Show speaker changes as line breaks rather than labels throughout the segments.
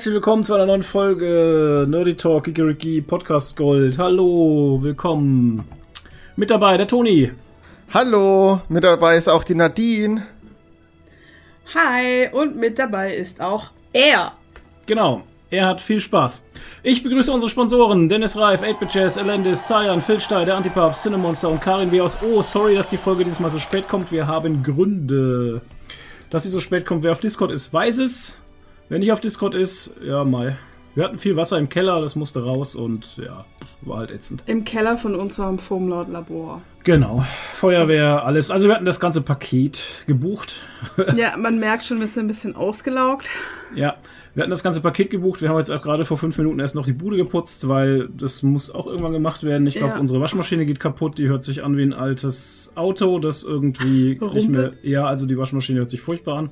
Herzlich willkommen zu einer neuen Folge Nerdy Talk Kikeriki Podcast Gold. Hallo, willkommen. Mit dabei der Toni.
Hallo, mit dabei ist auch die Nadine.
Hi, und mit dabei ist auch er.
Genau, er hat viel Spaß. Ich begrüße unsere Sponsoren Dennis Reif, 8-Bit Jazz, Elendis, Zayan, Phil Stein, der Antipap, Cinemonster und Karin W. aus Oh, sorry, dass die Folge dieses Mal so spät kommt. Wir haben Gründe. Dass sie so spät kommt, wer auf Discord ist, weiß es. Wer nicht auf Discord ist, ja, mal. Wir hatten viel Wasser im Keller, das musste raus und ja, war halt ätzend.
Im Keller von unserem Foamlaut-Labor.
Genau. Feuerwehr, alles. Also wir hatten das ganze Paket gebucht.
ja, man merkt schon, wir sind ein bisschen ausgelaugt.
Ja, wir hatten das ganze Paket gebucht. Wir haben jetzt auch gerade vor fünf Minuten erst noch die Bude geputzt, weil das muss auch irgendwann gemacht werden. Ich glaube,
Ja.
unsere Waschmaschine geht kaputt. Die hört sich an wie ein altes Auto, das irgendwie nicht mehr. Ja, also die Waschmaschine hört sich furchtbar an.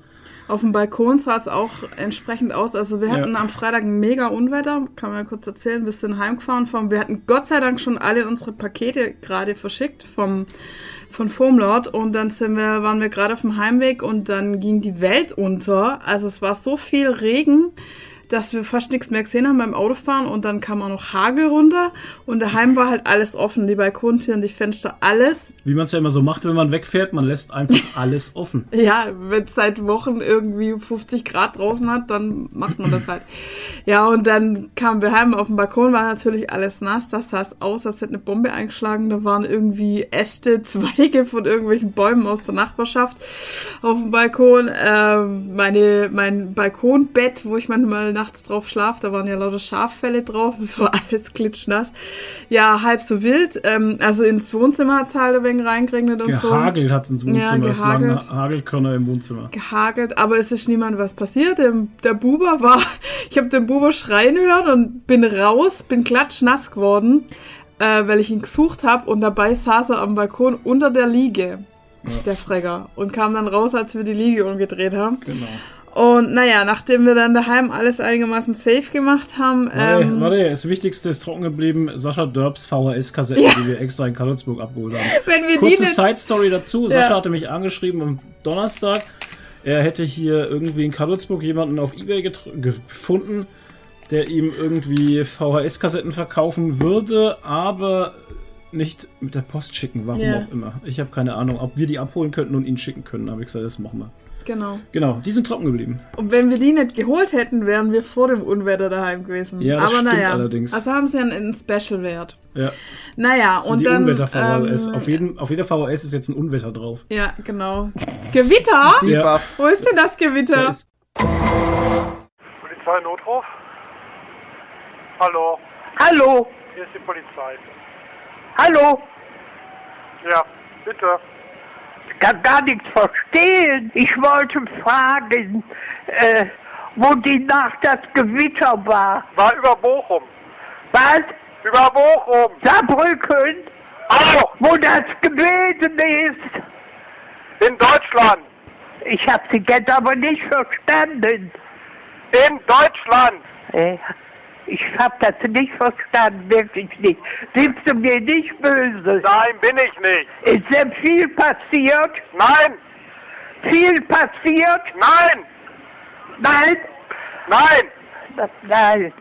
Auf dem Balkon sah es auch entsprechend aus. Also wir
Ja.
hatten am Freitag ein mega Unwetter, kann man ja kurz erzählen. Wir sind heimgefahren vom, wir hatten Gott sei Dank schon alle unsere Pakete gerade verschickt vom, von Foamlord und dann sind wir, waren wir gerade auf dem Heimweg und dann ging die Welt unter. Also es war so viel Regen, dass wir fast nichts mehr gesehen haben beim Autofahren und dann kam auch noch Hagel runter und daheim war halt alles offen, die Balkontüren, die Fenster, alles.
Wie man es ja immer so macht, wenn man wegfährt, man lässt einfach alles offen.
Ja, wenn es seit Wochen irgendwie 50 Grad draußen hat, dann macht man das halt. Ja, und dann kamen wir heim, auf dem Balkon war natürlich alles nass, das sah aus, als hätte eine Bombe eingeschlagen, da waren irgendwie Äste, Zweige von irgendwelchen Bäumen aus der Nachbarschaft auf dem Balkon. Ähm, meine, mein Balkonbett, wo ich manchmal nachts drauf schlafe, da waren ja lauter Schaffälle drauf, das war alles klitschnass. Ja, halb so wild, ähm, also ins Wohnzimmer hat es halt ein wenig reingeregnet und so
Gehagelt hat es ins Wohnzimmer.
Ja,
es. Hagelkörner im Wohnzimmer.
gehagelt, aber es ist niemand was passiert. Dem, der Buber war, ich habe den Buber schreien hören und bin raus, bin klatschnass geworden, äh, weil ich ihn gesucht habe und dabei saß er am Balkon unter der Liege, der Fregger, und kam dann raus, als wir die Liege umgedreht haben.
Genau.
Und naja, nachdem wir dann daheim alles einigermaßen safe gemacht haben,
Warte,
ähm,
warte, das Wichtigste ist trocken geblieben. Sascha Dörbs VHS-Kassetten,
Ja.
die wir extra in Karlsburg abgeholt haben. Kurze Side-Story dazu.
Ja.
Sascha hatte mich angeschrieben am Donnerstag. Er hätte hier irgendwie in Karlsburg jemanden auf Ebay gefunden, der ihm irgendwie VHS-Kassetten verkaufen würde, aber nicht mit der Post schicken, warum
Ja.
auch immer. Ich habe keine Ahnung, ob wir die abholen könnten und ihn schicken können. Habe ich gesagt, das machen wir.
Genau.
Genau, die sind trocken geblieben.
Und wenn wir die nicht geholt hätten, wären wir vor dem Unwetter daheim gewesen.
Ja, das
aber
stimmt
naja,
allerdings.
also haben sie einen, einen Special-Wert.
Ja,
Naja,
das sind
und
die
dann.
Unwetter-VHS.
ähm,
auf, jeden, auf jeder VHS ist jetzt ein Unwetter drauf.
Ja, genau. Gewitter?
Die
Ja.
Wo ist denn das
Da
Gewitter?
ist,
Polizei Notruf? Hallo,
Hallo,
hier ist die Polizei.
hallo,
Ja, bitte.
Ich kann gar nichts verstehen. Ich wollte fragen, äh, wo die Nacht das Gewitter war.
War über Bochum.
Was?
Über Bochum.
Saarbrücken?
Hallo,
Wo das gewesen ist?
in Deutschland.
Ich habe Sie jetzt aber nicht verstanden.
In Deutschland.
Äh, ich habe das nicht verstanden, wirklich nicht. Sind Sie mir nicht böse?
Nein, bin ich nicht.
Ist denn viel passiert?
Nein,
Viel passiert?
nein,
Nein?
nein.
Nein.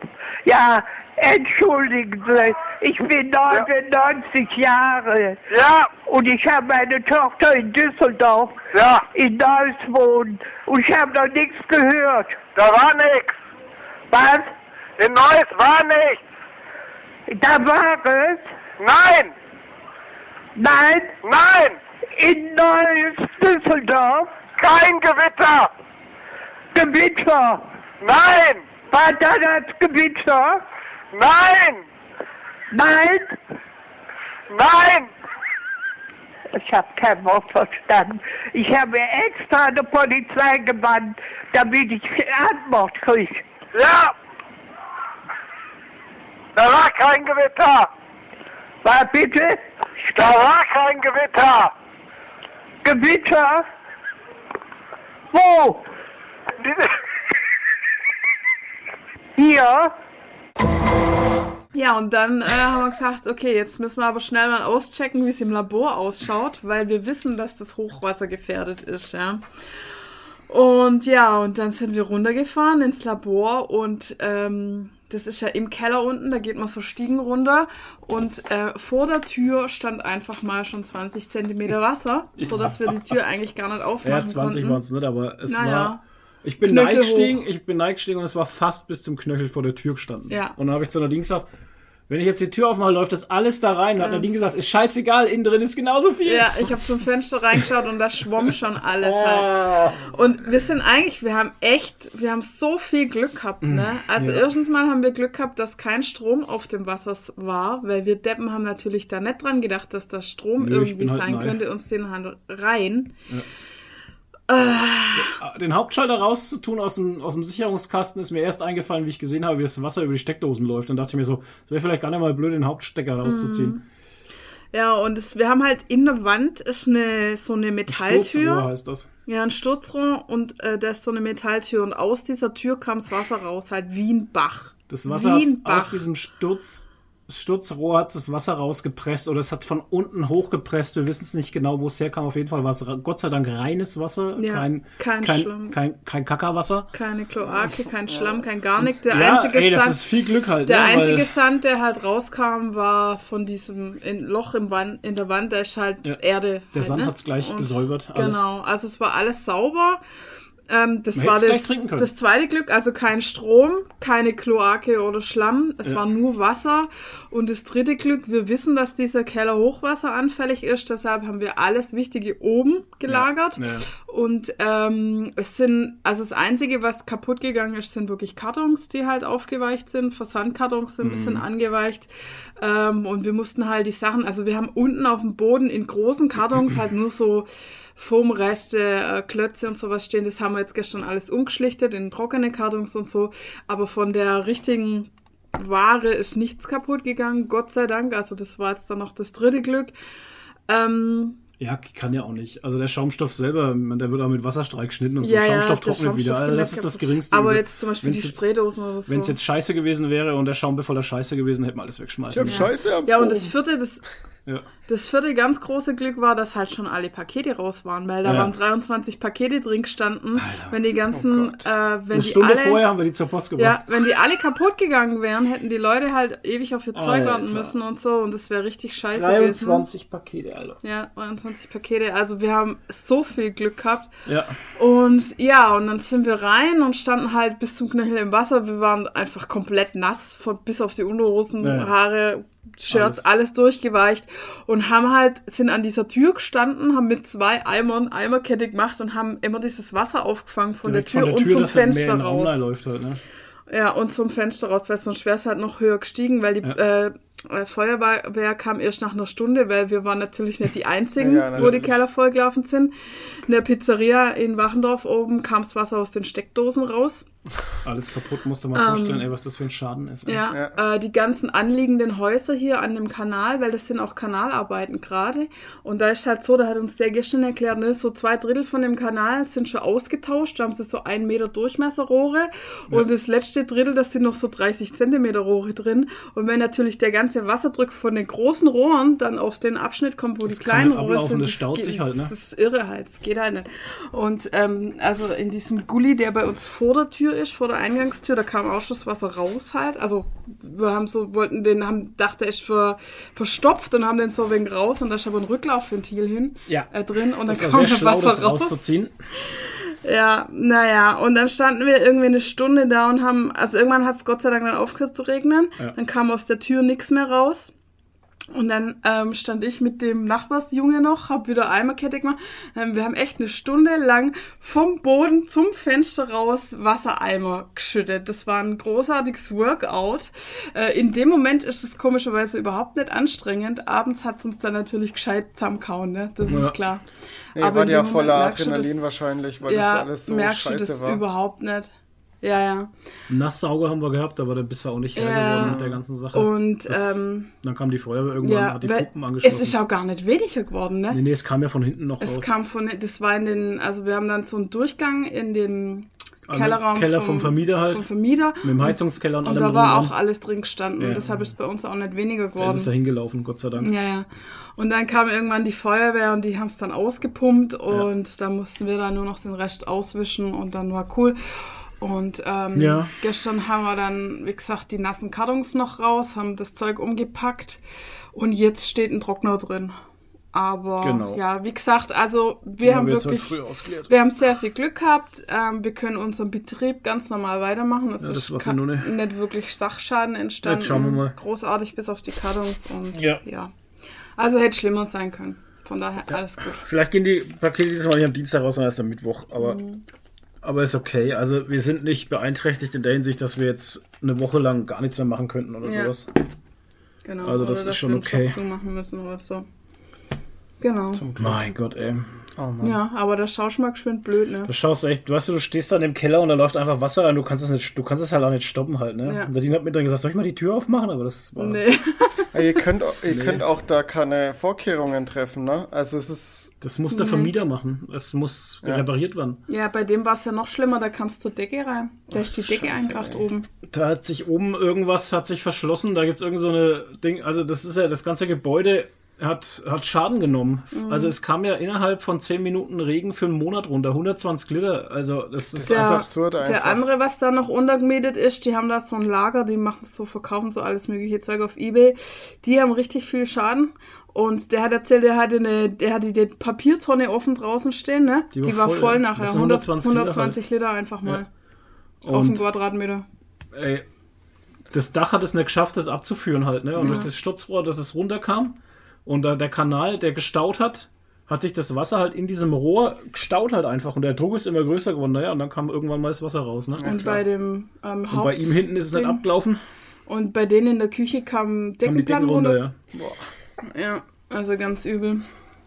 Ja, entschuldigen Sie, ich bin 99 Jahre
Ja,
und ich habe meine Tochter in Düsseldorf
ja,
in Neuss wohnen und ich habe noch nichts gehört.
da war nix.
Was?
In Neuss war nichts.
Da war es?
Nein,
Nein,
nein,
in Neuss, Düsseldorf,
kein Gewitter.
Gewitter.
Nein,
War da das Gewitter?
nein,
Nein?
nein.
Ich habe kein Wort verstanden. Ich habe extra eine Polizei gewandt, damit ich Antwort kriege.
Ja. Da war kein Gewitter.
War bitte?
Da war kein Gewitter.
Gewitter? Wo? Hier?
Ja, und dann äh, haben wir gesagt, okay, jetzt müssen wir aber schnell mal auschecken, wie es im Labor ausschaut, weil wir wissen, dass das Hochwasser gefährdet ist, ja. Und ja, und dann sind wir runtergefahren ins Labor und ähm, das ist ja im Keller unten, da geht man so Stiegen runter und äh, vor der Tür stand einfach mal schon 20 Zentimeter Wasser, sodass wir die Tür eigentlich gar nicht aufmachen
Ja, 20
konnten.
waren es nicht, aber es
Naja.
war. Ich bin
hoch.
ich bin eingestiegen und es war fast bis zum Knöchel vor der Tür gestanden.
Ja.
Und dann habe ich zu Nadine gesagt, wenn ich jetzt die Tür aufmache, läuft das alles da rein. Und hat Nadine gesagt, ist scheißegal, innen drin ist genauso viel.
Ja, ich habe zum Fenster reingeschaut und da schwamm schon alles
Oh.
halt. Und wir sind eigentlich, wir haben echt, wir haben so viel Glück gehabt, ne? Also
Mm, ja.
erstens mal haben wir Glück gehabt, dass kein Strom auf dem Wasser war, weil wir Deppen haben natürlich da nicht dran gedacht, dass da Strom
Nö,
irgendwie sein könnte, uns den halt rein.
Den Hauptschalter rauszutun aus dem, aus dem Sicherungskasten ist mir erst eingefallen, wie ich gesehen habe, wie das Wasser über die Steckdosen läuft. Dann dachte ich mir so, es wäre vielleicht gar nicht mal blöd, den Hauptstecker
Mm.
rauszuziehen.
Ja, und es, wir haben halt in der Wand ist eine, so eine
Sturzrohr
Metalltür.
heißt das.
Ja, ein Sturzrohr und äh, da ist so eine Metalltür und aus dieser Tür kam das Wasser raus, halt wie ein Bach.
Das Wasser
ein
aus diesem Sturz, Sturzrohr hat das Wasser rausgepresst oder es hat von unten hochgepresst. Wir wissen es nicht genau, wo es herkam. Auf jeden Fall war es Gott sei Dank reines Wasser,
Ja,
kein,
kein
kein,
Schlamm.
kein, kein Kackerwasser.
Keine Kloake, kein Schlamm, kein gar nichts. Der
Ja,
einzige
ey, das
Sand,
ist viel Glück halt.
Der
ne,
einzige Sand, der halt rauskam, war von diesem Loch im Wand, in der Wand, da ist halt
Ja.
Erde.
der
halt,
Sand
ne?
hat's gleich
Und-
gesäubert. Alles.
Genau, also es war alles sauber. Ähm, das
Man
war das, das zweite Glück, also kein Strom, keine Kloake oder Schlamm, es
Ja.
war nur Wasser. Und das dritte Glück, wir wissen, dass dieser Keller hochwasseranfällig ist, deshalb haben wir alles Wichtige oben gelagert.
Ja, ja.
Und ähm, es sind, also das Einzige, was kaputt gegangen ist, sind wirklich Kartons, die halt aufgeweicht sind. Versandkartons sind ein bisschen
Mhm.
angeweicht. Ähm, und wir mussten halt die Sachen, also wir haben unten auf dem Boden in großen Kartons halt nur so Foamreste, äh, Klötze und sowas stehen. Das haben wir jetzt gestern alles umgeschlichtet in trockene Kartons und so. Aber von der richtigen Ware ist nichts kaputt gegangen, Gott sei Dank. Also das war jetzt dann noch das dritte Glück. Ähm,
Ja, kann ja auch nicht. Also der Schaumstoff selber, man, der wird auch mit Wasserstreik geschnitten und so.
ja, ja,
Schaumstoff trocknet wieder.
Schaumstoff
Also
geht
das ist das geringste.
Aber
Übel.
jetzt zum Beispiel
Wenn's
die
jetzt-
Spraydosen oder so.
Wenn es jetzt scheiße gewesen wäre und der Schaum voller Scheiße gewesen, hätten wir alles
Ich
wegschmeißen.
hab
müssen.
Scheiße am
Ja, und das vierte, das,
Ja.
das vierte ganz große Glück war, dass halt schon alle Pakete raus waren, weil da
Ja.
waren 23 Pakete drin gestanden. wenn die ganzen,
Oh
äh, wenn
Eine
die
Stunde
alle,
vorher haben wir die zur Post
ja,
gebracht.
wenn die alle kaputt gegangen wären, hätten die Leute halt ewig auf ihr Zeug warten
Alter.
müssen und so und das wäre richtig scheiße gewesen.
23 Pakete, Alter.
Ja, 23 Pakete. Also wir haben so viel Glück gehabt.
Ja.
Und ja, und dann sind wir rein und standen halt bis zum Knöchel im Wasser. Wir waren einfach komplett nass, von, bis auf die Unterhosen,
Ja, ja.
Haare, Shirts,
Alles.
alles. durchgeweicht. Und haben halt, sind an dieser Tür gestanden, haben mit zwei Eimern Eimerkette gemacht und haben immer dieses Wasser aufgefangen von
Direkt
der Tür, und zum
das
Fenster raus.
läuft halt, ne?
Ja, und zum Fenster raus, weil sonst wäre es halt noch höher gestiegen, weil die
Ja.
äh, äh, Feuerwehr kam erst nach einer Stunde, weil wir waren natürlich nicht die Einzigen,
Ja,
wo die. Keller vollgelaufen sind. In der Pizzeria in Wachendorf oben kam das Wasser aus den Steckdosen raus.
Alles kaputt, musst du mal vorstellen, ey, was das für ein Schaden ist. ey.
Ähm, Ja, Äh, die ganzen anliegenden Häuser hier an dem Kanal, weil das sind auch Kanalarbeiten gerade. Und da ist halt so, da hat uns der gestern erklärt, ne, so zwei Drittel von dem Kanal sind schon ausgetauscht. Da haben sie so einen Meter Durchmesserrohre. Und das letzte Drittel, das sind noch so 30 Zentimeter Rohre drin. Und wenn natürlich der ganze Wasserdruck von den großen Rohren dann auf den Abschnitt kommt, wo
Das
die kleinen Rohre sind,
das staut
geht-
sich halt, ne?
Das ist irre halt, das geht halt nicht. Und ähm, also in diesem Gully, der bei uns vor der Tür ist, vor der Eingangstür, da kam Ausschusswasser raus halt. Also wir haben so, wollten den, haben, dachte ich, ver, verstopft und haben den so wegen raus und da ist aber ein Rücklaufventil hin
Ja.
äh, drin und
Das
dann kam
sehr schlau,
Wasser raus.
rauszuziehen.
Ja, naja, und dann standen wir irgendwie eine Stunde da und haben, also irgendwann hat es Gott sei Dank dann aufgehört zu regnen.
Ja.
Dann kam aus der Tür nichts mehr raus. Und dann ähm, stand ich mit dem Nachbarsjunge noch, hab wieder Eimerkette gemacht. Ähm, wir haben echt eine Stunde lang vom Boden zum Fenster raus Wassereimer geschüttet. Das war ein großartiges Workout. Äh, in dem Moment ist es komischerweise überhaupt nicht anstrengend. Abends hat es uns dann natürlich gescheit zusammenkauen, ne? Das
Ja.
ist klar.
Nee,
Aber
war
in
ja voller Adrenalin
das-
wahrscheinlich, weil
ja,
das alles so scheiße
das
war.
überhaupt nicht. Ja, ja.
Nasssauger haben wir gehabt, aber da bist du auch nicht Herr
Ja.
geworden mit der ganzen Sache.
Und
Das-
ähm,
Dann kam die Feuerwehr irgendwann,
ja,
hat die
weil
Pumpen
es
angeschlossen.
ist auch gar nicht weniger geworden, ne?
nee, nee, es kam ja von hinten noch
Es
raus.
kam von, das war in den, also wir haben dann so einen Durchgang in dem Kellerraum
Keller vom Vermieter halt.
Vom Vermieter.
Mit dem Heizungskeller und,
Und
allem
da war
und
auch alles drin gestanden.
Ja.
Und deshalb ist bei uns auch nicht weniger
Es
geworden.
ist ja hingelaufen, Gott sei Dank.
Ja, ja. Und dann kam irgendwann die Feuerwehr und die haben es dann ausgepumpt und da mussten wir dann nur noch den Rest auswischen und dann war cool. Und ähm,
Ja.
gestern haben wir dann, wie gesagt, die nassen Kartons noch raus, haben das Zeug umgepackt und jetzt steht ein Trockner drin. Aber
Genau.
ja, wie gesagt, also wir haben
wir
wirklich, wir haben sehr viel Glück gehabt. Ähm, wir können unseren Betrieb ganz normal weitermachen. Es
Ja, das
ist
war's ja
ka-
nur nicht.
nicht wirklich Sachschaden entstanden.
Jetzt schauen wir mal.
Großartig bis auf die Kartons und
Ja.
ja. Also hätte schlimmer sein können. Von daher alles gut.
Vielleicht gehen die Pakete dieses Mal nicht am Dienstag raus, sondern erst am Mittwoch. Aber,
Mhm.
Aber ist okay. Also wir sind nicht beeinträchtigt in der Hinsicht, dass wir jetzt eine Woche lang gar nichts mehr machen könnten oder
Ja.
sowas.
Genau.
Also das
Oder
ist
dass
schon okay.
Müssen oder so. Genau.
Mein Gott, ey.
Oh.
Ja, aber der Schauschmack schwimmt blöd, ne?
Du schaust echt, weißt du, du stehst da in dem Keller und da läuft einfach Wasser rein, du kannst es nicht, du kannst es halt auch nicht stoppen halt, ne?
Ja.
Und Nadine hat mir dann gesagt, soll ich mal die Tür aufmachen? Aber das war.
Nee.
Ja, ihr könnt, ihr könnt auch da keine Vorkehrungen treffen, ne? Also es ist.
Das muss der
Nee.
Vermieter machen. Es muss
Ja.
repariert werden.
Ja, bei dem war es ja noch schlimmer, da kamst zur Decke rein. Da ist die Decke einkracht
ey.
oben.
Da hat sich oben irgendwas hat sich verschlossen. Da gibt es irgend so eine Ding. Also das ist ja das ganze Gebäude hat, hat Schaden genommen.
Mhm.
Also es kam ja innerhalb von 10 Minuten Regen für einen Monat runter. 120 Liter. Also das ist.
Das ist absurd einfach.
Der andere, was da noch untergemietet ist, die haben da so ein Lager, die machen so, verkaufen so alles mögliche Zeug auf Ebay. Die haben richtig viel Schaden. Und der hat erzählt, der hatte eine, der hatte die Papiertonne offen draußen stehen, ne?
Die
Die,
war
war
voll,
voll,
ja.
nachher.
Das sind
120,
120 Liter
120 Liter, einfach mal.
Ja.
Auf
Und
Quadratmeter.
ey, das Dach hat es nicht geschafft, das abzuführen halt. Ne? Und durch das Stutzrohr, dass es runterkam und da der Kanal, der gestaut hat, hat sich das Wasser halt in diesem Rohr gestaut halt einfach. Und der Druck ist immer größer geworden. Naja, und dann kam irgendwann mal das Wasser raus. Ne?
Und
klar.
bei dem ähm,
Und bei ihm hinten ist es
Ding.
abgelaufen.
Und bei denen in der Küche kam Deckenplatten
runter,
runter.
ja.
Ja, also ganz übel.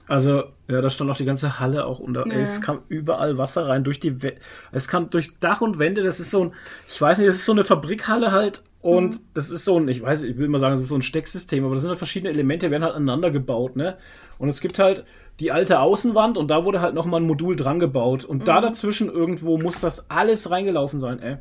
Also, ja, da stand auch die ganze Halle auch unter.
Ja.
Ey, es kam überall Wasser rein, durch die We Es kam durch Dach und Wände. Das ist so ein, ich weiß nicht, das ist so eine Fabrikhalle halt. Und
Mhm.
das ist so ein, ich weiß, ich will mal sagen, es ist so ein Stecksystem, aber das sind halt verschiedene Elemente, werden halt aneinander gebaut, ne? Und es gibt halt die alte Außenwand und da wurde halt nochmal ein Modul dran gebaut. Und
Mhm.
da dazwischen irgendwo muss das alles reingelaufen sein, ey.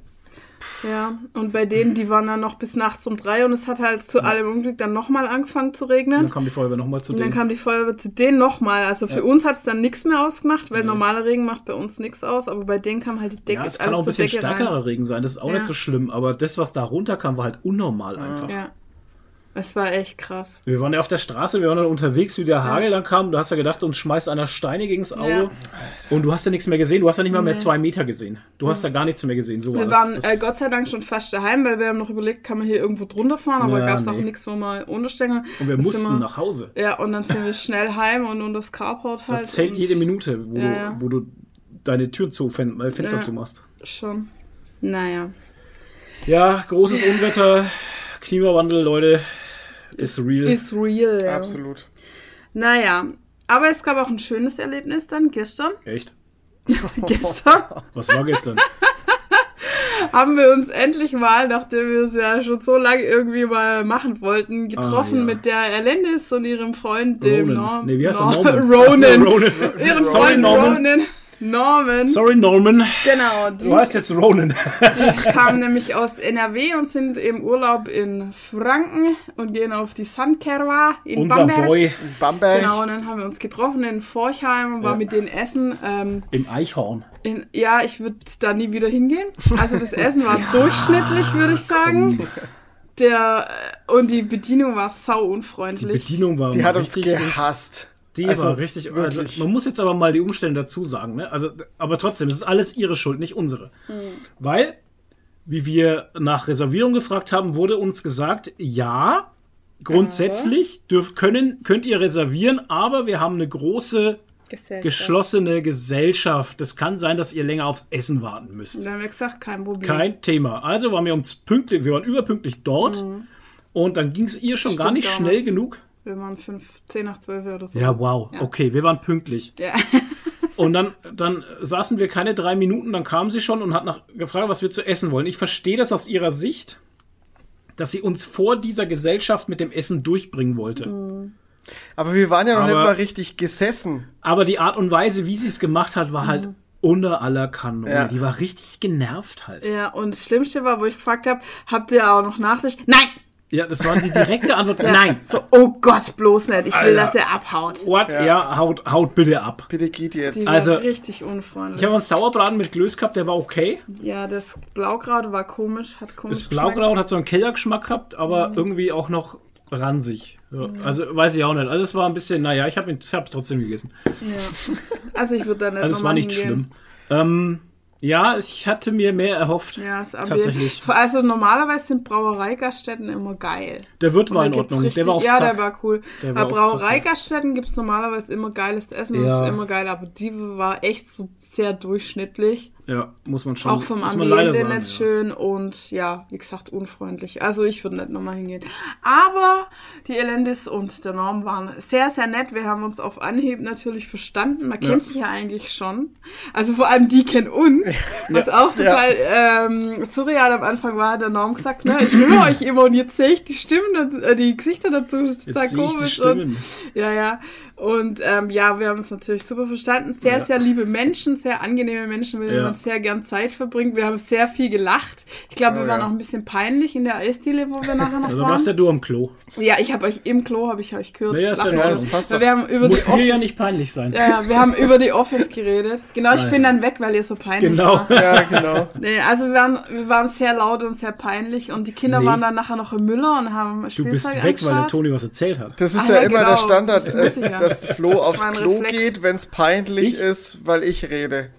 Ja, und bei denen, die waren dann noch bis nachts um drei und es hat halt zu allem Unglück dann nochmal angefangen zu
Und dann
regnen.
kam die Feuerwehr nochmal zu
Und dann
denen.
kam die Feuerwehr zu denen nochmal. Also für uns hat es dann nichts mehr ausgemacht, weil normaler Regen macht bei uns nichts aus, aber bei denen kam halt die Decke
Ja, es kann auch ein bisschen
Decke
stärkerer
rein.
Regen sein, das ist auch
Ja.
nicht so schlimm, aber das, was da runterkam, war halt unnormal einfach.
Ja. Es war echt krass.
Wir waren ja auf der Straße, wir waren dann unterwegs, wie der Hagel dann kam. Du hast ja gedacht, uns schmeißt einer Steine gegens Auge.
Ja.
Und du hast ja nichts mehr gesehen. Du hast ja nicht mal mehr
Nee.
zwei Meter gesehen. Du hast ja gar nichts mehr gesehen. So war
Wir
das.
waren
das,
äh, Gott sei Dank schon fast daheim, weil wir haben noch überlegt, kann man hier irgendwo drunter fahren, aber
Ja,
gab es auch
nee.
nichts, wo wir unterstellen.
und wir
Das
mussten
wir-
nach Hause.
Ja, und dann sind wir schnell heim und unter das Carport halt.
Da zählt jede Minute, wo,
Ja,
du,
ja.
wo du deine Tür zu, äh, Fenster
Ja.
zumachst.
Schon. Naja.
Ja, großes Unwetter, Klimawandel, Leute, ist real.
Ist real, ja.
Absolut.
Naja. Aber es gab auch ein schönes Erlebnis dann gestern.
Echt?
gestern
Was war gestern?
haben wir uns endlich mal, nachdem wir es ja schon so lange irgendwie mal machen wollten, getroffen
Ah, ja.
mit der Elendis und ihrem Freund, dem
Ronan.
Norm.
Nee, wie heißt er?
Nor-
Norman.
Ronan.
Ronan.
Ihrem Freund
Norman.
Ronan. Norman.
Sorry, Norman.
Genau. Die
Du heißt jetzt Ronan.
kamen nämlich aus NRW und sind im Urlaub in Franken und gehen auf die Sandkerwa in
Unser
Bamberg.
Boy
Bamberg.
Genau, und dann haben wir uns getroffen in Forchheim und war
Ja.
mit denen essen. Ähm,
im Eichhorn.
in, ja, ich würde da nie wieder hingehen. Also das Essen war durchschnittlich, würde ich sagen. Der, äh, und die Bedienung war sau
Die
unfreundlich.
Bedienung war
Die hat uns gehasst.
Die
Also,
war richtig. Also, man muss jetzt aber mal die Umstände dazu sagen. Ne? Also, aber trotzdem, es ist alles ihre Schuld, nicht unsere. Weil, wie wir nach Reservierung gefragt haben, wurde uns gesagt, ja, grundsätzlich dürf, können, könnt ihr reservieren, aber wir haben eine große
Gesellschaft.
geschlossene Gesellschaft. Das kann sein, dass ihr länger aufs Essen warten
Und
müsst.
dann haben wir gesagt, kein Problem.
Kein Thema. Also waren wir uns pünktlich, wir waren überpünktlich dort. Und dann ging es ihr schon gar
Stimmt
nicht
gar
schnell
nicht.
genug.
Wir waren fünf, zehn nach zwölf oder so.
Ja, wow.
Ja.
Okay, wir waren pünktlich.
Ja.
Und dann, dann saßen wir keine drei Minuten, dann kam sie schon und hat nach, gefragt, was wir zu essen wollen. Ich verstehe das aus ihrer Sicht, dass sie uns vor dieser Gesellschaft mit dem Essen durchbringen wollte.
Aber wir waren ja noch nicht
Aber-
mal richtig gesessen.
Aber die Art und Weise, wie sie es gemacht hat, war halt unter aller Kanone.
Ja.
Die war richtig genervt halt.
Ja, und das Schlimmste war, wo ich gefragt habe, habt ihr auch noch Nachtisch? Nein!
Ja, das war die direkte Antwort.
Ja.
Nein.
So, oh Gott, bloß nicht. Ich will,
Alter.
dass er abhaut.
What? Ja,
Ja.
haut, haut bitte ab.
Bitte geht
Die
jetzt.
war
Also,
richtig unfreundlich.
Ich habe einen Sauerbraten mit Klöß gehabt, der war okay.
ja, das Blaukraut war komisch, hat komisch
Das Blaukraut hat so einen Kellergeschmack gehabt, aber
Mhm.
irgendwie auch noch ransig. Ja, Also weiß ich auch nicht. Also es war ein bisschen, naja, ich habe es trotzdem gegessen.
Ja. Also ich würde da nicht
Also es war nicht
hingehen.
schlimm. Ähm, ja, ich hatte mir mehr erhofft.
Ja, ist
Tatsächlich.
Also normalerweise sind Brauereigaststätten immer geil.
Der Wirt war in Ordnung. Der war auf
ja,
Zack.
der war cool.
Der
Bei
war Zack.
Brauereigaststätten gibt es normalerweise immer geiles Essen,
Ja.
das ist immer geil, aber die war echt so sehr durchschnittlich.
Ja, muss man schon
Auch vom Ambiente nicht
ja.
schön und ja, wie gesagt, unfreundlich. Also ich würde nicht nochmal hingehen. Aber die Elendis und der Norm waren sehr, sehr nett. Wir haben uns auf Anhieb natürlich verstanden. Man kennt
Ja.
sich ja eigentlich schon. Also vor allem die kennen uns. Was auch total ähm, surreal am Anfang war, der Norm gesagt, ne, ich höre euch immer und jetzt sehe ich die Stimmen, äh, die Gesichter dazu. Das ist total
sehe ich die
komisch. Und, ja, ja. Und ähm, ja, wir haben uns natürlich super verstanden. Sehr,
Ja.
sehr liebe Menschen, sehr angenehme Menschen, mit denen
Ja.
man sehr gern Zeit verbringt. Wir haben sehr viel gelacht. Ich glaube,
Oh,
wir waren
ja.
auch ein bisschen peinlich in der Eisdiele, wo wir nachher noch
Also warst ja
waren.
du am Klo.
Ja, ich habe euch im Klo, habe ich euch gehört.
Naja, ist ja Ordnung.
das passt
wir haben über die
Muss dir
Office,
ja nicht peinlich sein.
ja, wir haben über die Office geredet. Genau, ich bin dann weg, weil ihr so peinlich
Genau.
war.
Ja, genau.
Nee, also wir waren, wir waren sehr laut und sehr peinlich und die Kinder
Nee.
waren dann nachher noch im Müller und haben
Du
Spielzeug
bist weg, weil der
angeschaut.
Toni was erzählt hat.
Das ist
Ah,
ja,
ja,
immer
genau.
der Standard,
Das
äh,
ja.
Dass Flo
Das
aufs Klo
Reflex.
geht, wenn es peinlich
Ich?
ist, weil ich rede.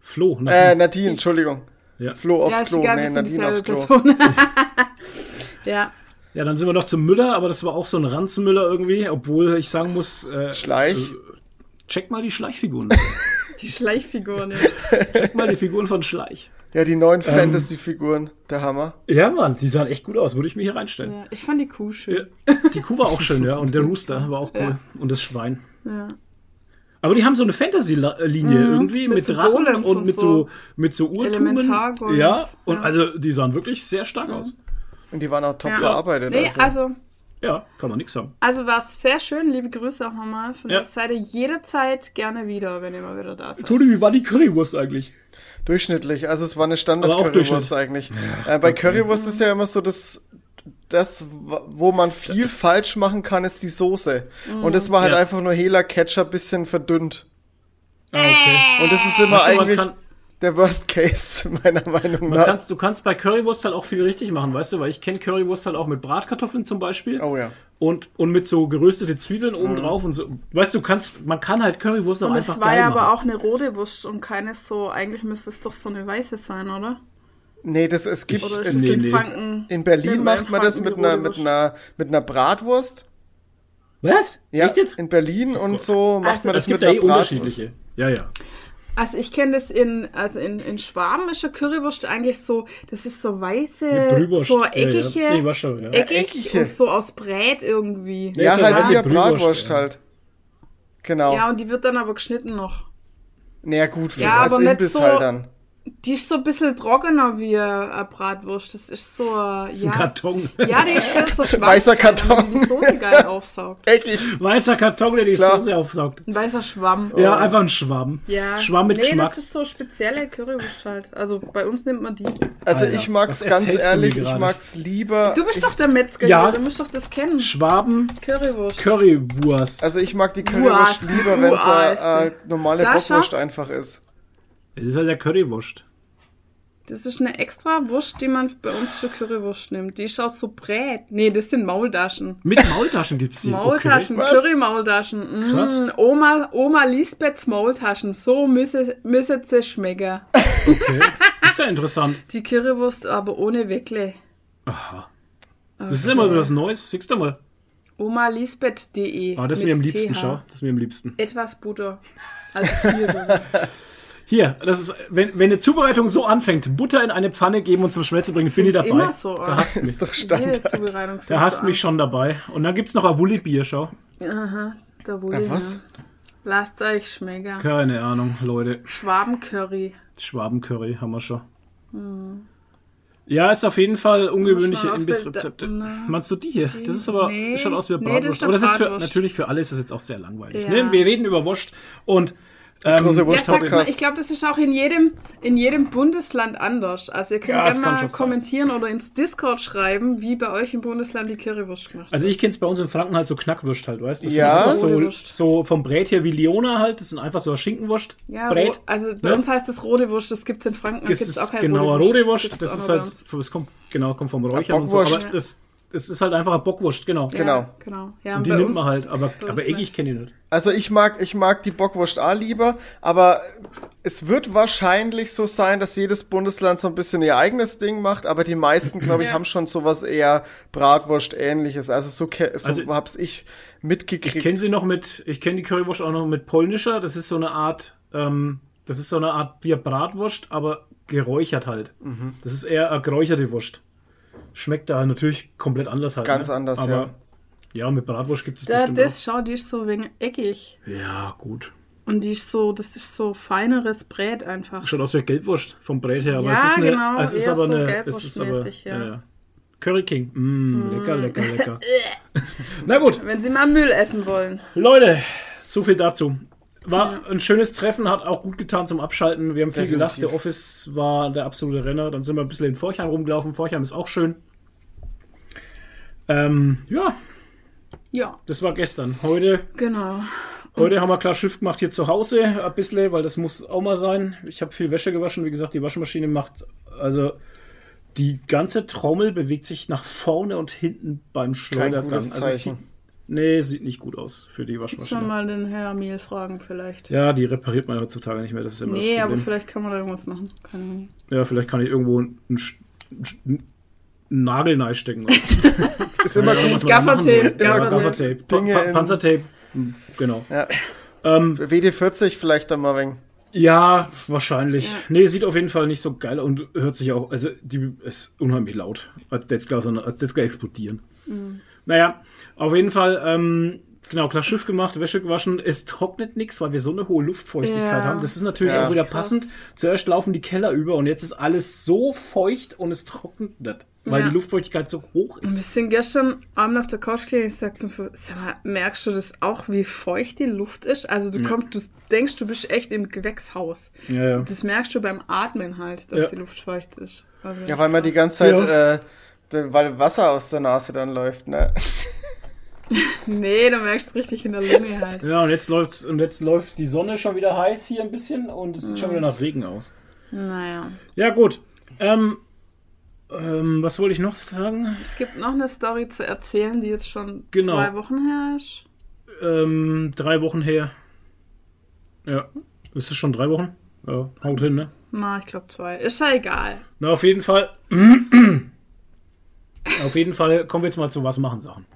Flo,
Äh,
Nadine.
Nadine, Entschuldigung.
Ja.
Flo aufs
ja,
Klo.
egal,
nee, Nadine aufs Klo.
Ja.
ja, dann sind wir noch zum Müller, aber das war auch so ein Ranzmüller irgendwie, obwohl ich sagen muss, äh,
Schleich.
check mal die Schleichfiguren.
Die Schleichfiguren. Ja.
check mal die Figuren von Schleich.
Ja, die neuen
Ähm.
Fantasy-Figuren. Der Hammer.
Ja, Mann, die sahen echt gut aus, würde ich mir hier reinstellen.
ja. Ich fand die Kuh schön.
Ja. Die Kuh war auch schön, ja, und der Rooster war auch cool.
Ja.
Und das Schwein.
Ja.
Aber die haben so eine Fantasy-Linie irgendwie
mit
mit,
so
Drachen
Golems
und
und
mit
so.
so mit so Urtumen. Ja, und
ja.
also die sahen wirklich sehr stark aus.
Und die waren auch top
Ja.
verarbeitet.
Nee,
also.
also,
Ja, kann man nix sagen.
also war es sehr schön. Liebe Grüße auch nochmal von
Ja.
der Seite. Jederzeit gerne wieder, wenn ihr mal wieder da seid.
Toni, wie war die Currywurst eigentlich?
Durchschnittlich. Also es war eine Standard-Currywurst eigentlich. äh, bei Currywurst ist ja immer so das, das, wo man viel falsch machen kann, ist die Soße. Und das war halt
Ja.
einfach nur Hela Ketchup bisschen verdünnt.
Ah, okay.
Und das ist immer
Ach so, man
eigentlich
kann-
der Worst Case, meiner Meinung nach.
kannst, du kannst bei Currywurst halt auch viel richtig machen, weißt du, weil ich kenne Currywurst halt auch mit Bratkartoffeln zum Beispiel
Oh ja.
und, und mit so geröstete Zwiebeln oben drauf und so. Weißt du, kannst, man kann halt Currywurst auch
Und
einfach
es war
geil
ja aber
machen.
auch eine rote Wurst und keine so, eigentlich müsste es doch so eine weiße sein, oder?
Nee, das, es gibt,
Oder
es
Nee,
in
nee.
Franken?
in Berlin macht man das mit einer, mit einer, mit einer Bratwurst.
Was?
Ja,
Echt jetzt?
in Berlin und so macht
Also,
man das
Es gibt
mit
ja
einer
eh
Bratwurst.
unterschiedliche. Ja, ja.
Also ich kenne das in, also in, in Schwaben ist ja Currywurst eigentlich so, das ist so weiße, so
Ja, ja.
eckige,
Nee, war schon, ja.
eckig
Eckige.
und so aus Brät irgendwie.
Nee,
Ja,
ist ja
halt wie
Brühwurst,
Bratwurst
ja.
halt. Genau.
Ja, und die wird dann aber geschnitten noch.
Naja, gut, für,
Ja,
als
aber nicht
Imbiss
so-
halt dann.
Die ist so ein bisschen trockener wie eine Bratwurst. Das ist so, äh,
Das ist ein
ja.
Karton.
Ja, die ist ja so schwarz.
Weißer Karton.
damit Die Soße geil aufsaugt.
Eckig.
Weißer Karton, der die
Klar.
Soße aufsaugt.
Ein weißer Schwamm.
Ja, einfach ein Schwamm.
Ja.
Schwamm mit
nee,
Geschmack.
das ist so spezielle Currywurst halt. Also bei uns nimmt man die.
Also
Alter,
ich mag's ganz ehrlich, ich mag's lieber.
Du bist doch der Metzger,
Ja.
du musst doch das kennen.
Schwaben
Currywurst.
Currywurst.
Also ich mag die Currywurst
Wurst.
lieber, wenn es eine äh, normale Bockwurst einfach ist.
Das ist halt der Currywurst.
Das ist eine extra Wurst, die man bei uns für Currywurst nimmt. Die ist aus so Brät. Nee, das sind Maultaschen.
Mit Maultaschen gibt's die.
Maultaschen,
Was?
Curry-Maultaschen. Mm,
Krass.
Oma, Oma Lisbeths Maultaschen. So müsse, müsse sie schmecken.
Okay. okay. Das ist ja interessant.
Die Currywurst aber ohne Weckle.
Aha. Das ist immer wieder was Neues. Siehst du mal.
Omalisbeth.de.
Ah, das ist mir am liebsten,
TH.
schau. Das ist mir am liebsten.
Etwas Butter. Also viel Butter.
Hier, das ist, wenn, wenn eine Zubereitung so anfängt, Butter in eine Pfanne geben und zum Schmelzen bringen, bin ich dabei.
Immer so,
Da hast du mich.
Ist doch
Jede
Standard.
Zubereitung
Da hast du mich schon dabei. Und dann gibt's noch Avulli-Bier, schau.
Aha, da wohl.
Ja, was?
Ja. Lasst euch schmecken.
Keine Ahnung, Leute.
Schwabencurry.
Schwabencurry haben wir schon. Ja, ist auf jeden Fall ungewöhnliche Imbissrezepte. Meinst du die hier? Das ist aber
nee.
schaut aus wie eine
Nee, das
Bratwurst. aber das ist für,
Bratwurst.
natürlich für alle ist das jetzt auch sehr langweilig.
Ja.
Ne? Wir reden über Wurst und Ähm,
große
Ja,
Wurst
sag mal, ich glaube, das ist auch in jedem, in jedem Bundesland anders. Also ihr könnt
Ja, das
gerne mal
schon sein.
kommentieren oder ins Discord schreiben, wie bei euch im Bundesland die Currywurst gemacht
Also ich kenne es bei uns in Franken halt so Knackwürst halt, weißt du? Das
Ja.
Rote
so, so vom Brät her wie Liona halt. Das sind einfach so Schinkenwurst.
Ja,
Brät.
also bei
ne?
uns heißt es rote Wurst, das gibt's in Franken, da
Das
gibt's
ist
auch keine
genau
rote
rote
Wurst.
Das ist halt, das kommt, genau, kommt vom Räuchern und so. Aber das, das ist halt einfach eine Bockwurst, genau.
Ja,
Genau.
genau. Ja,
Und die nimmt man halt, aber, aber eckig kenne ich nicht.
Also ich mag, ich mag die Bockwurst auch lieber, aber es wird wahrscheinlich so sein, dass jedes Bundesland so ein bisschen ihr eigenes Ding macht, aber die meisten, glaube ich,
Ja.
haben schon sowas eher Bratwurst-ähnliches. Also so, so
Also,
hab's ich
Ich
mitgekriegt.
kenne sie noch mit, ich kenne die Currywurst auch noch mit polnischer. Das ist so eine Art, ähm, das ist so eine Art wie Bratwurst, aber geräuchert halt.
Mhm.
Das ist eher eine geräucherte Wurst. Schmeckt da natürlich komplett anders halt.
Ganz
ne?
anders,
aber,
ja.
Ja, mit Bratwurst gibt es
Da,
bestimmt
das, schau, die ist so wegen eckig.
auch. Ja, gut.
Und die ist so, das ist so feineres Brät einfach.
Schaut aus wie Gelbwurst vom Brät her, aber
Ja,
es ist eine,
genau,
es ist aber
so
eine, es ist aber,
Gelbwurstmäßig, ja.
ja. Curry King, mm, lecker, lecker, lecker. Na gut,
Wenn sie mal Müll essen wollen.
Leute, so viel dazu. War ein schönes Treffen, hat auch gut getan zum Abschalten. Wir haben viel
Definitiv.
gelacht. Der Office war der absolute Renner. Dann sind wir ein bisschen in Forchheim rumgelaufen. Forchheim ist auch schön. Ähm, ja,
Ja,
das war gestern. Heute,
genau.
heute haben wir klar Schiff gemacht hier zu Hause, ein bisschen, weil das muss auch mal sein. Ich habe viel Wäsche gewaschen. Wie gesagt, die Waschmaschine macht, also die ganze Trommel bewegt sich nach vorne und hinten beim
Kein
Schleudergang.
gutes
Also
Zeichen.
sieht, nee, sieht nicht gut aus für die
Muss man
Waschmaschine.
mal den Herr Miel fragen vielleicht.
Ja, die repariert man heutzutage nicht mehr. Das ist immer
nee,
das
aber
Problem.
vielleicht kann man da irgendwas machen. Keine Ahnung.
Ja, vielleicht kann ich irgendwo einen, Sch- einen Nagel reinstecken.
Ist immer
Ja,
gut.
Gaffertape,
Ja,
Gaffertape.
Pa Panzertape. Genau.
Ja.
Ähm,
WD40 vielleicht dann mal wegen.
ja, wahrscheinlich.
Ja.
Nee, sieht auf jeden Fall nicht so geil und hört sich auch, also die ist unheimlich laut. Als gleich explodieren. Naja, auf jeden Fall, ähm, genau, klar Schiff gemacht, Wäsche gewaschen. Es trocknet nichts, weil wir so eine hohe Luftfeuchtigkeit
Ja.
haben. Das ist natürlich
Ja.
auch wieder
Krass.
passend. Zuerst laufen die Keller über und jetzt ist alles so feucht und es trocknet nicht, weil
Ja.
die Luftfeuchtigkeit so hoch
Und wir
ist.
sind gestern Abend auf der Couch gelegen. Ich sagte ihm so, sag mal, merkst du das auch, wie feucht die Luft ist? Also du
Ja.
kommst, du denkst, du bist echt im Gewächshaus.
Ja, ja.
Das merkst du beim Atmen halt, dass
Ja.
die Luft feucht ist. Also,
Ja, weil man die ganze Zeit,
Ja.
äh, weil Wasser aus der Nase dann läuft, ne?
Nee, du merkst es richtig in der Lunge halt.
Ja, und jetzt läuft's, und jetzt läuft die Sonne schon wieder heiß hier ein bisschen und es sieht schon wieder nach Regen aus.
Naja.
Ja, gut. Ähm, ähm, was wollte ich noch sagen?
Es gibt noch eine Story zu erzählen, die jetzt schon
Genau.
zwei Wochen her ist.
Ähm, drei Wochen her. Ja. Ist es schon drei Wochen? Ja, haut hin, ne?
Na, ich glaube zwei. Ist ja egal.
Na, auf jeden Fall. auf jeden Fall kommen wir jetzt mal zu was machen Sachen.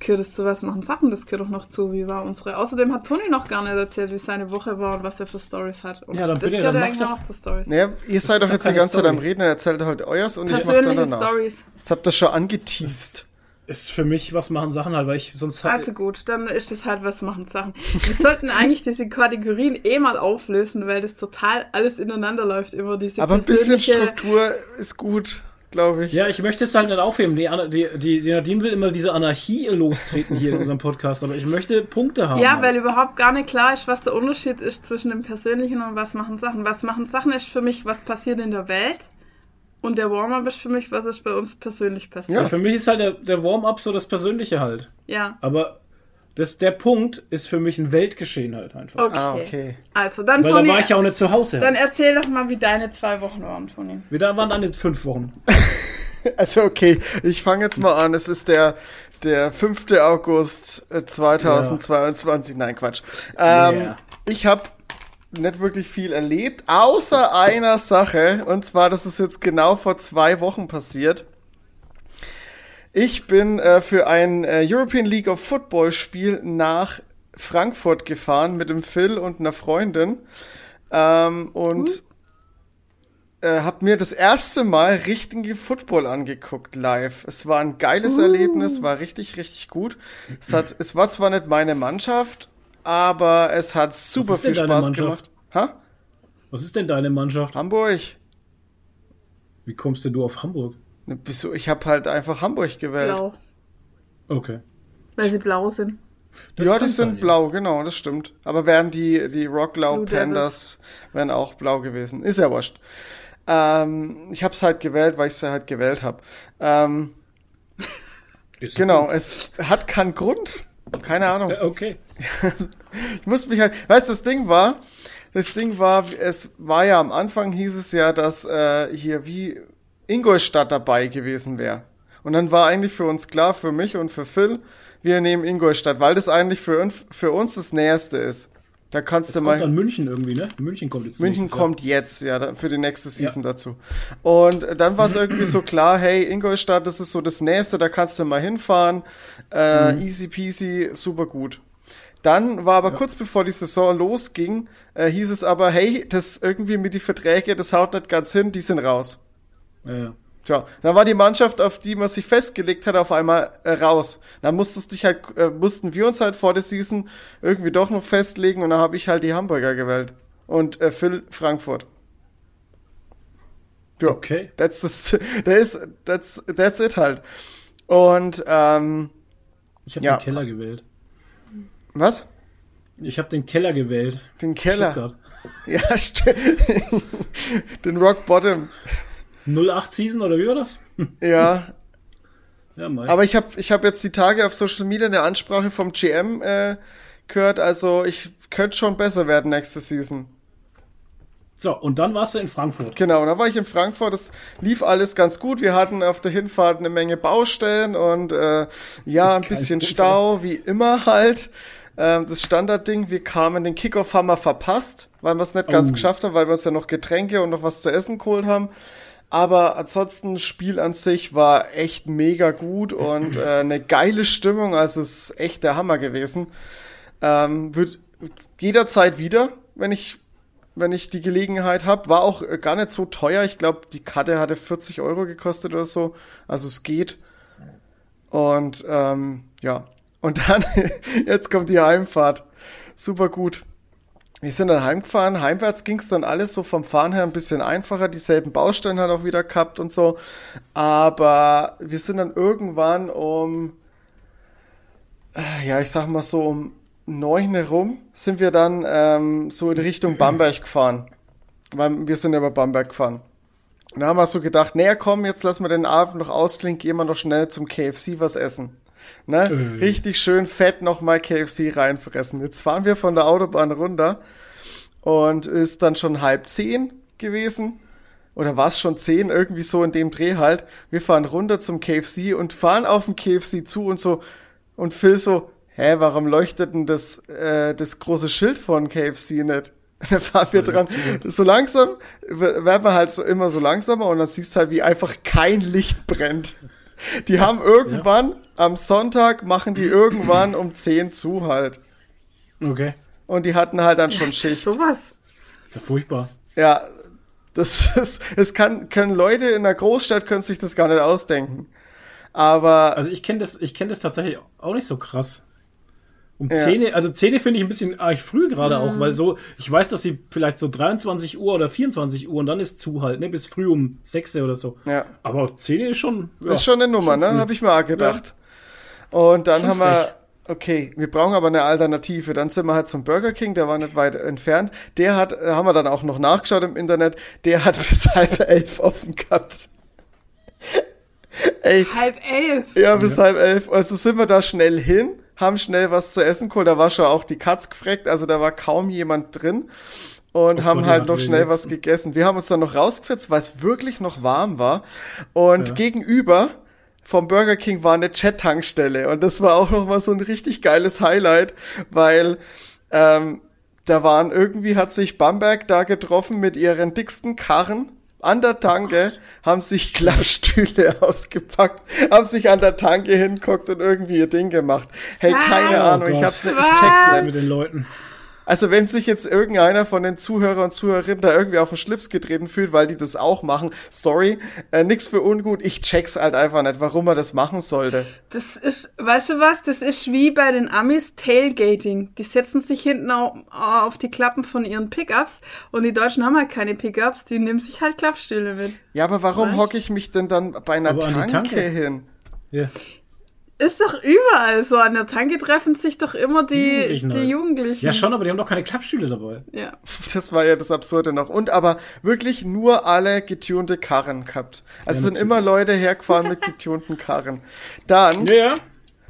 Gehört es zu was machen Sachen? Das gehört doch noch zu. Wie war unsere. Außerdem hat Toni noch gar nicht erzählt, wie seine Woche war und was er für Stories hat. Und
Ja, dann
das
bitte,
gehört
dann
eigentlich
doch.
auch zu Stories.
Naja, ihr seid doch jetzt die ganze Zeit am
Story.
Reden, er erzählt heute euers und ich mach dann
Persönliche
danach.
Stories.
Jetzt habt ihr schon angeteased.
Ist für mich was machen Sachen halt, weil ich sonst halt.
Also gut, dann ist das halt was machen Sachen. Wir sollten eigentlich diese Kategorien eh mal auflösen, weil das total alles ineinander läuft über diese
Aber ein bisschen Struktur ist gut, glaube ich.
Ja, ich möchte es halt nicht aufheben. Die, die, die Nadine will immer diese Anarchie lostreten hier in unserem Podcast, aber ich möchte Punkte haben.
Ja,
halt.
weil überhaupt gar nicht klar ist, was der Unterschied ist zwischen dem Persönlichen und was machen Sachen. Was machen Sachen ist für mich, was passiert in der Welt. Und der Warm-up ist für mich, was ist bei uns persönlich passiert.
Ja, für mich ist halt der, der Warm-up so das Persönliche halt.
Ja.
Aber das, der Punkt ist für mich ein Weltgeschehen halt einfach.
Okay.
Ah, okay.
Also, dann,
Weil da
Toni,
war ich ja auch nicht zu Hause.
dann erzähl doch mal, wie deine zwei Wochen waren, Toni.
Wieder waren dann jetzt fünf Wochen.
Also okay, ich fange jetzt mal an. Es ist der, der 5. August äh, 2022. Nein, Quatsch. Ähm,
Yeah.
Ich habe nicht wirklich viel erlebt, außer einer Sache. Und zwar, das ist jetzt genau vor zwei Wochen passiert. Ich bin äh, für ein äh, European League of Football Spiel nach Frankfurt gefahren mit dem Phil und einer Freundin. Ähm, und äh, habe mir das erste Mal richtigen Football angeguckt live. Es war ein geiles Erlebnis, war richtig, richtig gut. Es, hat, es war zwar nicht meine Mannschaft, aber es hat super viel Spaß gemacht. Ha?
Was ist denn deine Mannschaft?
Hamburg?
Wie kommst denn du auf Hamburg?
Wieso? Ich habe halt einfach Hamburg gewählt.
Blau.
Okay.
Weil sie blau sind.
Das
ja, die sind
sein,
blau, genau, das stimmt. Aber wären die, die Rocklau. Pandas wären auch blau gewesen. Ist ja wurscht. Ähm, ich hab's halt gewählt, weil ich sie halt gewählt habe. Ähm, genau, es hat keinen Grund. Keine Ahnung.
Äh, Okay.
Ich muss mich halt, weißt du, das Ding war, das Ding war, es war ja am Anfang hieß es ja, dass äh, hier wie Ingolstadt dabei gewesen wäre. Und dann war eigentlich für uns klar, für mich und für Phil, wir nehmen Ingolstadt, weil das eigentlich für, uns- für uns das Näherste ist. Da kannst
Jetzt
du
kommt
mal.
dann München irgendwie, ne? München kommt jetzt
München
Jahr.
kommt jetzt, ja, für die nächste Season dazu. Und dann war es irgendwie so klar, hey, Ingolstadt, das ist so das Nächste, da kannst du mal hinfahren. Äh,
Mhm.
Easy peasy, super gut. Dann war aber kurz bevor die Saison losging, äh, hieß es aber, hey, das irgendwie mit die Verträge, das haut nicht ganz hin, die sind raus.
Ja, ja.
Tja, dann war die Mannschaft, auf die man sich festgelegt hat, auf einmal äh, raus. Dann musstest dich halt, äh, mussten wir uns halt vor der Season irgendwie doch noch festlegen und dann habe ich halt die Hamburger gewählt. Und äh, Phil Frankfurt. Ja,
Okay.
that's, the, that is, that's, that's it halt. Und, ähm,
Ich habe
Ja.
den Keller gewählt.
was?
Ich habe den Keller gewählt.
Den Keller.
Stuttgart.
Ja, stimmt. Den Rock Bottom.
08 Season oder wie war das?
Ja,
Ja.
Aber ich habe ich hab jetzt die Tage auf Social Media eine Ansprache vom GM äh, gehört, also ich könnte schon besser werden nächste Season.
So, und dann warst du in Frankfurt.
Genau, da war ich in Frankfurt, das lief alles ganz gut. Wir hatten auf der Hinfahrt eine Menge Baustellen und äh, ja, ein
Kein
bisschen. Stau, wie immer halt. Ähm, das Standardding, wir kamen, den Kickoff haben wir verpasst, weil wir es nicht ganz
Oh.
geschafft haben, weil wir uns ja noch Getränke und noch was zu essen geholt haben. Aber ansonsten, Spiel an sich war echt mega gut und äh, eine geile Stimmung, also es ist echt der Hammer gewesen. Ähm, wird jederzeit wieder, wenn ich wenn ich die Gelegenheit habe. War auch äh, gar nicht so teuer. Ich glaube, die Karte hatte 40 Euro gekostet oder so. Also es geht. Und ähm, ja. Und dann, jetzt kommt die Heimfahrt. Super gut. Wir sind dann heimgefahren. Heimwärts ging es dann alles so vom Fahren her ein bisschen einfacher. Dieselben Baustellen hat auch wieder gehabt und so. Aber wir sind dann irgendwann um, äh, ja, ich sag mal so um neun herum sind wir dann ähm, so in Richtung Bamberg gefahren. Weil wir sind ja über Bamberg gefahren. Und da haben wir so gedacht, naja, komm, jetzt lassen wir den Abend noch ausklingen, gehen wir noch schnell zum KFC was essen. Ne?
Äh.
Richtig schön fett nochmal KFC reinfressen. Jetzt fahren wir von der Autobahn runter und ist dann schon halb zehn gewesen. Oder war es schon zehn? Irgendwie so in dem Dreh halt. Wir fahren runter zum KFC und fahren auf den KFC zu und so. Und Phil so, hä, warum leuchtet denn das, äh, das große Schild von KFC nicht? Da fahren wir dran. So langsam werden wir halt so immer so langsamer und dann siehst du halt, wie einfach kein Licht brennt. Die haben irgendwann, am Sonntag machen die irgendwann um 10 zu halt.
Okay.
Und die hatten halt dann schon Schicht.
Sowas.
ist ja furchtbar.
Ja, das ist, es kann, können Leute in einer Großstadt können sich das gar nicht ausdenken. Aber
Also ich kenne das, ich kenne das tatsächlich auch nicht so krass. Um
Ja.
10, also 10 finde ich ein bisschen arg früh gerade auch, weil so, ich weiß, dass sie vielleicht so 23 Uhr oder 24 Uhr und dann ist zu halt, ne, bis früh um 6 oder so.
ja,
Aber 10 ist schon. Ja,
ist schon eine Nummer, ne?
früh.
Habe ich mir auch gedacht. Und dann
Schon
haben wir, okay, wir brauchen aber eine Alternative. Dann sind wir halt zum Burger King, der war nicht weit entfernt. Der hat, äh, haben wir dann auch noch nachgeschaut im Internet, der hat bis halb elf offen gehabt. Ey,
Halb elf.
Ja, bis halb elf. Also sind wir da schnell hin, haben schnell was zu essen geholt. Da war schon auch die Katz gefreckt, also da war kaum jemand drin. Und haben
Gott,
halt
ja,
noch schnell was
letzten.
gegessen. Wir haben uns dann noch rausgesetzt, weil es wirklich noch warm war. Und
Ja.
gegenüber vom Burger King war eine Chat-Tankstelle. Und das war auch noch mal so ein richtig geiles Highlight, weil ähm, da waren irgendwie, hat sich Bamberg da getroffen mit ihren dicksten Karren an der Tanke, haben sich Klappstühle ausgepackt, haben sich an der Tanke hinguckt und irgendwie ihr Ding gemacht. Hey,
Was?
keine
Oh
Ahnung, ich
Gott.
hab's nicht, ich check's nicht.
mit den Leuten.
Also wenn sich jetzt irgendeiner von den Zuhörern und Zuhörerinnen da irgendwie auf den Schlips getreten fühlt, weil die das auch machen, sorry, äh, nix für ungut, ich check's halt einfach nicht, warum man das machen sollte.
Das ist, weißt du was? Das ist wie bei den Amis Tailgating. Die setzen sich hinten auf, auf die Klappen von ihren Pickups und die Deutschen haben halt keine Pickups, die nehmen sich halt Klappstühle mit.
Ja, aber warum hocke ich mich denn dann bei einer Tanke,
Tanke.
hin?
Ja.
Ist doch überall so. An der Tanke treffen sich doch immer die
Jugendlichen
die
halt.
Jugendlichen.
Ja, schon, aber die haben doch keine Klappstühle dabei.
Ja.
Das war ja das Absurde noch. Und aber wirklich nur alle getunte Karren gehabt. Also
Ja,
sind immer Leute hergefahren mit getunten Karren. Dann,
Ja, ja.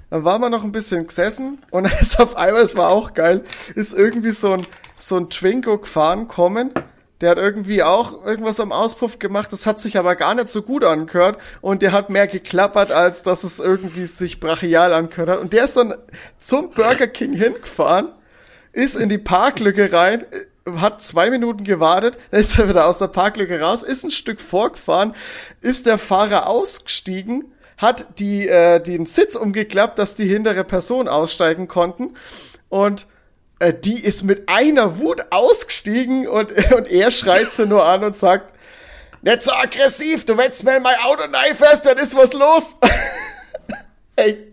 dann waren wir noch ein bisschen gesessen und ist auf einmal, das war auch geil, ist irgendwie so ein, so ein Twingo gefahren kommen. Der hat irgendwie auch irgendwas am Auspuff gemacht, das hat sich aber gar nicht so gut angehört und der hat mehr geklappert, als dass es irgendwie sich brachial angehört hat. Und der ist dann zum Burger King hingefahren, ist in die Parklücke rein, hat zwei Minuten gewartet, dann ist er wieder aus der Parklücke raus, ist ein Stück vorgefahren, ist der Fahrer ausgestiegen, hat die, äh, den Sitz umgeklappt, dass die hintere Person aussteigen konnten und äh, die ist mit einer Wut ausgestiegen und, und er schreit sie nur an und sagt, nicht so aggressiv, du willst mir in mein Auto fährst, dann ist was los. Ey,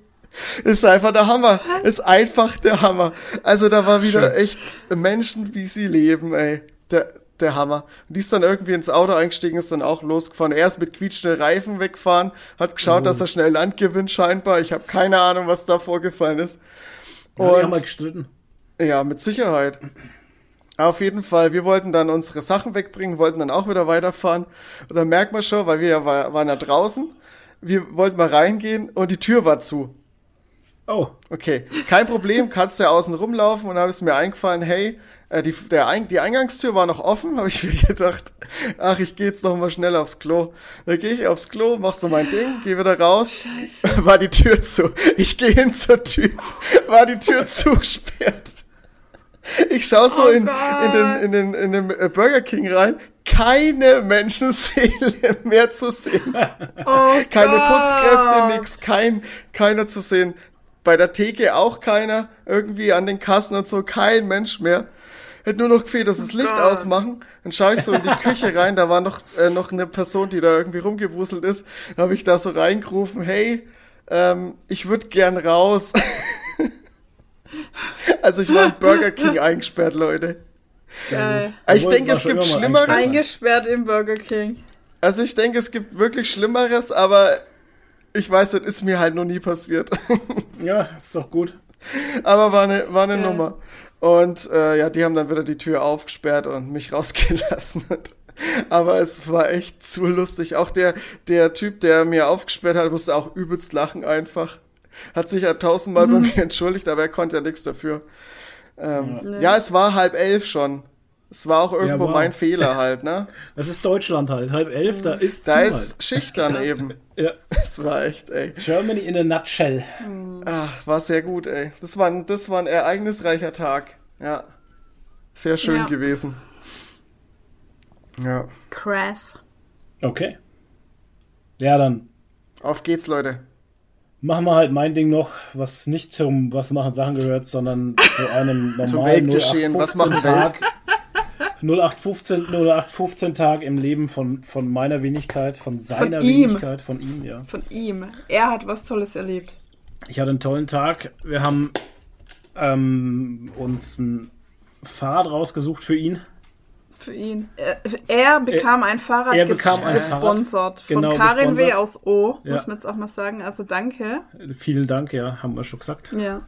ist einfach der Hammer. Ist einfach der Hammer. Also da war wieder
Schön.
echt Menschen, wie sie leben, ey. Der, der Hammer. Und die ist dann irgendwie ins Auto eingestiegen, ist dann auch losgefahren. Er ist mit quietschenden Reifen weggefahren, hat geschaut, dass er schnell Land gewinnt scheinbar. Ich habe keine Ahnung, was da vorgefallen ist.
ja die haben
Und-
mal gestritten.
Ja, mit Sicherheit. Auf jeden Fall, wir wollten dann unsere Sachen wegbringen, wollten dann auch wieder weiterfahren. Und dann merkt man schon, weil wir ja war, waren ja draußen, wir wollten mal reingehen und die Tür war zu.
Oh,
Okay, kein Problem, kannst ja außen rumlaufen und habe es mir eingefallen, hey, äh, die, der die Eingangstür war noch offen, habe ich mir gedacht, ach, ich gehe jetzt noch mal schnell aufs Klo. Dann gehe ich aufs Klo, mach so mein Ding, gehe wieder raus, war die Tür zu. Ich gehe hin zur Tür, war die Tür zugesperrt. Ich schaue so
Oh
in, in den, in den, in den äh, Burger King rein, keine Menschenseele mehr zu sehen.
Oh
Keine
Gott.
Putzkräfte, nix, kein, keiner zu sehen. Bei der Theke auch keiner, irgendwie an den Kassen und so, kein Mensch mehr. Hätte nur noch gefehlt, dass das Licht
Gott.
ausmachen. Dann schaue ich so in die Küche rein, da war noch, äh, noch eine Person, die da irgendwie rumgewuselt ist. Dann habe ich da so reingerufen, hey, ähm, ich würde gern raus. also ich war im Burger King eingesperrt, Leute.
Geil.
Also ich
Obwohl,
denke,
war
es gibt Schlimmeres.
eingesperrt.
Eingesperrt im Burger King.
Also ich denke, es gibt wirklich Schlimmeres, aber ich weiß, das ist mir halt noch nie passiert.
ja, ist doch gut.
aber war eine, war eine
Ja.
Nummer. Und äh, ja, die haben dann wieder die Tür aufgesperrt und mich rausgelassen. aber es war echt zu lustig. Auch der, der Typ, der mir aufgesperrt hat, musste auch übelst lachen einfach. Hat sich ja tausendmal bei mir entschuldigt, aber er konnte ja nichts dafür. Ähm,
Nee.
Ja, es war halb elf schon. Es war auch irgendwo
wow.
mein Fehler halt, ne?
Das ist Deutschland halt. Halb elf, da ist
Da
zu
ist
halt.
Schicht dann eben.
Ja.
Es war echt, ey.
Germany in a nutshell.
Ach, war sehr gut, ey. Das war, ein, das war ein ereignisreicher Tag. Ja. Sehr schön
Ja.
gewesen. Ja.
Crass.
Okay. Ja, dann
Auf geht's, Leute.
Machen wir halt mein Ding noch, was nicht zum Was machen Sachen gehört, sondern zu einem normalen
Zum Weltgeschehen. Was machen
0815 Tag. 0815, 0815 Tag im Leben von, von meiner Wenigkeit, von seiner
ihm.
Wenigkeit, von ihm, ja.
Von ihm. Er hat was Tolles erlebt.
Ich hatte einen tollen Tag. Wir haben ähm, uns ein Fahrrad rausgesucht für ihn.
Für ihn. Er, er bekam ein Fahrrad
er bekam ein
gesponsert.
Fahrrad. Genau,
von Karin W. aus O,
Ja.
muss man jetzt auch mal sagen. Also danke.
Vielen Dank, ja, haben wir schon gesagt.
Ja.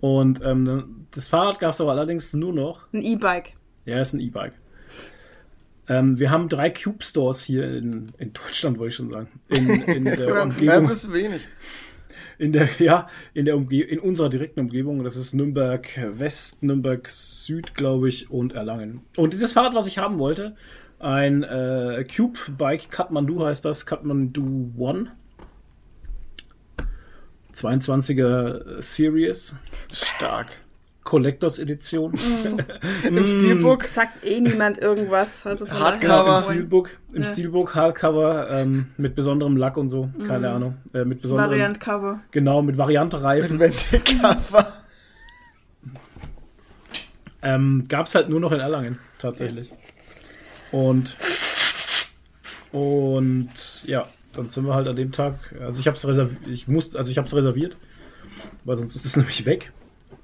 Und ähm, das Fahrrad gab es aber allerdings nur noch
Ein E-Bike.
Ja, ist ein E-Bike. Ähm, wir haben drei Cube Stores hier in, in Deutschland, wollte ich schon sagen. In, in der
Mehr
Umgebung.
bis wenig.
In der, ja, in der Umge in unserer direkten Umgebung. Das ist Nürnberg West, Nürnberg Süd, glaube ich, und Erlangen. Und dieses Fahrrad, was ich haben wollte, ein äh, Cube Bike Kathmandu heißt das, Kathmandu One. 22er Series,
Stark.
Collectors Edition.
Im Steelbook.
Sagt eh niemand irgendwas. Also von
Hardcover.
Ja, im Steelbook, im
Ja.
Steelbook, Hardcover, ähm, mit besonderem Lack und so, keine Ahnung. Äh, mit besonderem,
Variant Cover.
genau, mit Variante-Reifen.
Wendecover.
Ähm, Gab es halt nur noch in Erlangen, tatsächlich. Und, und ja, dann sind wir halt an dem Tag, also ich habe es reserviert, ich musste, also ich habe es reserviert, weil sonst ist es nämlich weg.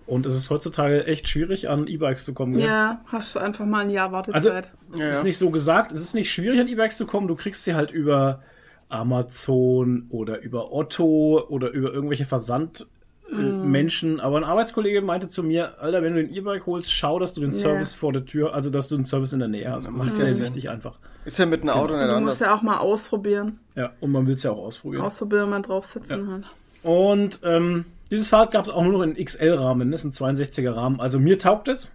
Und es ist heutzutage echt schwierig, an E-Bikes zu kommen.
Ja.
gell?
hast du einfach mal ein Jahr
Also,
Wartezeit.
Ja,
ist
ja.
nicht so gesagt, es ist nicht schwierig, an E-Bikes zu kommen, du kriegst sie halt über Amazon oder über Otto oder über irgendwelche Versandmenschen. Aber ein Arbeitskollege meinte zu mir, Alter, wenn du den E-Bike holst, schau, dass du den Service vor der Tür, also dass du einen Service in der Nähe hast. Das ist
ja
sehr
Sinn.
wichtig einfach.
Ist ja mit einem Auto nicht
Du
anders.
musst ja auch mal ausprobieren.
Ja, und man will es ja auch ausprobieren.
Ausprobieren, mal draufsetzen halt.
Und ähm, dieses Fahrrad gab es auch nur noch in XL-Rahmen, das ist ein 62er Rahmen. Also mir taugt es.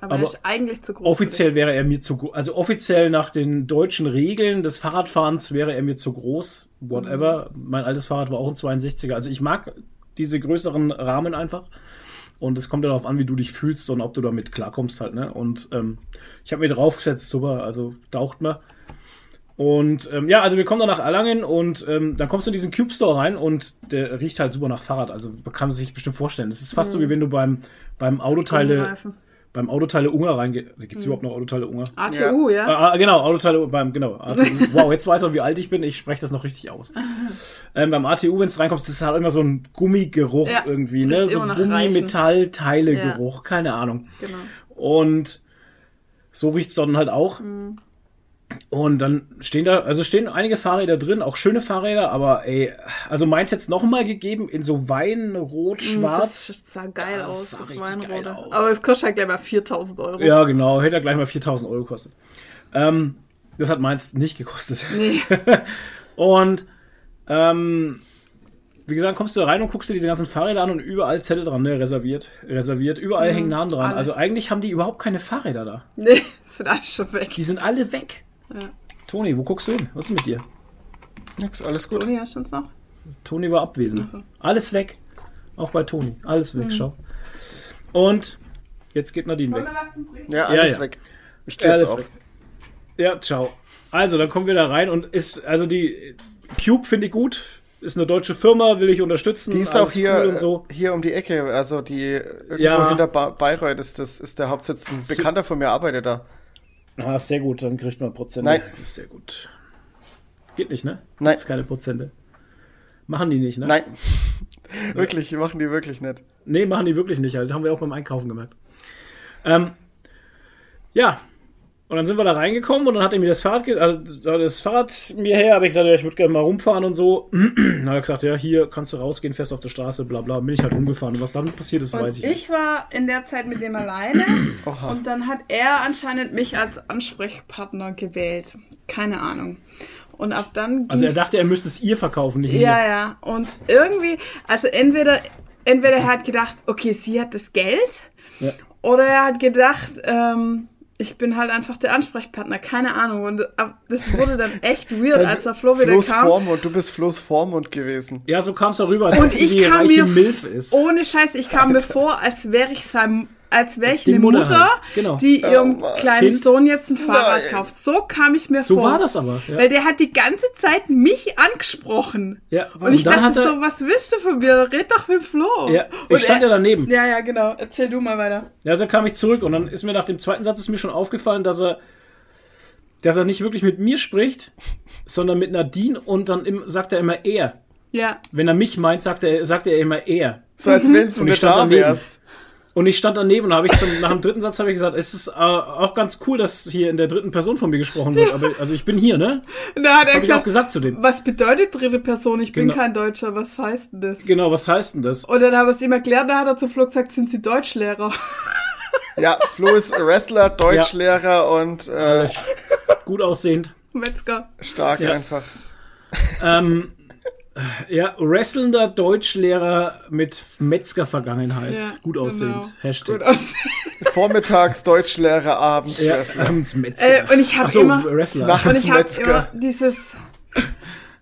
Aber,
Aber
er ist eigentlich zu groß.
Offiziell wäre er mir zu groß. Also offiziell nach den deutschen Regeln des Fahrradfahrens wäre er mir zu groß. Whatever. Mein altes Fahrrad war auch ein 62er. Also ich mag diese größeren Rahmen einfach. Und es kommt ja darauf an, wie du dich fühlst und ob du damit klarkommst halt. Ne? Und ähm, ich habe mir draufgesetzt, super, also taucht mir. Und ähm, ja, also wir kommen dann nach Erlangen und ähm, dann kommst du in diesen Cube Store rein und der riecht halt super nach Fahrrad. Also kann man sich bestimmt vorstellen. Das ist fast so, wie wenn du beim, beim Autoteile, beim Autoteile Unger reingehst. Gibt es überhaupt noch Autoteile Unger?
ATU, ja.
Ah, ah, genau, Autoteile beim, genau. ATU. Wow, jetzt weiß man, wie alt ich bin. Ich spreche das noch richtig aus. ähm, beim ATU, wenn es reinkommst, ist halt immer so ein Gummigeruch
Ja,
irgendwie, ne?
riecht
So Gummi-Metall-Teile-Geruch, keine Ahnung.
Genau.
Und so riecht's dann halt auch.
Mhm.
Und dann stehen da, also stehen einige Fahrräder drin, auch schöne Fahrräder, aber ey, also meins jetzt nochmal gegeben in so Wein, Rot, Schwarz.
Das sah geil
Das
aus,
sah
das
aus.
Aber es kostet halt gleich mal 4000 Euro.
Ja, genau, hätte gleich mal 4000 Euro gekostet. Ähm, das hat meins nicht gekostet.
Nee.
Und ähm, wie gesagt, kommst du da rein und guckst dir diese ganzen Fahrräder an und überall Zettel dran, ne? Reserviert, reserviert, überall hängen Namen dran.
alle.
Also eigentlich haben die überhaupt keine Fahrräder da.
Nee, sind alle schon weg.
Die sind alle weg.
Ja.
Toni, wo guckst du hin? Was ist mit dir?
Nix, alles gut.
Toni, hast du uns noch?
Toni war abwesend. Alles weg. Auch bei Toni. Alles
Mhm.
weg, schau. Und jetzt geht Nadine weg.
Ja, alles
ja.
weg. Ich gehe jetzt
Alles
auch.
weg. Ja, ciao. Also, dann kommen wir da rein und ist, also die Cube finde ich gut. Ist eine deutsche Firma, will ich unterstützen.
Die ist auch hier,
cool und so.
hier um die Ecke, also die irgendwo
Ja.
hinter ba Bayreuth ist, das ist der Hauptsitz. Ein Bekannter von mir arbeitet da.
Ah, sehr gut, dann kriegt man Prozente.
Nein.
Das ist sehr gut. Geht nicht, ne?
Nein.
Gibt's keine Prozente. Machen die nicht, ne?
Nein. wirklich, machen die wirklich nicht.
Nee, machen die wirklich nicht. Also, haben wir auch beim Einkaufen gemerkt. Ähm, ja. Und dann sind wir da reingekommen und dann hat er mir das Fahrrad, ge- also das Fahrrad mir her, habe ich gesagt, ja, ich würde gerne mal rumfahren und so. dann hat er gesagt, ja, hier kannst du rausgehen, fährst auf der Straße, bla bla. Bin ich halt rumgefahren. Und was dann passiert ist, weiß
Und
ich nicht.
ich war in der Zeit mit dem alleine
Oha.
und dann hat er anscheinend mich als Ansprechpartner gewählt. Keine Ahnung. Und ab dann
Also er dachte, er müsste es ihr verkaufen, nicht
Ja,
mir.
ja. Und irgendwie, also entweder, entweder er hat gedacht, okay, sie hat das Geld,
Ja.
oder er hat gedacht, ähm, ich bin halt einfach der Ansprechpartner, keine Ahnung. Und das wurde dann echt weird, als der Flo wieder
Floß
kam.
Vormund, du bist Floß Vormund gewesen.
Ja, so kam es darüber, als
Und
ob sie
ich
die
kam
reiche
mir
Milf ist.
Ohne Scheiß, ich kam mir vor, als wäre ich sein, als wäre ich
Die
eine
Mutter
Mutter,
halt, genau.
die ihrem
Mann.
kleinen
Kind.
Sohn jetzt ein Fahrrad
Nein.
kauft. So kam ich mir
So
vor.
war das aber. Ja.
Weil der hat die ganze Zeit mich angesprochen.
ja.
Und, ich
dann
dachte
hat er,
so, was willst du von mir? Red doch mit Flo.
ja,
Und
ich stand
er-
ja daneben.
Ja, ja, genau. Erzähl du mal weiter.
Ja, also kam ich zurück und dann ist mir nach dem zweiten Satz ist mir schon aufgefallen, dass er, dass er nicht wirklich mit mir spricht, sondern mit Nadine und dann im, sagt er immer er.
Ja.
Wenn er mich meint, sagt er, sagt er immer er.
So als wenn du
Und ich
nicht
stand
da wärst.
Und ich stand daneben und habe ich zum, nach dem dritten Satz habe ich gesagt, es ist äh, auch ganz cool, dass hier in der dritten Person von mir gesprochen wird. Aber also ich bin hier, ne?
Da hat
Das
er
habe ich auch
gesagt,
zu dem.
was bedeutet dritte Person? Ich bin
Genau.
kein Deutscher. Was heißt denn das?
Genau, was heißt denn das?
Und dann habe ich es ihm erklärt, da hat er zu Flo gesagt, sind Sie Deutschlehrer?
Ja, Flo ist Wrestler, Deutschlehrer und äh,
gut aussehend.
Metzger.
stark
Ja.
einfach.
Ähm, ja, wrestlender Deutschlehrer mit Metzger-Vergangenheit.
Ja,
gut aussehend.
genau.
Hashtag.
Gut aussehen.
Vormittags Deutschlehrer, abends
Ja,
Wrestler.
abends Metzger.
Äh, und ich hab
Ach so,
immer-
Wrestler.
Nach-
Und ich habe
Metzger.
immer dieses.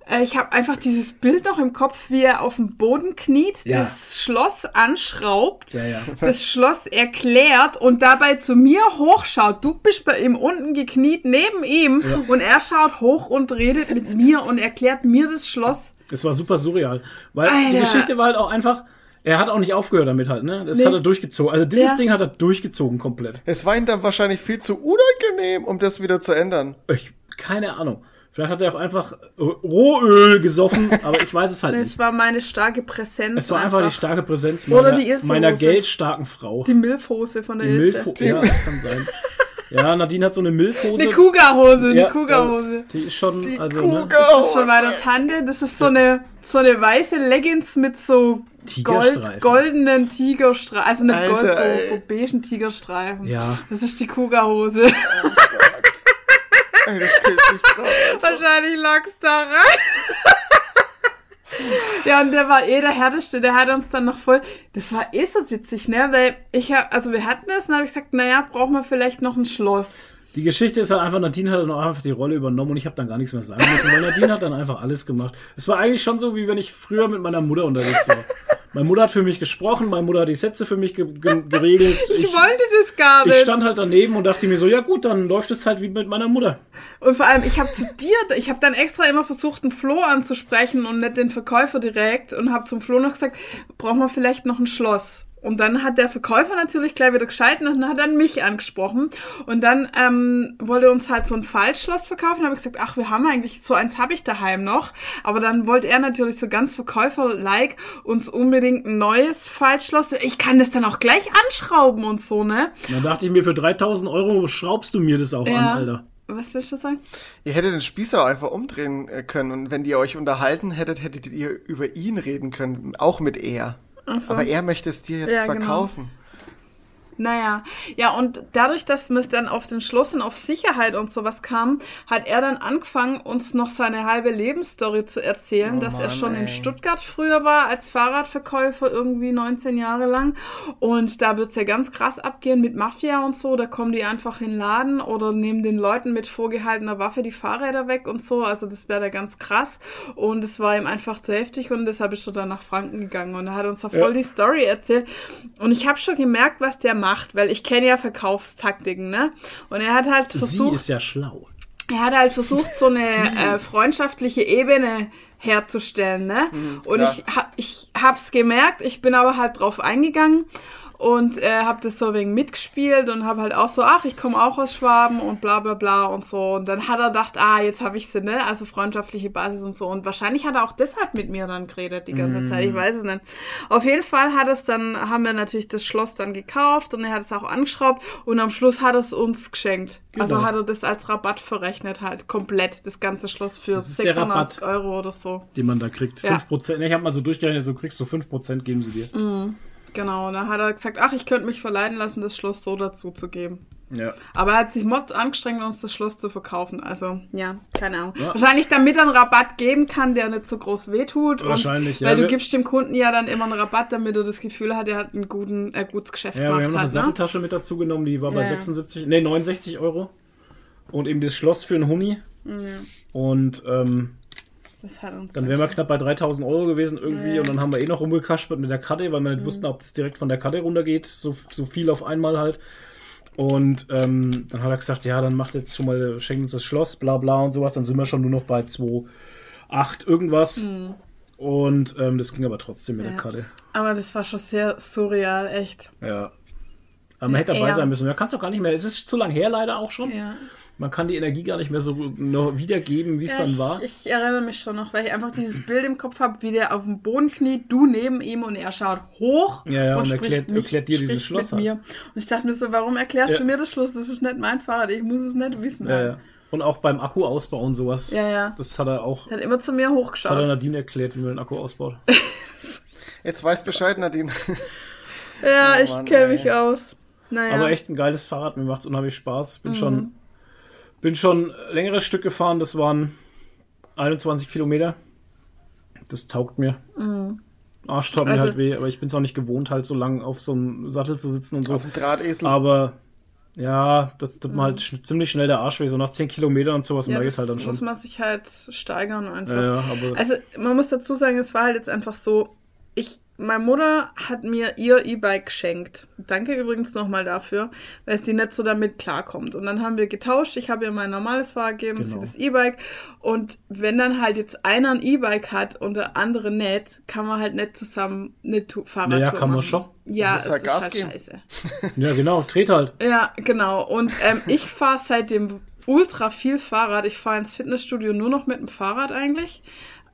äh, Ich habe einfach dieses Bild noch im Kopf, wie er auf dem Boden kniet,
Ja.
das Schloss anschraubt,
ja, ja.
das Schloss erklärt und dabei zu mir hochschaut. Du bist bei ihm unten gekniet neben ihm
Ja.
und er schaut hoch und redet mit mir und erklärt mir das Schloss.
Das war super surreal. Weil die
Alter.
Geschichte war halt auch einfach, er hat auch nicht aufgehört damit halt, ne? Das
Nee.
hat er durchgezogen. Also dieses
Ja.
Ding hat er durchgezogen komplett.
Es war ihm dann wahrscheinlich viel zu unangenehm, um das wieder zu ändern.
Ich, keine Ahnung. Vielleicht hat er auch einfach Rohöl gesoffen, aber ich weiß es halt
Es
nicht.
war meine starke Präsenz.
Es war einfach die starke Präsenz
Oder
meiner,
die
meiner geldstarken Frau.
Die Milfhose von der
Die
Ilse.
Ja, das kann sein. Ja, Nadine hat so eine Milfhose.
Eine Kuga-Hose, eine
Ja,
Kuga-Hose.
Die ist schon,
Die
also, ne,
Das ist von meiner Tante. Das ist so eine, so eine weiße Leggings mit so Gold, goldenen Tigerstreifen. Also nicht
Alter,
Gold, so, so beigen Tigerstreifen.
Ja.
Das ist die Kuga-Hose.
Ey, das mich gerade.
Wahrscheinlich lag's da rein. ja, und der war eh der härteste. Der hat uns dann noch voll. Das war eh so witzig, ne? Weil ich also wir hatten das und habe ich gesagt, naja, brauchen wir vielleicht noch ein Schloss.
Die Geschichte ist halt einfach, Nadine hat dann auch einfach die Rolle übernommen und ich habe dann gar nichts mehr sagen müssen, weil Nadine hat dann einfach alles gemacht. Es war eigentlich schon so, wie wenn ich früher mit meiner Mutter unterwegs war. Meine Mutter hat für mich gesprochen, meine Mutter hat die Sätze für mich ge ge geregelt.
Ich, wollte das gar nicht.
ich stand halt daneben und dachte mir so, ja gut, dann läuft es halt wie mit meiner Mutter.
Und vor allem, ich habe zu dir, ich habe dann extra immer versucht, einen Flo anzusprechen und nicht den Verkäufer direkt und habe zum Flo noch gesagt, brauchen wir vielleicht noch ein Schloss. Und dann hat der Verkäufer natürlich gleich wieder geschalten und hat dann mich angesprochen. Und dann ähm, wollte er uns halt so ein Fallschloss verkaufen. Da habe ich gesagt, ach, wir haben eigentlich, so eins habe ich daheim noch. Aber dann wollte er natürlich so ganz Verkäufer-like uns unbedingt ein neues Fallschloss. Ich kann das dann auch gleich anschrauben und so, ne?
Dann dachte ich mir, für 3000 Euro schraubst du mir das auch an, Alter.
Was willst du sagen?
Ihr hättet den Spießer einfach umdrehen äh, können und wenn ihr euch unterhalten hättet, hättet ihr über ihn reden können, auch mit er.
So.
Aber er möchte es dir jetzt
Ja, genau.
verkaufen.
Naja, ja, und dadurch, dass wir dann auf den Schluss und auf Sicherheit und sowas kam, hat er dann angefangen, uns noch seine halbe Lebensstory zu erzählen,
Oh
dass er
Mann,
schon in
ey.
Stuttgart früher war als Fahrradverkäufer, irgendwie 19 Jahre lang. Und da wird's ja ganz krass abgehen mit Mafia und so. Da kommen die einfach in den Laden oder nehmen den Leuten mit vorgehaltener Waffe die Fahrräder weg und so. Also das wäre da ganz krass. Und es war ihm einfach zu heftig und deshalb ist er dann nach Franken gegangen. Und er hat uns da voll
Ja.
die Story erzählt. Und ich habe schon gemerkt, was der macht, weil ich kenne ja Verkaufstaktiken, ne? Und er hat halt
Sie
versucht,
ist ja schlau.
er hat halt versucht, so eine äh, freundschaftliche Ebene herzustellen, ne? und
klar.
ich, hab, ich hab's gemerkt, ich bin aber halt drauf eingegangen und äh, hab das so wenig mitgespielt und hab halt auch so, ach, ich komme auch aus Schwaben und bla bla bla und so. Und dann hat er gedacht, ah, jetzt habe ich sie, ne? Also freundschaftliche Basis und so. Und wahrscheinlich hat er auch deshalb mit mir dann geredet die ganze Zeit. Ich weiß es nicht. Auf jeden Fall hat es dann, haben wir natürlich das Schloss dann gekauft und er hat es auch angeschraubt und am Schluss hat er es uns geschenkt. Also
Genau.
hat er das als Rabatt verrechnet halt, komplett, das ganze Schloss für
Das ist der
680
Rabatt.
Euro oder so.
Den man da kriegt.
Ja.
5%. Ne, Ich habe mal so durchgerechnet, so kriegst du 5% geben sie dir.
Genau, da hat er gesagt, ach, ich könnte mich verleiten lassen, das Schloss so dazu zu geben.
Ja.
Aber er hat sich mods angestrengt, uns das Schloss zu verkaufen. Also, ja, keine Ahnung.
Ja.
Wahrscheinlich damit er einen Rabatt geben kann, der nicht so groß wehtut.
Wahrscheinlich,
und,
ja.
Weil du
Wir-
gibst dem Kunden ja dann immer einen Rabatt, damit er das Gefühl hat, er hat ein guten, äh, gutes Geschäft
Ja, wir
gemacht.
haben noch eine
ne?
Satteltasche mit dazu genommen, die war bei
Ja, ja.
76, nee, 69 Euro. Und eben das Schloss für einen Huni. Und ähm,
Das hat uns
dann wären wir knapp bei 3000 Euro gewesen irgendwie.
Ja.
Und dann haben wir eh noch rumgekaspert mit der Karte, weil wir nicht wussten, ob das direkt von der Karte runtergeht. So, so viel auf einmal halt. Und ähm, dann hat er gesagt, ja, dann macht jetzt schon mal, schenkt uns das Schloss, bla bla und sowas. Dann sind wir schon nur noch bei 2,8 irgendwas. Und ähm, das ging aber trotzdem mit
Ja.
der Karte.
Aber das war schon sehr surreal, echt.
Ja. Aber man hätte dabei
Ja.
sein müssen. Man kann es doch gar nicht mehr. Es ist zu lang her leider auch schon.
Ja.
Man kann die Energie gar nicht mehr so noch wiedergeben, wie es
Ja,
dann war.
Ich, ich erinnere mich schon noch, weil ich einfach dieses Bild im Kopf habe, wie der auf dem Boden kniet, du neben ihm und er schaut hoch
Ja, ja, und
spricht
erklärt-
mich,
erklärt dir dieses Schloss
mit
halt.
mir. Und ich dachte mir so, warum erklärst
Ja.
du mir das Schloss? Das ist nicht mein Fahrrad, ich muss es nicht wissen.
ja, ja. Und auch beim Akkuausbau und sowas.
Ja, ja.
Das hat er auch.
Er hat immer zu mir
Das hat er
hochgeschaut.
Nadine erklärt, wie man den Akku ausbaut.
Jetzt weiß Bescheid, Nadine.
Ja,
Oh
ich
Mann,
kenne
ey.
mich aus. Naja.
Aber echt ein geiles Fahrrad, mir macht's unheimlich Spaß.
Mhm.
Bin schon, bin schon längeres Stück gefahren, das waren 21 Kilometer. Das taugt mir. Arsch tat mir
Mhm. Also-
halt weh, aber ich bin es auch nicht gewohnt, halt so lang auf so einem Sattel zu sitzen und so.
Auf dem Drahtesel.
Aber ja, das tut mir halt sch ziemlich schnell der Arsch weh. So nach 10 Kilometern und sowas
Mhm. ja,
merke ich
das
halt dann
muss
schon.
man sich halt steigern einfach.
Ja, ja, aber
Also man muss dazu sagen, es war halt jetzt einfach so, ich, meine Mutter hat mir ihr E-Bike geschenkt. Danke übrigens nochmal dafür, weil es die nicht so damit klarkommt. Und dann haben wir getauscht, ich habe ihr mein normales Fahrrad gegeben,
Genau.
sie das E-Bike. Und wenn dann halt jetzt einer ein E-Bike hat und der andere nicht, kann man halt nicht zusammen eine Tu- Fahrradtour
Naja, kann man
machen.
schon.
Ja, es
halt
ist
Gas
halt
geben.
scheiße.
ja, genau, dreht halt.
Ja, genau. Und ähm, ich fahre seitdem ultra viel Fahrrad. Ich fahre ins Fitnessstudio nur noch mit dem Fahrrad eigentlich.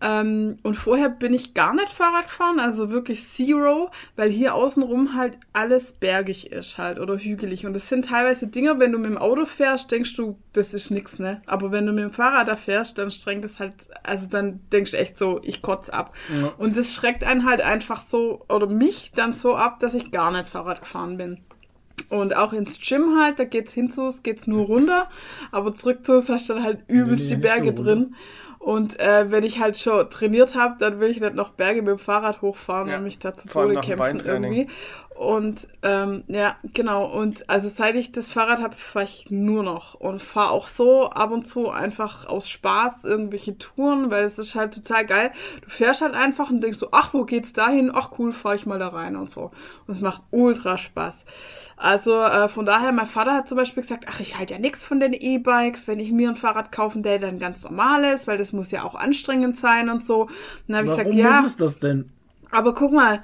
Ähm, und vorher bin ich gar nicht Fahrrad gefahren, also wirklich zero, weil hier außenrum halt alles bergig ist halt oder hügelig. Und das sind teilweise Dinge, wenn du mit dem Auto fährst, denkst du, das ist nix, ne? Aber wenn du mit dem Fahrrad da fährst, dann strengt es halt, also dann denkst du echt so, ich kotz ab.
Ja.
Und das schreckt einen halt einfach so, oder mich dann so ab, dass ich gar nicht Fahrrad gefahren bin. Und auch ins Gym halt, da geht's hinzu, es geht's nur runter, aber zurück zu, hast du dann halt übelst
Nee,
die Berge
nur runter.
Und äh, wenn ich halt schon trainiert habe, dann will ich nicht noch Berge mit dem Fahrrad hochfahren
Ja,
und mich da zu Tode kämpfen irgendwie. Und ähm, ja, genau. Und also seit ich das Fahrrad habe, fahre ich nur noch und fahre auch so ab und zu einfach aus Spaß irgendwelche Touren, weil es ist halt total geil. Du fährst halt einfach und denkst so, ach, wo geht's dahin? Ach cool, fahre ich mal da rein und so. Und es macht ultra Spaß. Also äh, von daher, mein Vater hat zum Beispiel gesagt, ach, ich halte ja nichts von den E-Bikes. Wenn ich mir ein Fahrrad kaufen der dann ganz normales, weil das muss ja auch anstrengend sein und so. Und dann habe ich gesagt, ja.
muss es das denn?
Aber guck mal,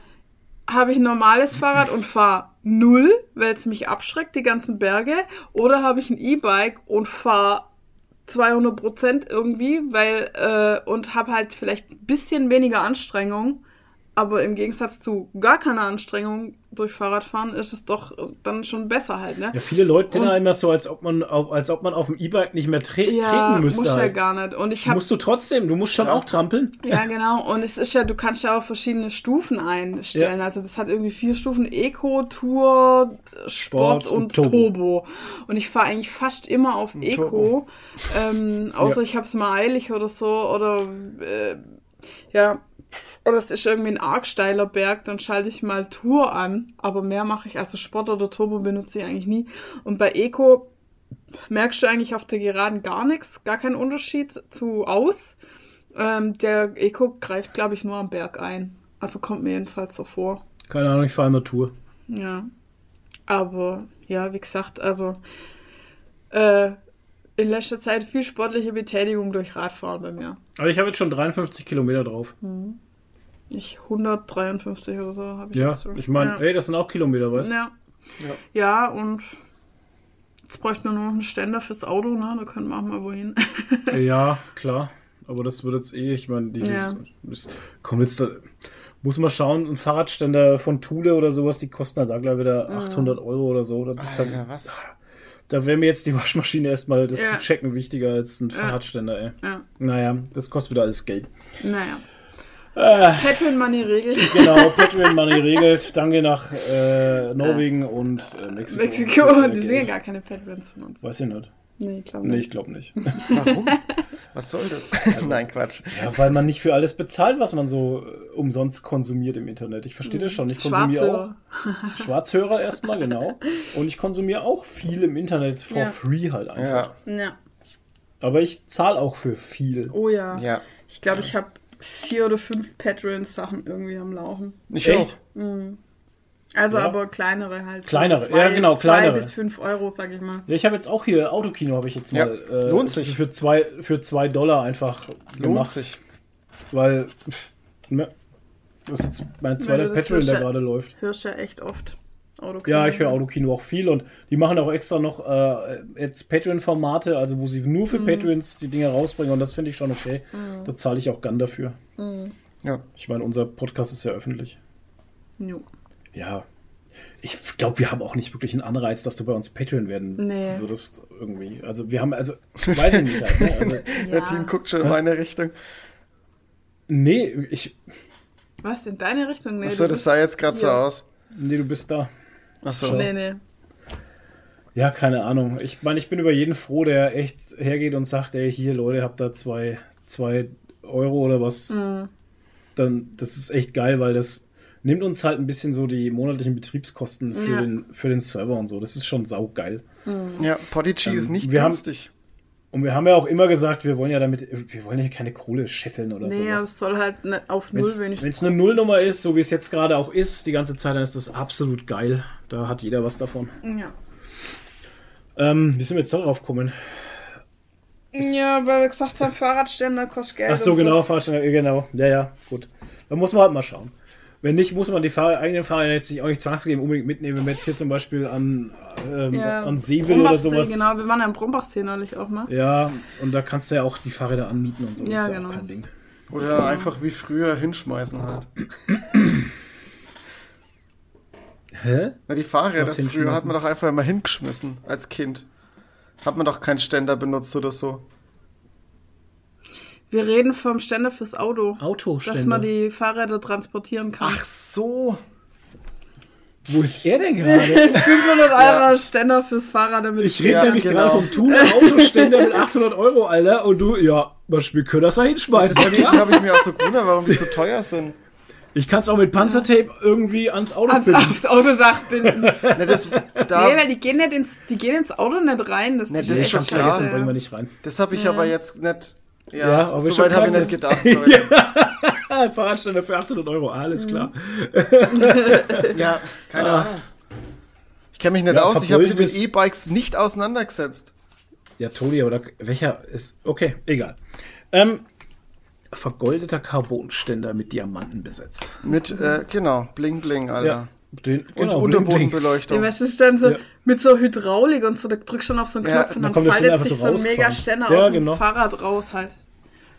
habe ich ein normales Fahrrad und fahre null, weil es mich abschreckt, die ganzen Berge, oder habe ich ein E-Bike und fahre 200 Prozent irgendwie, weil äh, und habe halt vielleicht ein bisschen weniger Anstrengung, aber im Gegensatz zu gar keiner Anstrengung durch Fahrradfahren ist es doch dann schon besser halt, ne?
Ja, viele Leute
Und-
ja immer so, als ob man auf, als ob man auf dem E-Bike nicht mehr tre
Ja,
treten müsste.
muss ja
halt.
gar nicht. Und ich habe
Musst du trotzdem, du musst schon
Ja.
auch trampeln.
Ja, genau. Und es ist ja, du kannst ja auch verschiedene Stufen einstellen. Also das hat irgendwie vier Stufen: Eco, Tour, Sport,
Sport und
und
Turbo.
Turbo. Und ich fahre eigentlich fast immer auf Eco.
Turbo.
Ähm, außer
Ja.
ich habe es mal eilig oder so. Oder äh, ja. Oder es ist irgendwie ein arg steiler Berg, dann schalte ich mal Tour an. Aber mehr mache ich, also Sport oder Turbo benutze ich eigentlich nie. Und bei Eco merkst du eigentlich auf der Geraden gar nichts, gar keinen Unterschied zu aus. Ähm, der Eco greift, glaube ich, nur am Berg ein. Also kommt mir jedenfalls so vor.
Keine Ahnung, ich fahre immer Tour.
Ja. Aber ja, wie gesagt, also äh, in letzter Zeit viel sportliche Betätigung durch Radfahren bei mir.
Aber ich habe jetzt schon 53 Kilometer drauf.
Ich 153 oder so habe ich
Ja,
jetzt so.
ich meine,
ja.
ey, das sind auch Kilometer, weißt du?
Ja.
Ja.
ja, und jetzt bräuchten wir nur noch einen Ständer fürs Auto, ne? Da können wir auch mal wohin.
Ja, klar. Aber das wird jetzt eh, ich meine, dieses.
Ja.
Das, komm, jetzt da. Muss man schauen, ein Fahrradständer von Thule oder sowas, die kosten halt da gleich wieder 800 Euro oder so. Da, bist
Alter,
halt,
was?
da wäre mir jetzt die Waschmaschine erstmal das
Ja.
zu checken wichtiger als ein Fahrradständer, ey.
ja,
Naja, das kostet wieder alles Geld.
naja.
Äh,
Patreon Money regelt.
genau, Patreon Money regelt. Danke nach äh, Norwegen und äh, Mexiko.
Mexiko,
Für
die
Geld.
sind ja gar keine Patrons von uns.
Weiß ich nicht.
Nee, ich glaube
Nee,
nicht.
ich glaube nicht.
Warum? Was soll das? Nein, Quatsch.
Ja, weil man nicht für alles bezahlt, was man so äh, umsonst konsumiert im Internet. Ich verstehe das schon. Ich konsumiere
Schwarzhörer.
auch Schwarzhörer erstmal, genau. Und ich konsumiere auch viel im Internet for
Ja.
free halt einfach.
Ja,
Ja.
Aber ich zahle auch für viel.
Oh ja.
ja.
Ich glaube, ich habe vier oder fünf Patrons-Sachen irgendwie am Laufen.
Ich
Echt?
Also
Ja.
aber kleinere halt.
Kleinere,
Zwei-
ja, genau, kleinere.
Zwei bis fünf Euro, sag ich mal.
Ja, ich habe jetzt auch hier Autokino, habe ich jetzt
Ja,
mal. äh,
lohnt sich.
Für zwei, für zwei Dollar einfach
Lohnt
gemacht.
sich.
Weil. pff, ne, das ist jetzt mein zweiter Patreon, der gerade läuft.
Hörst ja echt oft. Autokino.
Ja, ich höre Autokino auch viel und die machen auch extra noch äh, jetzt Patreon-Formate, also wo sie nur
Mhm.
für Patrons die Dinge rausbringen und das finde ich schon okay. Da zahle ich auch gern dafür.
Ja.
Ich meine, unser Podcast ist ja öffentlich.
Jo.
Ja. Ich glaube, wir haben auch nicht wirklich einen Anreiz, dass du bei uns Patreon werden
Nee.
würdest irgendwie. Also wir haben, also, weiß ich nicht halt, ne? Also,
Der Team guckt schon in meine Richtung.
nee, ich,
Was, in deine Richtung? Nee,
Achso, das sah jetzt gerade so aus.
nee, du bist da.
Achso.
Nee, nee.
Ja, keine Ahnung. Ich meine, ich bin über jeden froh, der echt hergeht und sagt, ey, hier, Leute, habt da zwei, zwei Euro oder was.
Mhm.
Dann, das ist echt geil, weil das nimmt uns halt ein bisschen so die monatlichen Betriebskosten für,
Ja.
den, für den Server und so. Das ist schon saugeil.
Ja, Podigy
Ähm,
ist nicht
wir haben-
günstig.
Und wir haben ja auch immer gesagt, wir wollen ja damit, wir wollen ja keine Kohle scheffeln oder
Nee,
sowas.
es soll halt ne, auf Null
Wenn
wenigstens.
es eine Nullnummer ist, so wie es jetzt gerade auch ist, die ganze Zeit, dann ist das absolut geil. Da hat jeder was davon.
Ja.
Ähm, wie sind wir jetzt darauf gekommen?
ja, weil wir gesagt haben, Fahrradständer kostet Geld.
Ach so, genau, Fahrradständer, genau. Ja, ja, gut. Da muss man halt mal schauen. Wenn nicht, muss man die Fahr eigenen Fahrräder jetzt nicht auch nicht zwangsgegeben unbedingt mitnehmen. Wenn wir jetzt hier zum Beispiel an, ähm,
Ja,
an Seeville oder sowas.
Genau, wir waren ja im Brombachsee neulich auch mal.
Ja, und da kannst du ja auch die Fahrräder anmieten und so.
Ja,
das ist
genau.
auch kein Ding.
Oder einfach wie früher hinschmeißen halt.
Hä?
Na, die Fahrräder früher hat man doch einfach immer hingeschmissen als Kind. Hat man doch keinen Ständer benutzt oder so.
Wir reden vom Ständer fürs Auto.
Autoständer.
Dass man die Fahrräder transportieren kann.
Ach so.
Wo ist er denn gerade?
500 Euro Ständer fürs Fahrrad, damit
Ich rede
Ja,
nämlich
genau.
gerade vom Thuner Autoständer mit 800 Euro, Alter. Und du, ja, wir können das da hinschmeißen. Ja,
Deswegen
klar.
habe ich mir auch so gewundert, warum die so teuer sind.
Ich kann es auch mit Panzertape irgendwie ans Auto
ans,
binden.
aufs Autodach binden. nee,
Ne, das, da,
weil die gehen, nicht ins, die gehen ins Auto nicht rein. Das,
Nee, das ist schon klar.
vergessen,
ja.
bringen wir nicht rein.
das habe ich aber jetzt nicht. Ja,
Ja, aber
so weit habe ich nicht
jetzt.
gedacht, Leute.
Ah, Fahrradständer für 800 Euro, alles klar.
Ja, keine Ahnung. Ich kenne mich nicht
Ja,
aus, ich habe mich mit E-Bikes nicht auseinandergesetzt.
Ja, Toni, da, welcher ist. Okay, egal. Ähm, vergoldeter Carbonständer mit Diamanten besetzt.
Mit, äh, genau, Bling Bling, Alter.
Ja. Den,
Und
genau.
Ja,
Unterbodenbeleuchtung.
du, das ist dann so
Ja.
mit so Hydraulik und so, da drückst du dann auf so einen
Ja,
Knopf und
dann
dann,
kommt der Ständer
faltet sich
so
ein mega Ständer
Ja,
aus dem
genau.
Fahrrad raus halt.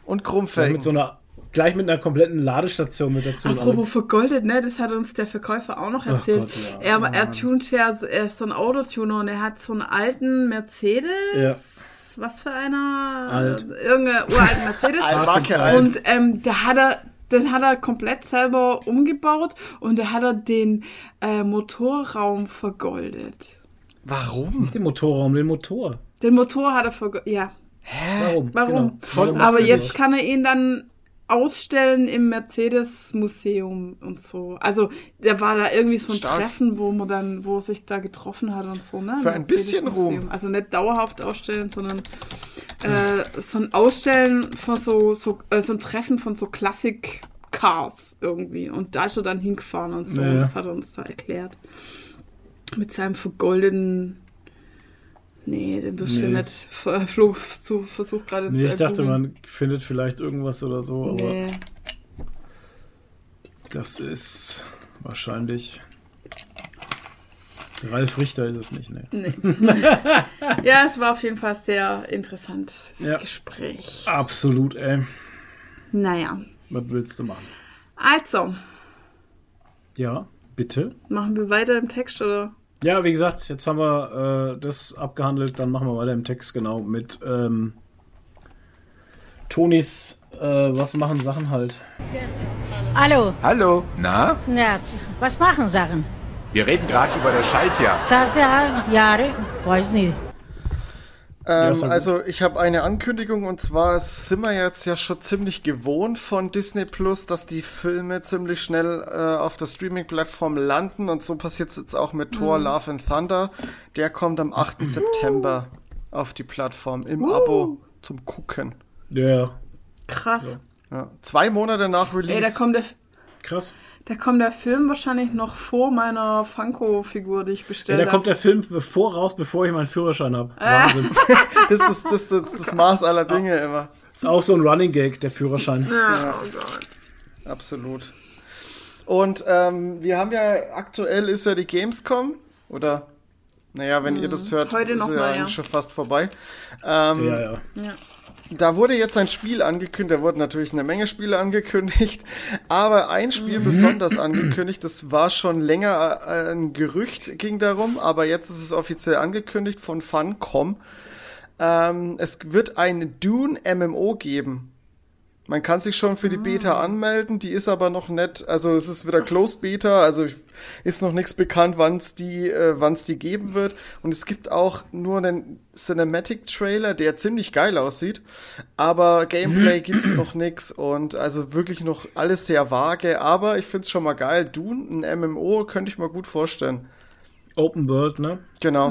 Und
Ja,
Chromfelgen.
mit so einer, gleich mit einer kompletten Ladestation mit dazu.
Apropos vergoldet, ne, das hat uns der Verkäufer auch noch erzählt.
Gott, ja.
er, er tunt ja, er ist so ein Autotuner und er hat so einen alten Mercedes.
Ja.
Was für einer?
Alt.
Irgendeine uralten Mercedes.
Marke
Und-
ähm, da hat er, den hat er komplett selber umgebaut und da hat er den äh, Motorraum vergoldet.
Warum?
Den Motorraum, den Motor.
Den Motor hat er vergoldet. Ja.
Warum?
Warum?
Genau.
Aber
er
jetzt kann er ihn dann ausstellen im Mercedes-Museum und so. Also der war da irgendwie so ein
Stark.
Treffen, wo man dann, wo er sich da getroffen hat und so, ne?
Für ein bisschen. Ruhm.
Also nicht dauerhaft ausstellen, sondern äh, so ein Ausstellen von so, so, äh, so ein Treffen von so Classic Cars irgendwie. Und da ist er dann hingefahren und so.
Ja, ja.
Und das hat er uns da erklärt. Mit seinem vergoldeten. Nee, den du
Nee.
nicht. F- Flo zu, versucht gerade
Nee,
zu
ich dachte, man findet vielleicht irgendwas oder so, aber
Nee.
das ist wahrscheinlich. Ralf Richter ist es nicht, ne?
Nee. ja, es war auf jeden Fall sehr interessantes
Ja.
Gespräch.
Absolut, ey.
Naja,
Was willst du machen?
also,
Ja, bitte.
machen wir weiter im Text oder?
Ja, wie gesagt, jetzt haben wir äh, das abgehandelt, dann machen wir weiter im Text, genau, mit ähm, Tonis äh, Was machen Sachen halt.
Hallo,
Hallo, na?
ja, was machen Sachen?
Wir reden gerade über das Schaltjahr.
Sasa, Jahre, weiß nicht.
Ja,
Ähm,
gut.
also ich habe eine Ankündigung und zwar sind wir jetzt ja schon ziemlich gewohnt von Disney Plus, dass die Filme ziemlich schnell äh, auf der Streaming-Plattform landen und so passiert es jetzt auch mit Thor Love and Thunder. Der kommt am 8. September auf die Plattform im Abo zum Gucken.
Ja,
Krass.
Ja. Zwei Monate nach Release.
Ey, da kommt, der,
krass.
Da kommt der Film wahrscheinlich noch vor meiner Funko-Figur, die ich
Ja,
bestellt
da
habe.
kommt der Film bevor raus, bevor ich meinen Führerschein habe. Wahnsinn.
das ist das, das, das Maß aller Dinge immer.
ist auch so ein Running Gag, der Führerschein.
ja, oh Gott.
Absolut. Und ähm, wir haben ja aktuell ist ja die Gamescom oder naja, wenn ihr das hört,
Hm, Heute
ist
noch
ja
mal, ja.
eigentlich schon fast vorbei. Ähm,
Ja, ja.
Ja.
Da wurde jetzt ein Spiel angekündigt, da wurden natürlich eine Menge Spiele angekündigt, aber ein Spiel
Mhm.
besonders angekündigt, das war schon länger äh, ein Gerücht, ging darum, aber jetzt ist es offiziell angekündigt von Funcom. Ähm, es wird ein Dune MMO geben. Man kann sich schon für die Beta anmelden, die ist aber noch nicht, also es ist wieder Closed Beta, also ist noch nichts bekannt, wann es die, äh, wann's die geben wird. Und es gibt auch nur einen Cinematic Trailer, der ziemlich geil aussieht, aber Gameplay gibt's noch nix und also wirklich noch alles sehr vage, aber ich find's schon mal geil. Dune, ein MMO, könnte ich mir gut vorstellen.
Open World, ne?
Genau.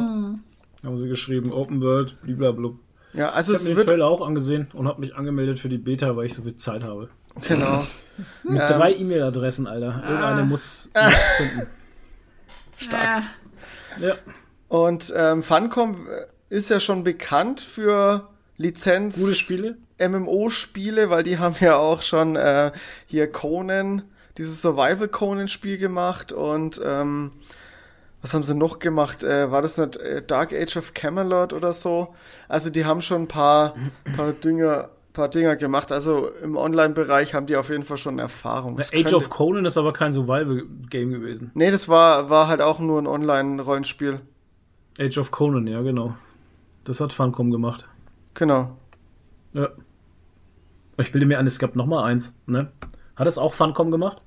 Haben sie geschrieben. Open World, blablabla.
Ja, also
Ich habe
es
mir den Trailer auch angesehen und habe mich angemeldet für die Beta, weil ich so viel Zeit habe.
genau.
Mit
Ähm.
drei E-Mail-Adressen, Alter. Irgendeine muss, muss zünden.
Äh,
Ja.
Und ähm, Funcom äh, ist ja schon bekannt für Lizenz
Gute Spiele.
MMO-Spiele, weil die haben ja auch schon äh, hier Conan, dieses Survival Conan Spiel gemacht und ähm, was haben sie noch gemacht? Äh, war das nicht äh, Dark Age of Camelot oder so? Also die haben schon ein paar, paar Dinger paar Dinger gemacht. Also im Online-Bereich haben die auf jeden Fall schon Erfahrung. Das
Age of Conan ist aber kein Survival-Game gewesen.
Nee, das war, war halt auch nur ein Online-Rollenspiel.
Age of Conan, ja, genau. Das hat Funcom gemacht.
Genau.
Ja. Ich bilde mir ein, es gab noch mal eins, ne? Hat es auch Funcom gemacht?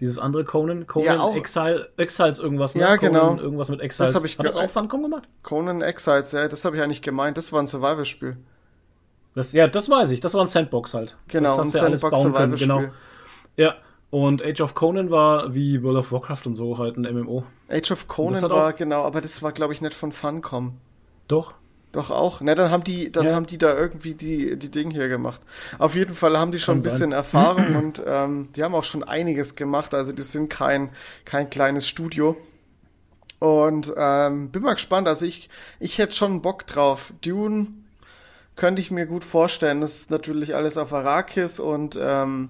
Dieses andere Conan? Conan
Ja, auch.
Exile, Exiles irgendwas, ne?
Ja,
Conan,
genau.
Irgendwas mit Exiles.
Das ich
Hat das auch Funcom gemacht?
Conan Exiles, ja, das habe ich eigentlich gemeint. Das war ein Survival-Spiel.
Das, ja, das weiß ich. Das war ein Sandbox halt.
Genau,
das
ein
hast du ja alles
Sandbox
bauen können,
Survival-Spiel.
Genau. Ja. Und Age of Conan war wie World of Warcraft und so halt ein MMO.
Age of Conan war genau, aber das war glaube ich nicht von Funcom.
Doch.
Doch auch. Ne, dann haben die, dann
Ja.
haben die da irgendwie die, die Dinge hier gemacht. Auf jeden Fall haben die schon
Kann
ein bisschen
sein.
Erfahrung und ähm, die haben auch schon einiges gemacht. Also die sind kein, kein kleines Studio. Und ähm, bin mal gespannt. Also ich, ich hätte schon Bock drauf. Dune könnte ich mir gut vorstellen. Das ist natürlich alles auf Arrakis und ähm,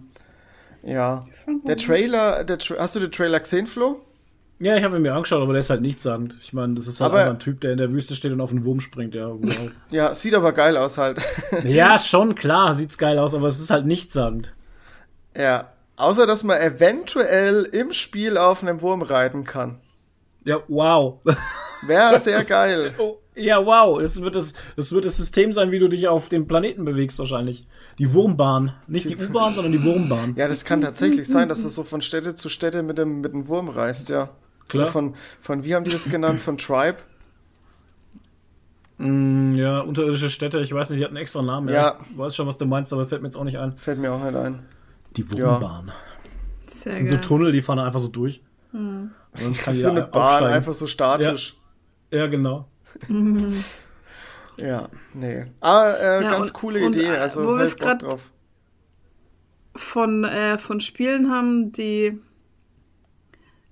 ja. Der Trailer, der Tra hast du den Trailer gesehen, Flo?
Ja, ich habe ihn mir angeschaut, aber der ist halt nichtssagend. Ich meine, das ist halt
Aber-
ein Typ, der in der Wüste steht und auf einen Wurm springt. Ja, wow.
Ja, sieht aber geil aus halt.
ja schon, klar, sieht's geil aus, aber es ist halt nichtssagend.
Ja, außer dass man eventuell im Spiel auf einem Wurm reiten kann.
Ja, wow.
Wäre sehr geil.
Oh, ja, wow. Das wird das, das wird das System sein, wie du dich auf dem Planeten bewegst, wahrscheinlich. Die Wurmbahn. Nicht die U-Bahn, sondern die Wurmbahn.
Ja, das kann tatsächlich sein, dass du so von Städte zu Städte mit dem, mit dem Wurm reist, ja.
Klar.
Von, von, wie haben die das genannt? Von Tribe?
Mm, ja, unterirdische Städte, ich weiß nicht, die hatten einen extra Namen.
Ja.
Ich weiß schon, was du meinst, aber fällt mir jetzt auch nicht ein.
Fällt mir auch nicht ein.
Die Wurmbahn.
Sehr
Das sind so
geil.
Tunnel, die fahren einfach so durch. Und dann kann
Das ist so eine Bahn,
aufsteigen.
einfach so statisch.
Ja, genau.
Ja, nee. Ah, äh,
Ja,
ganz
und-
coole
und,
Idee,
äh,
also
wo
ich Bock drauf.
von, äh, von Spielen haben, die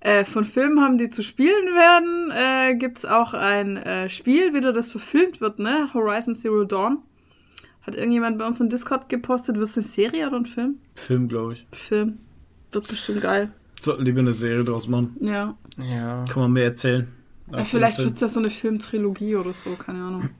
äh, von Filmen haben, die zu spielen werden, äh, gibt's auch ein äh, Spiel, wieder das verfilmt wird, ne? Horizon Zero Dawn. Hat irgendjemand bei uns im Discord gepostet, wird es eine Serie oder ein Film?
Film, glaube ich.
Film. Wird bestimmt geil.
Sollten lieber eine Serie draus machen.
Ja.
Ja.
Kann man mehr erzählen.
ja vielleicht
Film.
wird's ja so eine Filmtrilogie oder so, keine Ahnung.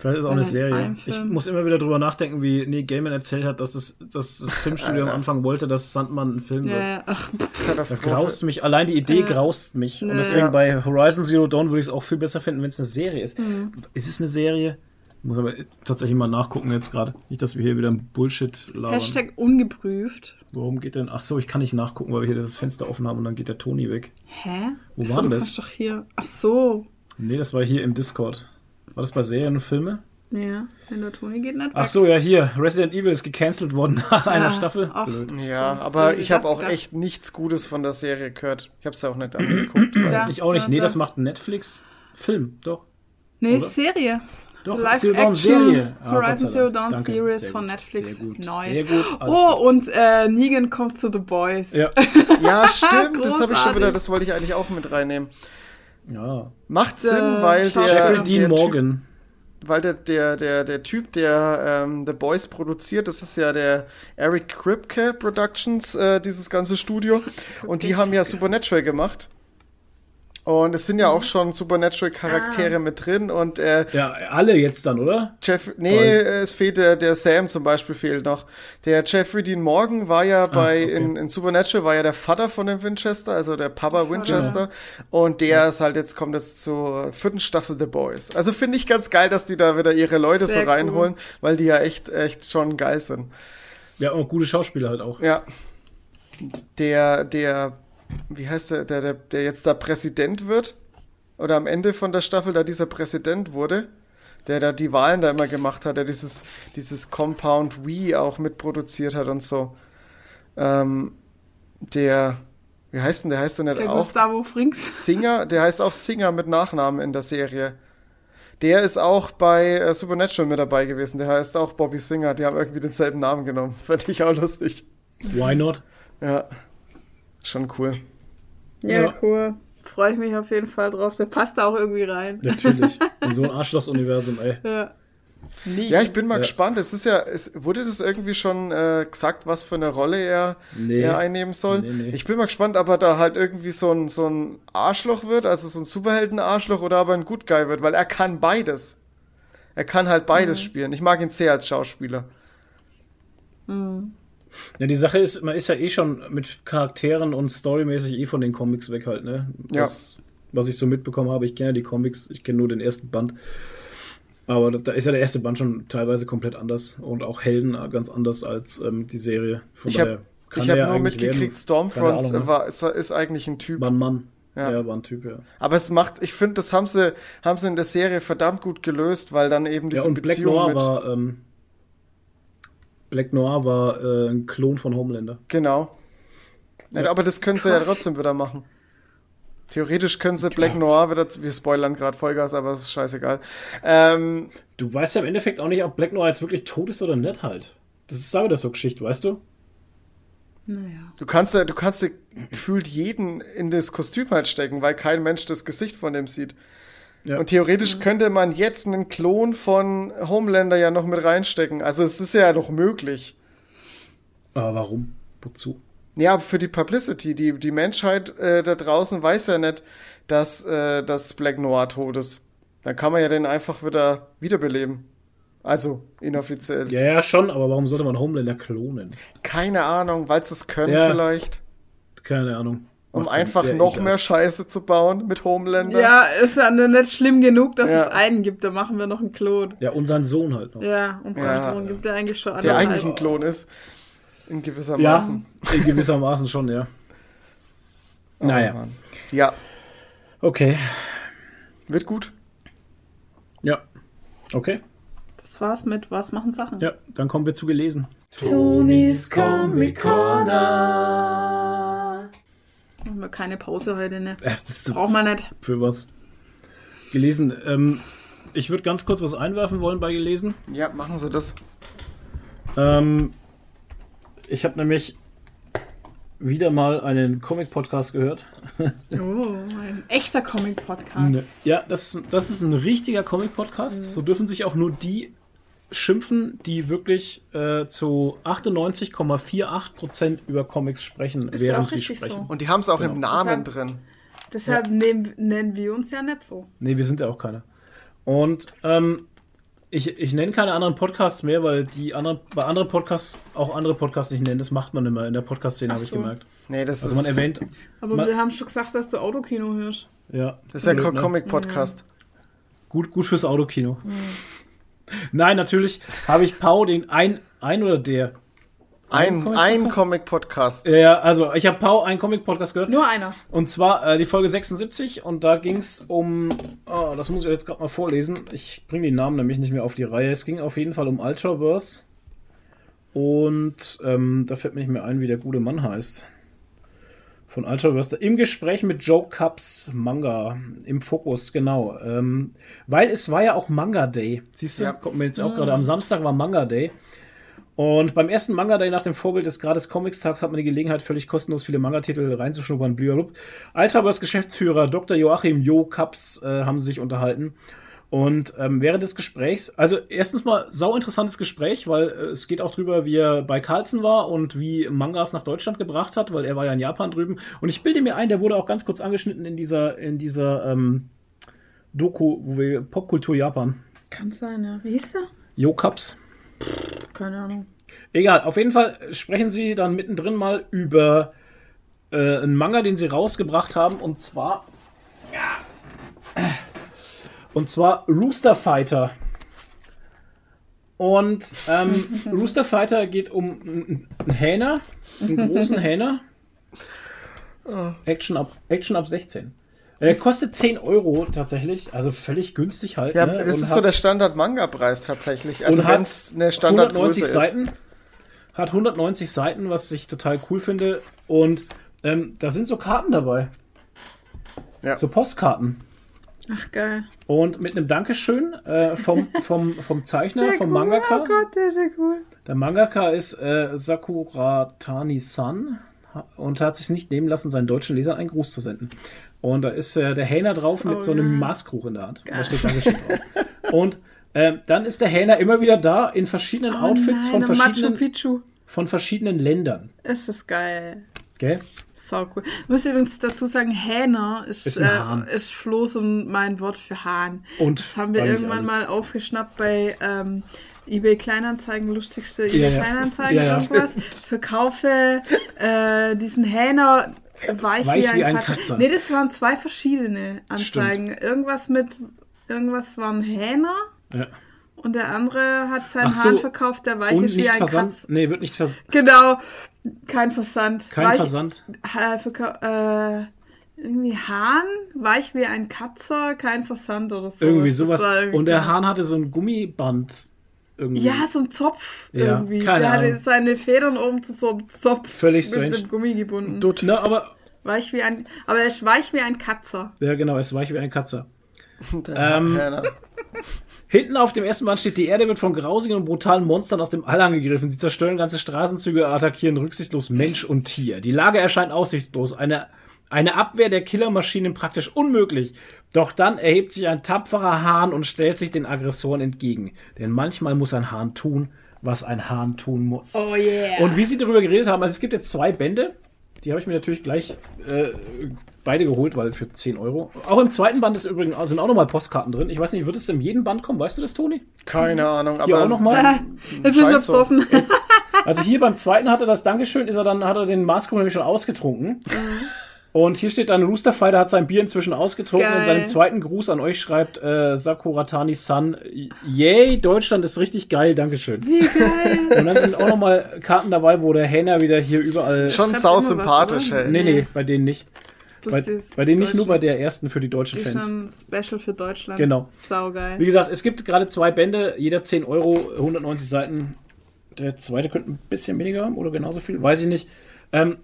Vielleicht ist auch
Ja,
eine
in
Serie. Ich muss immer wieder drüber nachdenken, wie Neil Gaiman erzählt hat, dass das, dass das Filmstudio am. Anfang wollte, dass Sandmann ein Film wird.
ja, ach,
Katastrophe.
graust mich. Allein die Idee
Ja.
graust mich. Und
Ja.
deswegen
Ja.
bei Horizon Zero Dawn würde ich es auch viel besser finden, wenn es eine Serie ist.
Mhm.
Ist es eine Serie? Muss aber tatsächlich mal nachgucken jetzt gerade. Nicht, dass wir hier wieder ein Bullshit labern.
Hashtag ungeprüft.
Worum geht denn? Ach so, ich kann nicht nachgucken, weil wir hier das Fenster offen haben und dann geht der Toni weg.
Hä?
Wo war denn das?
doch hier. Ach so.
Nee, das war hier im Discord. War das bei Serien und Filme?
Ja, wenn der Toni geht nicht
Ach so, ja, hier. Resident Evil ist gecancelt worden nach einer
Ja,
Staffel.
ach.
Blöd.
Ja,
So,
aber ich habe auch
gedacht.
echt nichts Gutes von der Serie gehört. Ich habe es ja auch nicht angeguckt.
Ja.
Ich auch nicht. Nee,
da-
das macht Netflix. Film, doch.
Nee,
Oder?
Serie.
Doch,
Live
Zero Dawn
Action
Serie. Ah,
Horizon Zero. Dawn
Danke.
Series
Sehr
von. Netflix.
Sehr gut.
Nice.
Sehr gut. Alles
Oh,
gut.
und äh, Negan kommt zu The Boys.
Ja.
Ja, stimmt, das habe ich schon wieder, das wollte ich eigentlich auch mit reinnehmen.
Ja.
Macht Sinn,
Äh,
weil der.
Jeffrey
der
Dean
Typ,
Morgan.
weil der, der, der, der Typ, der ähm, The Boys produziert, das ist ja der Eric Kripke Productions, äh, dieses ganze Studio. Und die haben ja Supernatural gemacht. Und es sind ja auch schon Supernatural-Charaktere mit drin. Und äh,
Ja, alle jetzt dann, oder?
Jeff, nee, äh, es fehlt der, der Sam zum Beispiel fehlt noch. Der Jeffrey Dean Morgan war ja bei,
Ah, okay.
in, in Supernatural war ja der Vater von dem Winchester, also der Papa Winchester. Und der ist halt jetzt, kommt jetzt zur vierten Staffel The Boys. Also finde ich ganz geil, dass die da wieder ihre Leute
Sehr
so
cool.
reinholen, weil die ja echt, echt schon geil sind.
Ja, und gute Schauspieler halt auch.
Ja. Der, der, wie heißt der, der, der, der jetzt da Präsident wird? Oder am Ende von der Staffel da dieser Präsident wurde? Der da die Wahlen da immer gemacht hat, der dieses, dieses Compound We auch mitproduziert hat und so. Ähm, der, wie heißt denn der? Heißt der nicht
Der
auch
Gustavo Frings.
Singer? Der heißt auch Singer mit Nachnamen in der Serie. Der ist auch bei äh, Supernatural mit dabei gewesen. Der heißt auch Bobby Singer. Die haben irgendwie denselben Namen genommen. Fand ich auch lustig.
Why not?
Ja. Schon cool.
Ja,
Ja.
cool. Freue ich mich auf jeden Fall drauf. Der passt da auch irgendwie rein.
Natürlich. In so ein Arschloch-Universum, ey.
Ja.
Ja, ich bin mal
Ja.
gespannt. Es ist ja, es wurde das irgendwie schon äh, gesagt, was für eine Rolle er,
Nee.
er einnehmen soll.
Nee, nee.
Ich bin mal gespannt, ob er da halt irgendwie so ein, so ein Arschloch wird, also so ein Superhelden-Arschloch oder aber ein Good Guy wird, weil er kann beides. Er kann halt beides
Mhm.
spielen. Ich mag ihn sehr als Schauspieler.
Ja, die Sache ist, man ist ja eh schon mit Charakteren und storymäßig eh von den Comics weg halt, ne?
Ja.
Das, was ich so mitbekommen habe, ich kenne ja die Comics, ich kenne nur den ersten Band. Aber da- ist ja der erste Band schon teilweise komplett anders und auch Helden ganz anders als ähm, die Serie. Von
Ich habe hab
ja
nur mitgekriegt,
werden.
Stormfront
Ahnung, ne?
war, ist, ist eigentlich ein Typ.
War ein Mann.
Ja.
Ja. war ein Typ, ja.
Aber es macht, ich finde, das haben sie, haben sie in der Serie verdammt gut gelöst, weil dann eben
Ja,
diese
und Black
Beziehung
Noir
mit.
war, ähm, Black Noir war äh, ein Klon von Homelander.
Genau. Ja, aber das können sie ja trotzdem wieder machen. Theoretisch können sie Black Noir wieder, wir spoilern gerade Vollgas, aber ist scheißegal. Ähm,
Du weißt ja im Endeffekt auch nicht, ob Black Noir jetzt wirklich tot ist oder nicht halt. Das ist aber das so Geschichte, weißt du?
Naja.
du kannst ja, du kannst ja gefühlt jeden in das Kostüm halt stecken, weil kein Mensch das Gesicht von dem sieht.
Ja.
Und theoretisch könnte man jetzt einen Klon von Homelander ja noch mit reinstecken. Also es ist ja noch möglich.
Aber warum? Wozu?
Ja, für die Publicity. Die, die Menschheit äh, da draußen weiß ja nicht, dass, äh, dass Black Noir tot ist. Dann kann man ja den einfach wieder wiederbeleben. Also, inoffiziell.
Ja, ja, schon, aber warum sollte man Homelander klonen?
Keine Ahnung, weil sie es können
Ja.
vielleicht.
Keine Ahnung.
Um
Macht
einfach noch
egal.
mehr Scheiße zu bauen mit Homelander.
Ja, ist ja nur nicht schlimm genug, dass
Ja.
es einen gibt. Da machen wir noch einen Klon.
Ja, und sein Sohn halt noch.
Ja, und
Ja.
ja. Sohn gibt er eigentlich schon
Der eigentlich ein Klon ist. In gewisser
Ja,
Maßen.
in gewissermaßen schon, ja.
Oh,
naja,
Mann. Ja,
okay.
wird gut.
Ja. Okay.
Das war's mit Was machen Sachen?
Ja, dann kommen wir zu gelesen.
Tonis Comic Corner. Machen wir keine Pause heute, ne?
Äh, das ist
Braucht man nicht.
für was. Gelesen. Ähm, ich würde ganz kurz was einwerfen wollen bei gelesen.
Ja, machen Sie das.
Ähm, ich habe nämlich wieder mal einen Comic-Podcast gehört.
Oh, ein echter Comic-Podcast.
Ja, das, ist- das ist ein richtiger Comic-Podcast. So dürfen sich auch nur die schimpfen, die wirklich äh, zu 98,48% über Comics sprechen,
Ist ja
während
auch
sie sprechen.
so.
Und die haben es auch
Genau.
im Namen
Deshalb-
drin.
Deshalb nehmen, nennen wir uns ja nicht so.
Nee, wir sind ja auch keine. Und ähm, ich, ich nenne keine anderen Podcasts mehr, weil die anderen, bei anderen Podcasts auch andere Podcasts nicht nennen. Das macht man immer in der Podcast-Szene, habe ich
so.
gemerkt.
Nee, das
Also man
ist,
erwähnt,
Aber
Ma-
wir haben schon gesagt, dass du Autokino hörst.
ja.
das ist ja
ne?
Comic-Podcast.
Gut, gut fürs Autokino. Nein, natürlich habe ich Pau den ein, ein oder der.
Ein,
Comic-Podcast?
ein Comic-Podcast.
Ja, also ich habe Pau einen Comic-Podcast gehört.
Nur einer.
Und zwar äh, die Folge 76 und da ging es um, oh, das muss ich jetzt gerade mal vorlesen, ich bringe die Namen nämlich nicht mehr auf die Reihe. Es ging auf jeden Fall um Ultraverse und ähm, da fällt mir nicht mehr ein, wie der gute Mann heißt. Von Ultraverse. Im Gespräch mit Joe Cups Manga im Fokus, genau. Ähm, weil es war ja auch Manga Day. Siehst du,
Ja.
kommt mir jetzt auch gerade. Am Samstag war Manga Day. Und beim ersten Manga Day nach dem Vorbild des gratis Comics Tags hat man die Gelegenheit, völlig kostenlos viele Manga-Titel reinzuschnuppern. Blüherlup. Ultraverse Geschäftsführer Dr. Joachim Jo Kaps äh, haben sich unterhalten. Und ähm, während des Gesprächs, also erstens mal sau interessantes Gespräch, weil äh, es geht auch drüber, wie er bei Carlsen war und wie Mangas nach Deutschland gebracht hat, weil er war ja in Japan drüben. Und ich bilde mir ein, der wurde auch ganz kurz angeschnitten in dieser, in dieser ähm, Doku, wo wir Popkultur Japan.
Kann sein, ja. Wie hieß der?
Jo Kaps.
Keine Ahnung.
Egal, auf jeden Fall sprechen sie dann mittendrin mal über äh, einen Manga, den sie rausgebracht haben, und zwar. Und zwar Rooster Fighter. Und ähm, Rooster Fighter geht um einen Hähner, einen großen Hähner. Action ab, Action ab 16. Er kostet 10 Euro tatsächlich, also völlig günstig halt.
Ja,
ne?
das
Und
ist so der Standard-Manga-Preis tatsächlich. Also wenn es eine Standardgröße
190
ist.
Seiten. Hat 190 Seiten, was ich total cool finde. Und ähm, da sind so Karten dabei.
Ja.
So Postkarten.
Ach, geil.
Und mit einem Dankeschön äh, vom, vom, vom Zeichner,
Sehr
vom
cool.
Mangaka.
Oh Gott, der ist ja cool.
Der Mangaka ist äh, Sakura Tani-san und hat sich nicht nehmen lassen, seinen deutschen Lesern einen Gruß zu senden. Und da ist äh, der Hähner drauf mit so einem. Maßkrug in der Hand. Da steht Dankeschön drauf. Und ähm, dann ist der Hähner immer wieder da in verschiedenen Outfits
oh
von,
nein, Machu
verschiedenen, von verschiedenen Ländern.
Ist das geil.
Gell?
Sau cool. Ich muss übrigens dazu sagen, Hähner ist,
Ist
äh, ist Floß und mein Wort für Hahn.
Und
Das haben wir irgendwann mal aufgeschnappt bei ähm, eBay Kleinanzeigen, lustigste eBay
Ja.
Kleinanzeigen,
Ja, ja.
irgendwas. Verkaufe äh, diesen Hähner weich,
Weich
wie,
wie
ein. Katzer. Nee, das waren zwei verschiedene Anzeigen. Irgendwas mit, irgendwas war ein Hähner
Ja.
und der andere hat seinen
so.
Hahn verkauft, der weich ist wie ein
Versand.
Katz.
Nee, wird nicht vers
Genau, kein Versand.
kein
weich,
Versand.
Äh, verkau- äh, irgendwie Hahn, weich wie ein Katzer, kein Versand oder so.
Irgendwie sowas.
irgendwie
Und der. Hahn hatte so ein Gummiband. Irgendwie.
Ja, so ein Zopf
Ja,
irgendwie.
keine
der hatte
Ahnung.
seine Federn oben zu so einem Zopf
Völlig
mit
strange.
dem Gummi gebunden.
Dutt.
Na, aber.
Weich wie ein, aber er ist weich wie ein Katzer.
Ja, genau, es ist weich wie ein Katzer. Ähm. Hinten auf dem ersten Band steht, die Erde wird von grausigen und brutalen Monstern aus dem All angegriffen. Sie zerstören ganze Straßenzüge, attackieren rücksichtslos Mensch und Tier. Die Lage erscheint aussichtslos. Eine, eine Abwehr der Killermaschinen praktisch unmöglich. Doch dann erhebt sich ein tapferer Hahn und stellt sich den Aggressoren entgegen. Denn manchmal muss ein Hahn tun, was ein Hahn tun muss.
Oh yeah.
Und wie sie darüber geredet haben, also es gibt jetzt zwei Bände. Die habe ich mir natürlich gleich äh, beide geholt, weil für 10 Euro. Auch im zweiten Band ist übrigens, sind auch nochmal Postkarten drin. Ich weiß nicht, wird es in jedem Band kommen? Weißt du das, Toni?
Keine Ahnung,
Hier
aber
auch nochmal.
Jetzt ist er
scheint so.
besoffen.
Also hier beim zweiten hat er das Dankeschön, ist er dann, hat er den Maßkrug nämlich schon ausgetrunken. Und hier steht dann, Rooster Fighter hat sein Bier inzwischen ausgetrunken
Geil.
und seinen zweiten Gruß an euch schreibt äh, Sakuratani-san. Yay, Deutschland ist richtig geil, Dankeschön.
Wie geil.
Und dann sind auch nochmal Karten dabei, wo der Hähner wieder hier überall.
schon sau sympathisch, ey.
Nee, nee, bei denen nicht. Bei, bei denen nicht, nur bei der ersten für die deutschen Fans.
special für Deutschland.
Genau.
Saugeil.
Wie gesagt, es gibt gerade zwei Bände, jeder 10 Euro, 190 Seiten. Der zweite könnte ein bisschen weniger haben oder genauso viel, weiß ich nicht. Ähm,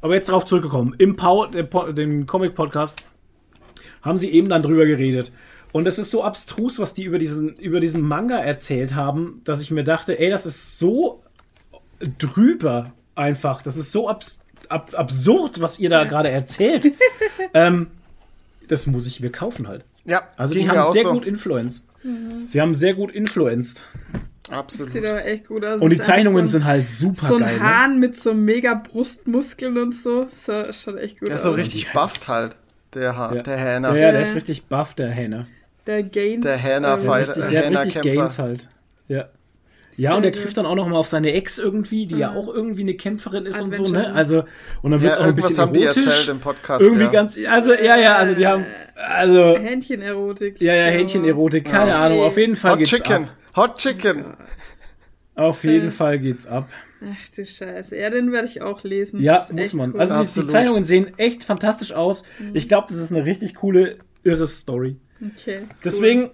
aber jetzt darauf zurückgekommen. Im Pau, dem, dem Comic-Podcast, haben sie eben dann drüber geredet. Und es ist so abstrus, was die über diesen, über diesen Manga erzählt haben, dass ich mir dachte, ey, das ist so drüber einfach. Das ist so abs ab absurd, was ihr da gerade erzählt. ähm, das muss ich mir kaufen halt.
Ja,
Also die haben sehr
so.
gut influenced. Sie haben sehr gut influenced.
Absolut.
Sieht aber echt gut aus.
Und die Zeichnungen
so
sind
ein,
halt super
so ein
geil. Ne?
Hahn mit so mega Brustmuskeln und so. So schaut echt gut
Der
aus.
ist so richtig bufft halt, der, ha
Ja.
der
Ja,
Hähner.
ja, der
Ja.
ist richtig buff, der Hähner.
Der Gains.
Der Hähner
ähm,
Fighter.
Richtig,
äh,
der hat richtig
Hähner-Kämpfer.
Gains halt. Ja. Ja, und der
gut.
trifft dann auch noch mal auf seine Ex irgendwie, die ja auch irgendwie eine Kämpferin ist und so,
Adventure.
ne? Also, und dann wird
Ja,
es auch ein bisschen
haben die
erotisch.
erzählt im Podcast.
irgendwie
ja.
ganz, also, ja, ja, also die haben, also,
Hähnchenerotik.
ja, ja, Hähnchenerotik, keine Ahnung, auf jeden Fall
Hot
geht's
Chicken.
ab.
Hot Chicken.
Auf jeden Fall geht's ab.
Ach du Scheiße. Ja, den werde ich auch lesen.
Ja, muss man.
cool.
Also, die- die. Zeichnungen sehen echt fantastisch aus. Ich glaube, das ist eine richtig coole, irre Story.
okay, cool.
Deswegen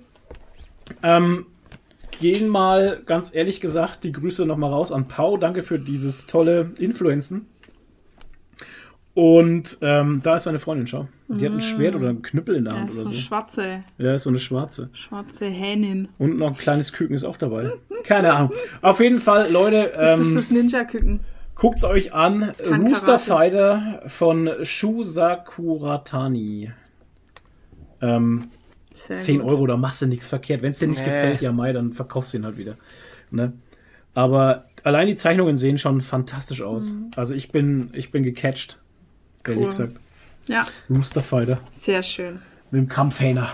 ähm, gehen mal ganz ehrlich gesagt die Grüße nochmal raus an Pau. Danke für dieses tolle Influenzen. Und ähm, da ist seine Freundin, schau. Die hat ein Schwert oder ein Knüppel in der
Ja,
Hand
so
oder
eine
so.
schwarze,
Ja, ist so eine schwarze.
schwarze Hähnin.
Und noch ein kleines Küken ist auch dabei. Keine Ahnung. Auf jeden Fall, Leute,
Das ist
ähm,
das Ninja-Küken.
guckt's euch an.
Kann
Rooster
Karate.
Fighter von Shusakuratani. Ähm,
Sehr
10
gut.
Euro, da machst du nichts verkehrt. Wenn es dir nicht
Nee.
gefällt, ja, Mai, dann verkaufst du ihn halt wieder. Ne? Aber allein die Zeichnungen sehen schon fantastisch aus. Also ich bin, ich bin gecatcht. Ehrlich
Cool.
gesagt.
Ja,
Rooster Fighter
sehr schön.
mit dem Kampfhähner.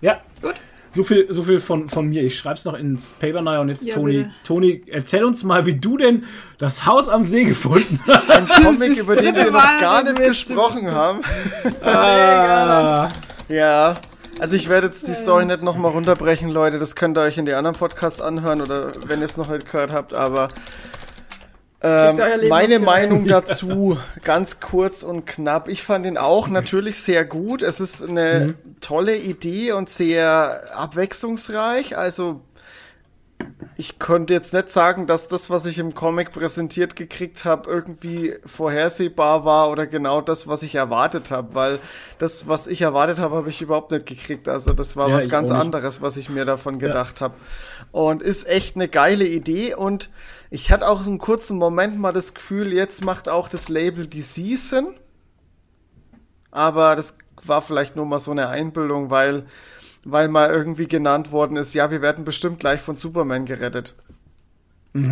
Ja.
Gut.
So viel, so viel von, von mir. Ich schreib's noch ins Paper Naja und jetzt
Ja,
Toni.
bitte.
Toni, erzähl uns mal, wie du denn das Haus am See gefunden hast.
Ein Comic, über den wir noch gar nicht gesprochen haben.
ah,
Ja. Also ich werde jetzt die Story nicht nochmal runterbrechen, Leute. Das könnt ihr euch in die anderen Podcasts anhören oder wenn ihr es noch nicht gehört habt, aber ähm, meine Meinung dazu ganz kurz und knapp. Ich fand ihn auch natürlich sehr gut. Es ist eine tolle Idee und sehr abwechslungsreich. Also ich konnte jetzt nicht sagen, dass das, was ich im Comic präsentiert gekriegt habe, irgendwie vorhersehbar war oder genau das, was ich erwartet habe, weil das, was ich erwartet habe, habe ich überhaupt nicht gekriegt. Also das war
Ja,
was ganz anderes, was ich mir davon gedacht habe. Und ist echt eine geile Idee und ich hatte auch einen kurzen Moment mal das Gefühl, jetzt macht auch das Label die Season. Aber das war vielleicht nur mal so eine Einbildung, weil weil mal irgendwie genannt worden ist, ja, wir werden bestimmt gleich von Superman gerettet.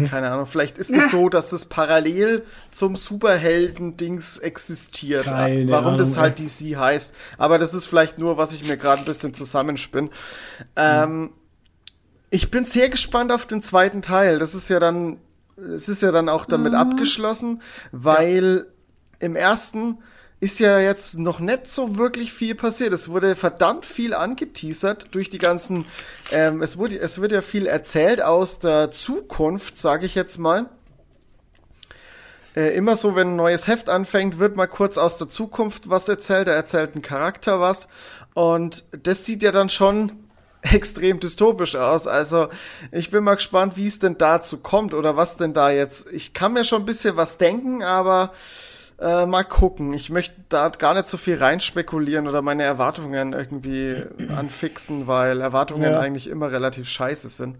Keine Ahnung, vielleicht ist es so, dass es parallel zum Superhelden-Dings existiert.
Keine
Warum das
Ahnung,
halt DC heißt. Aber das ist vielleicht nur, was ich mir gerade ein bisschen zusammenspinn. Ähm, Ich bin sehr gespannt auf den zweiten Teil. Das ist ja dann, es ist ja dann auch damit abgeschlossen, weil im ersten ist ja jetzt noch nicht so wirklich viel passiert. Es wurde verdammt viel angeteasert durch die ganzen, ähm, es wurde, es wird ja viel erzählt aus der Zukunft, sage ich jetzt mal. Äh, immer so, wenn ein neues Heft anfängt, wird mal kurz aus der Zukunft was erzählt. Da erzählt ein Charakter was. Und das sieht ja dann schon extrem dystopisch aus. Also ich bin mal gespannt, wie es denn dazu kommt oder was denn da jetzt. Ich kann mir schon ein bisschen was denken, aber äh, mal gucken. Ich möchte da gar nicht so viel reinspekulieren oder meine Erwartungen irgendwie anfixen, weil Erwartungen
Ja.
eigentlich immer relativ scheiße sind.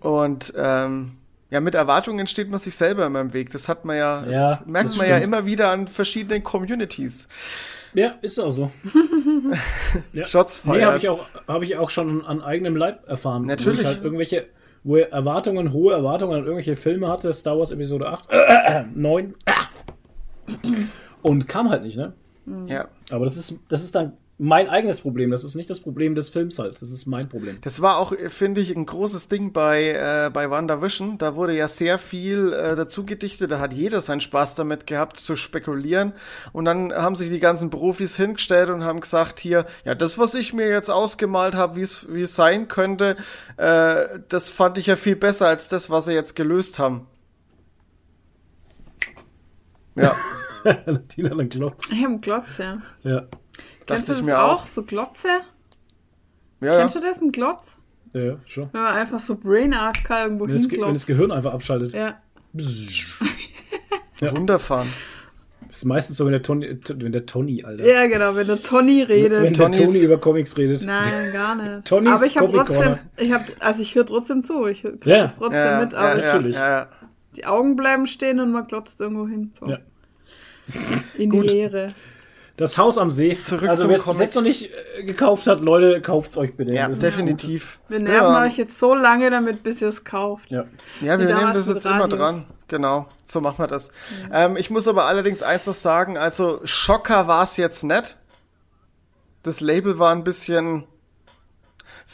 Und ähm, ja, mit Erwartungen steht man sich selber immer im Weg. Das hat man ja,
Ja,
das merkt man ja
stimmt.
immer wieder an verschiedenen Communities.
Ja, ist auch so. Ja.
Shots
Nee,
feiert.
habe ich, auch- hab ich auch schon an eigenem Leib erfahren. Wo
Natürlich.
ich halt irgendwelche, wo er Erwartungen, hohe Erwartungen an irgendwelche Filme hatte, Star Wars Episode 8, äh, 9. Und kam halt nicht, ne?
ja.
Aber das ist, das ist dann mein eigenes Problem. Das ist nicht das Problem des Films halt. Das ist mein Problem.
Das war auch, finde ich, ein großes Ding bei, äh, bei WandaVision. Da wurde ja sehr viel äh, dazu gedichtet. Da hat jeder seinen Spaß damit gehabt, zu spekulieren. Und dann haben sich die ganzen Profis hingestellt und haben gesagt, hier, ja, das, was ich mir jetzt ausgemalt habe, wie es wie es sein könnte, äh, das fand ich ja viel besser als das, was sie jetzt gelöst haben. Ja,
Tina dann Glotz.
Ich habe einen Glotz, ja.
Ja.
Kennst du das
mir
auch?
auch.
So Glotze?
ja, ja.
Kennst du das, ein Glotz?
Ja, ja, schon.
Wenn man einfach so Brain AFK irgendwo
Wenn das, Ge- wenn das. Gehirn einfach abschaltet.
Ja.
Bzzz.
Runterfahren.
Das ist meistens so, wenn der Tony, wenn der Tony, Alter.
ja, genau, wenn der Tony redet.
Wenn der
Tonys-
Tony über Comics redet.
Nein, gar nicht.
Tonys
aber ich habe trotzdem, ich habe, also ich höre trotzdem zu, ich kriege
Ja.
das trotzdem
Ja,
mit,
ja,
aber
ja,
natürlich.
ja, ja.
Die Augen bleiben stehen und man glotzt irgendwo hin. So.
Ja.
In
Gut.
die Leere.
Das Haus am See.
Zurück
also wer es jetzt noch nicht äh, gekauft hat, Leute, kauft's euch bitte.
Ja,
Das
definitiv.
Wir nerven
ja,
euch jetzt so lange damit, bis ihr es kauft.
gut. Ja.
Ja, wir nehmen das jetzt immer dran. Genau, so machen wir das. Ähm, ich muss aber allerdings eins noch sagen, also Schocker war es jetzt nicht. Das Label war ein bisschen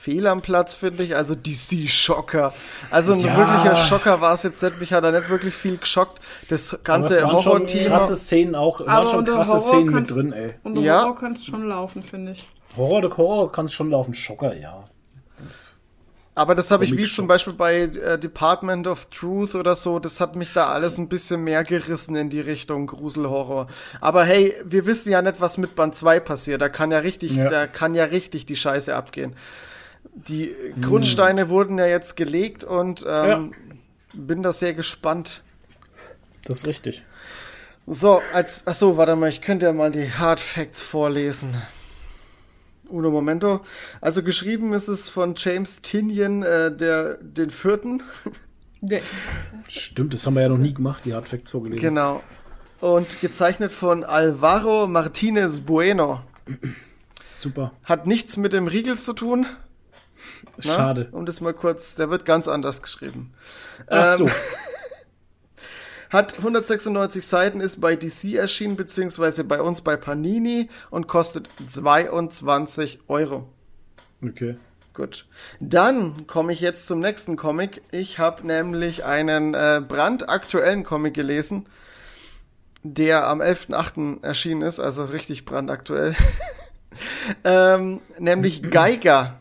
fehl am Platz, finde ich. Also DC Schocker. Also ein
Ja.
wirklicher Schocker war es jetzt nicht. Mich hat da nicht wirklich viel geschockt. Das ganze
es
Horror-Thema.
krasse Szenen auch,
Aber
schon krasse
Horror
Szenen mit
kannst-
drin, ey.
Und
Ja.
Horror kann es schon laufen, finde ich.
Horror, der Horror kann schon laufen, Schocker, ja.
Aber das habe ich wie zum Beispiel bei äh, Department of Truth oder so, das hat mich da alles ein bisschen mehr gerissen in die Richtung Gruselhorror. Aber hey, wir wissen ja nicht, was mit Band 2 passiert. Da kann ja richtig,
Ja.
da kann ja richtig die Scheiße abgehen. Die äh, Grundsteine wurden ja jetzt gelegt und ähm, bin da sehr gespannt.
Das ist richtig.
So, als, achso, warte mal, ich könnte ja mal die Hard Facts vorlesen. Uno Momento. Also geschrieben ist es von James Tinian, äh, der, den vierten.
Stimmt, das haben wir ja noch nie gemacht, die Hardfacts vorgelesen.
Genau. Und gezeichnet von Alvaro Martinez Bueno.
Super.
Hat nichts mit dem Riegel zu tun. Ne?
Schade.
Um das mal kurz, der wird ganz anders geschrieben.
Ach so.
Ähm, Hat 196 Seiten, ist bei DC erschienen, beziehungsweise bei uns bei Panini und kostet 22 Euro.
Okay.
Gut. Dann komme ich jetzt zum nächsten Comic. Ich habe nämlich einen äh, brandaktuellen Comic gelesen, der am 11.8. erschienen ist, also richtig brandaktuell. ähm, nämlich Geiger,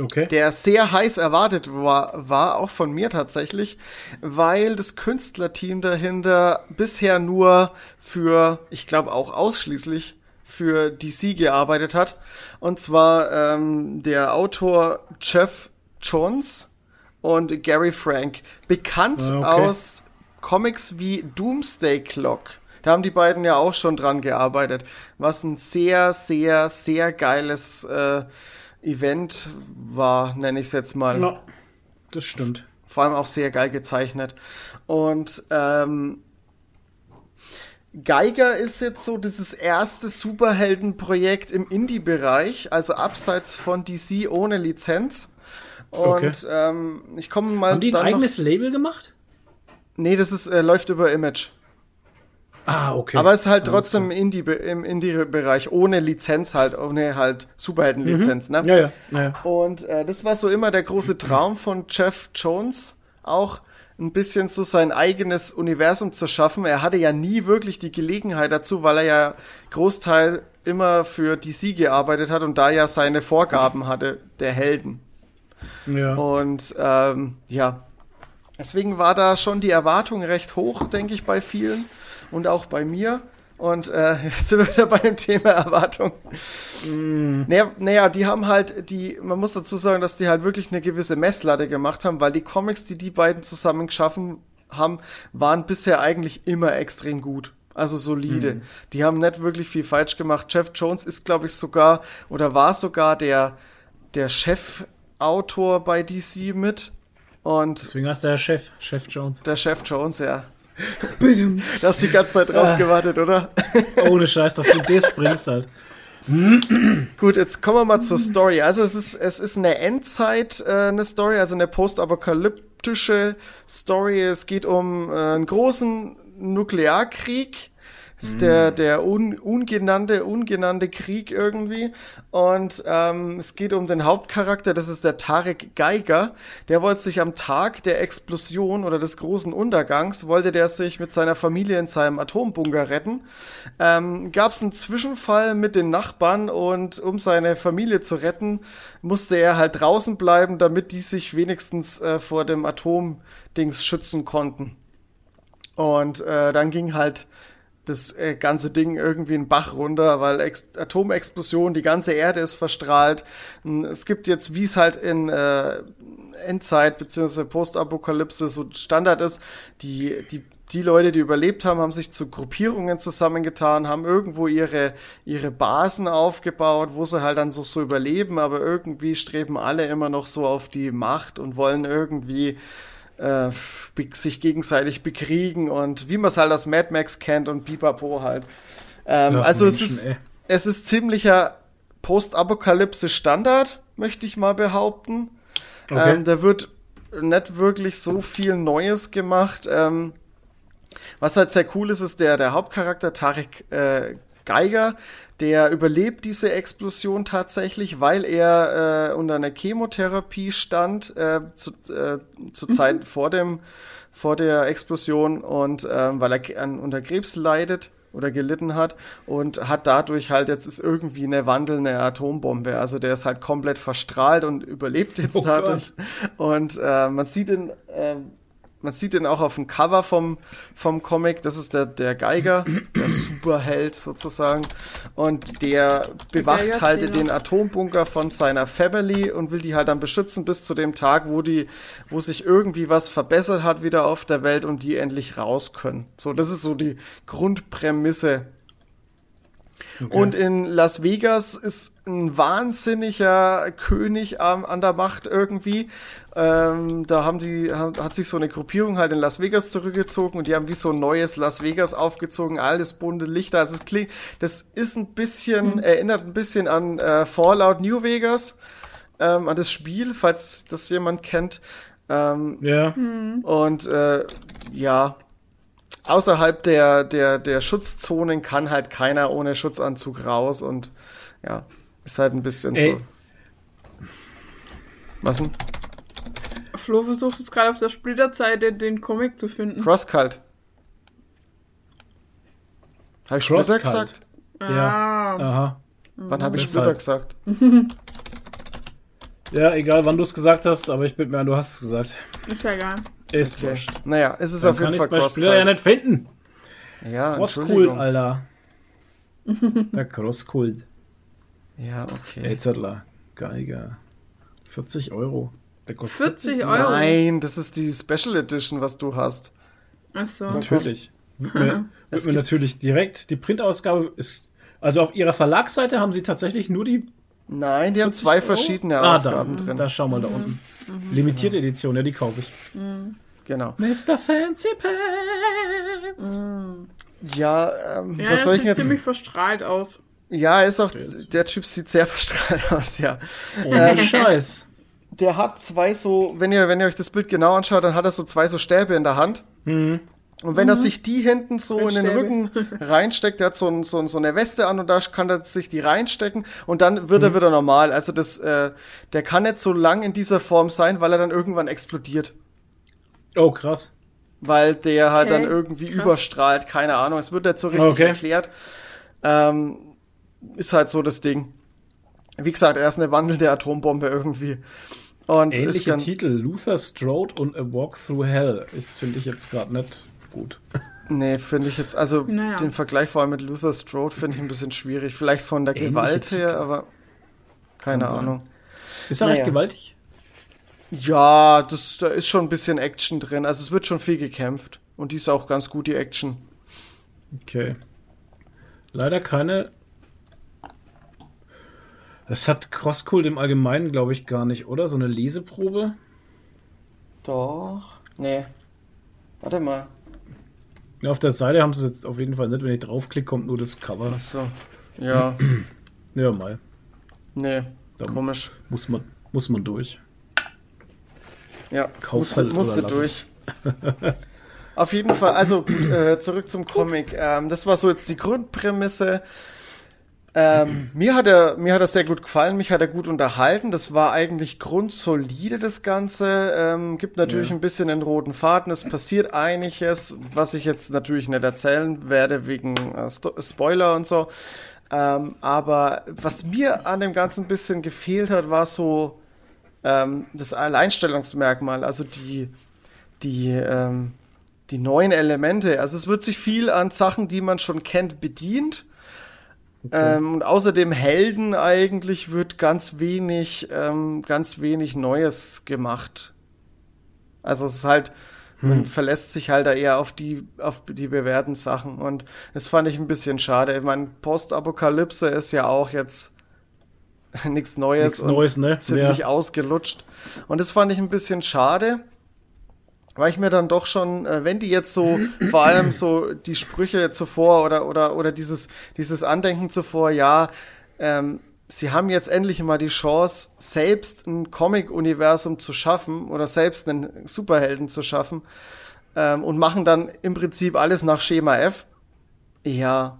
Okay.
der sehr heiß erwartet war, war, auch von mir tatsächlich, weil das Künstlerteam dahinter bisher nur für, ich glaube auch ausschließlich für DC gearbeitet hat. Und zwar ähm, der Autor Jeff Jones und Gary Frank. Bekannt
Ah, okay.
aus Comics wie Doomsday Clock. Da haben die beiden ja auch schon dran gearbeitet. Was ein sehr, sehr, sehr geiles äh, Event war, nenne ich es jetzt mal.
Na, das stimmt.
Vor allem auch sehr geil gezeichnet. Und ähm, Geiger ist jetzt so dieses erste Superheldenprojekt im Indie-Bereich, also abseits von DC ohne Lizenz. Und
Okay.
ähm, ich komme mal
Haben die ein eigenes
noch,
Label gemacht?
Nee, das ist, äh, läuft über Image.
Ah, okay.
Aber es ist halt trotzdem im Indie, im Indie-Bereich, ohne Lizenz halt, ohne halt Superhelden-Lizenz, ne?
ja, ja, ja, ja.
Und äh, das war so immer der große Traum von Jeff Jones, auch ein bisschen so sein eigenes Universum zu schaffen. Er hatte ja nie wirklich die Gelegenheit dazu, weil er ja Großteil immer für DC gearbeitet hat und da ja seine Vorgaben hatte, der Helden.
ja.
Und ähm, ja, deswegen war da schon die Erwartung recht hoch, denke ich, bei vielen und auch bei mir. Und äh, jetzt sind wir wieder bei dem Thema Erwartung. Naja, naja, die haben halt, die, man muss dazu sagen, dass die halt wirklich eine gewisse Messlatte gemacht haben, weil die Comics, die die beiden zusammen geschaffen haben, waren bisher eigentlich immer extrem gut. Also solide. Die haben nicht wirklich viel falsch gemacht. Jeff Jones ist, glaube ich, sogar oder war sogar der, der Chefautor bei DC mit. Und
Deswegen heißt der Chef, Chef Jones.
der Chef Jones, ja. Da hast du die ganze Zeit drauf
Ah.
gewartet, oder?
Ohne Scheiß, dass du das bringst halt.
Gut, jetzt kommen wir mal zur Story. Also es ist, es ist eine Endzeit, äh, eine Story, also eine postapokalyptische Story. Es geht um äh, einen großen Nuklearkrieg. Das ist der, der un, ungenannte, ungenannte Krieg irgendwie. Und ähm, es geht um den Hauptcharakter, das ist der Tarek Geiger. Der wollte sich am Tag der Explosion oder des großen Untergangs, wollte der sich mit seiner Familie in seinem Atombunker retten. Ähm, Gab es einen Zwischenfall mit den Nachbarn und um seine Familie zu retten, musste er halt draußen bleiben, damit die sich wenigstens äh, vor dem Atomdings schützen konnten. Und äh, dann ging halt das äh, ganze Ding irgendwie in den Bach runter, weil Ex Atomexplosion, die ganze Erde ist verstrahlt. Es gibt jetzt, wie es halt in äh, Endzeit bzw. Postapokalypse so Standard ist, die, die, die Leute, die überlebt haben, haben sich zu Gruppierungen zusammengetan, haben irgendwo ihre, ihre Basen aufgebaut, wo sie halt dann so, so überleben, aber irgendwie streben alle immer noch so auf die Macht und wollen irgendwie äh, sich gegenseitig bekriegen und wie man es halt aus Mad Max kennt und Pipapo halt. Ähm,
Ja,
also es
Menschen,
ist,
ey.
es ist ziemlicher Postapokalypse-Standard, möchte ich mal behaupten.
Okay.
Ähm, da wird nicht wirklich so viel Neues gemacht. Ähm, was halt sehr cool ist, ist der, der Hauptcharakter Tarek äh, Geiger, der überlebt diese Explosion tatsächlich, weil er äh, unter einer Chemotherapie stand äh, zu, äh, zur Zeit vor dem vor der Explosion und ähm, weil er an, unter Krebs leidet oder gelitten hat und hat dadurch halt jetzt ist irgendwie eine wandelnde Atombombe. Also der ist halt komplett verstrahlt und überlebt jetzt
Oh Gott.
dadurch. Und äh, man sieht ihn, äh, man sieht ihn auch auf dem Cover vom, vom Comic. Das ist der, der Geiger, Superheld sozusagen. Und der bewacht
Geiger
halt den Atombunker von seiner Family und will die halt dann beschützen bis zu dem Tag, wo die, wo sich irgendwie was verbessert hat wieder auf der Welt und die endlich raus können. So, das ist so die Grundprämisse und in Las Vegas ist ein wahnsinniger König ähm, an der Macht irgendwie. Ähm, da haben die, haben, hat sich so eine Gruppierung halt in Las Vegas zurückgezogen und die haben wie so ein neues Las Vegas aufgezogen, alles bunte Lichter. Also es klingt, das ist ein bisschen, erinnert ein bisschen an äh, Fallout New Vegas, ähm, an das Spiel, falls das jemand kennt. Ähm,
Ja.
und äh, ja, außerhalb der, der, der Schutzzonen kann halt keiner ohne Schutzanzug raus und ja, ist halt ein bisschen
Ey.
so. Was denn?
Flo versucht jetzt gerade auf der Splitterseite den Comic zu finden.
Crosskalt. Habe ich Splitter gesagt?
Ja.
Ah,
Aha.
Wann habe ich. Splitter gesagt?
Ja, egal wann du es gesagt hast, aber ich bin mir an, du hast es gesagt.
ist ja egal.
Ist
Okay.
wurscht.
Naja, es ist
Dann
auf jeden
kann
Fall
ich's bei Splitter ja nicht finden.
Ja,
Crosskult,
Entschuldigung.
Alter. Der Crosskult.
Ja, okay.
Elzettler. Geiger. 40 Euro. Der kostet
40 Euro.
Nein, das ist die Special Edition, was du hast.
Achso.
Natürlich. Wird mir, wird
Es
mir natürlich direkt. Die Printausgabe ist. Also auf ihrer Verlagsseite haben sie tatsächlich nur die.
Nein, die haben
40
zwei
Euro?
verschiedene
Ah,
Ausgaben
da,
drin.
da schau mal da unten. Limitierte Edition, ja, die kaufe ich.
Genau.
Mr. Fancy Pants.
Ja, ähm,
Ja,
was soll
das
ich
sieht
jetzt?
ziemlich verstrahlt aus.
Ja, ist auch, der Typ sieht sehr verstrahlt aus, ja.
Ohne Scheiß.
Der hat zwei so, wenn ihr, wenn ihr euch das Bild genau anschaut, dann hat er so zwei so Stäbe in der Hand.
Mhm.
Und wenn er sich die hinten so in den. Rücken reinsteckt, der hat so, ein, so, so eine Weste an und da kann er sich die reinstecken und dann wird er wieder normal. Also das, äh, der kann nicht so lang in dieser Form sein, weil er dann irgendwann explodiert.
Oh, krass.
Weil der halt
Okay,
dann irgendwie
krass.
überstrahlt, keine Ahnung. Es wird nicht so richtig
Okay.
erklärt. Ähm, ist halt so das Ding. Wie gesagt, er ist eine wandelnde Atombombe irgendwie. Und ganz,
Titel: Luther Strode und A Walk Through Hell. Das finde ich jetzt gerade nicht gut.
Nee, finde ich jetzt, also
Naja.
den Vergleich vor allem mit Luther Strode finde ich ein bisschen schwierig. Vielleicht von der
Ähnliche
Gewalt her,
Titel.
aber keine
Kann sein.
Ahnung.
Ist er
Naja.
recht gewaltig?
Ja, das, da ist schon ein bisschen Action drin. Also es wird schon viel gekämpft. Und die ist auch ganz gut, die Action.
Okay. Leider keine. Das hat Crosscult im Allgemeinen, glaube ich, gar nicht, oder? So eine Leseprobe?
Doch. Nee. Warte mal.
Auf der Seite haben sie es jetzt auf jeden Fall nicht. Wenn ich draufklicke, kommt nur das Cover.
Achso. Ja,
Ja, mal.
nee.
Da
Komisch.
muss man, muss man durch.
Ja,
Kauf's
musste,
halt
musste
lass
durch. Auf jeden Fall, also gut, äh, zurück zum Comic. Ähm, das war so jetzt die Grundprämisse. Ähm, mir, hat er, mir hat er sehr gut gefallen, mich hat er gut unterhalten. Das war eigentlich grundsolide, das Ganze. Ähm, gibt natürlich
Ja.
ein bisschen den roten Faden. Es passiert einiges, was ich jetzt natürlich nicht erzählen werde, wegen äh, Spoiler und so. Ähm, aber was mir an dem Ganzen ein bisschen gefehlt hat, war so ähm, das Alleinstellungsmerkmal, also die, die, ähm, die neuen Elemente. Also es wird sich viel an Sachen, die man schon kennt, bedient. Ähm, und außerdem Helden eigentlich wird ganz wenig, ähm, ganz wenig Neues gemacht. Also es ist halt, man verlässt sich halt da eher auf die, auf die bewährten Sachen. Und das fand ich ein bisschen schade. Ich meine, Postapokalypse ist ja auch jetzt nichts Neues.
Nichts Neues, ne?
Ziemlich
Ja.
ausgelutscht. Und das fand ich ein bisschen schade. Weil ich mir dann doch schon, äh, wenn die jetzt so, vor allem so die Sprüche zuvor oder, oder, oder dieses, dieses Andenken zuvor, ja, ähm, sie haben jetzt endlich mal die Chance, selbst ein Comic-Universum zu schaffen oder selbst einen Superhelden zu schaffen ähm, und machen dann im Prinzip alles nach Schema F. Ja,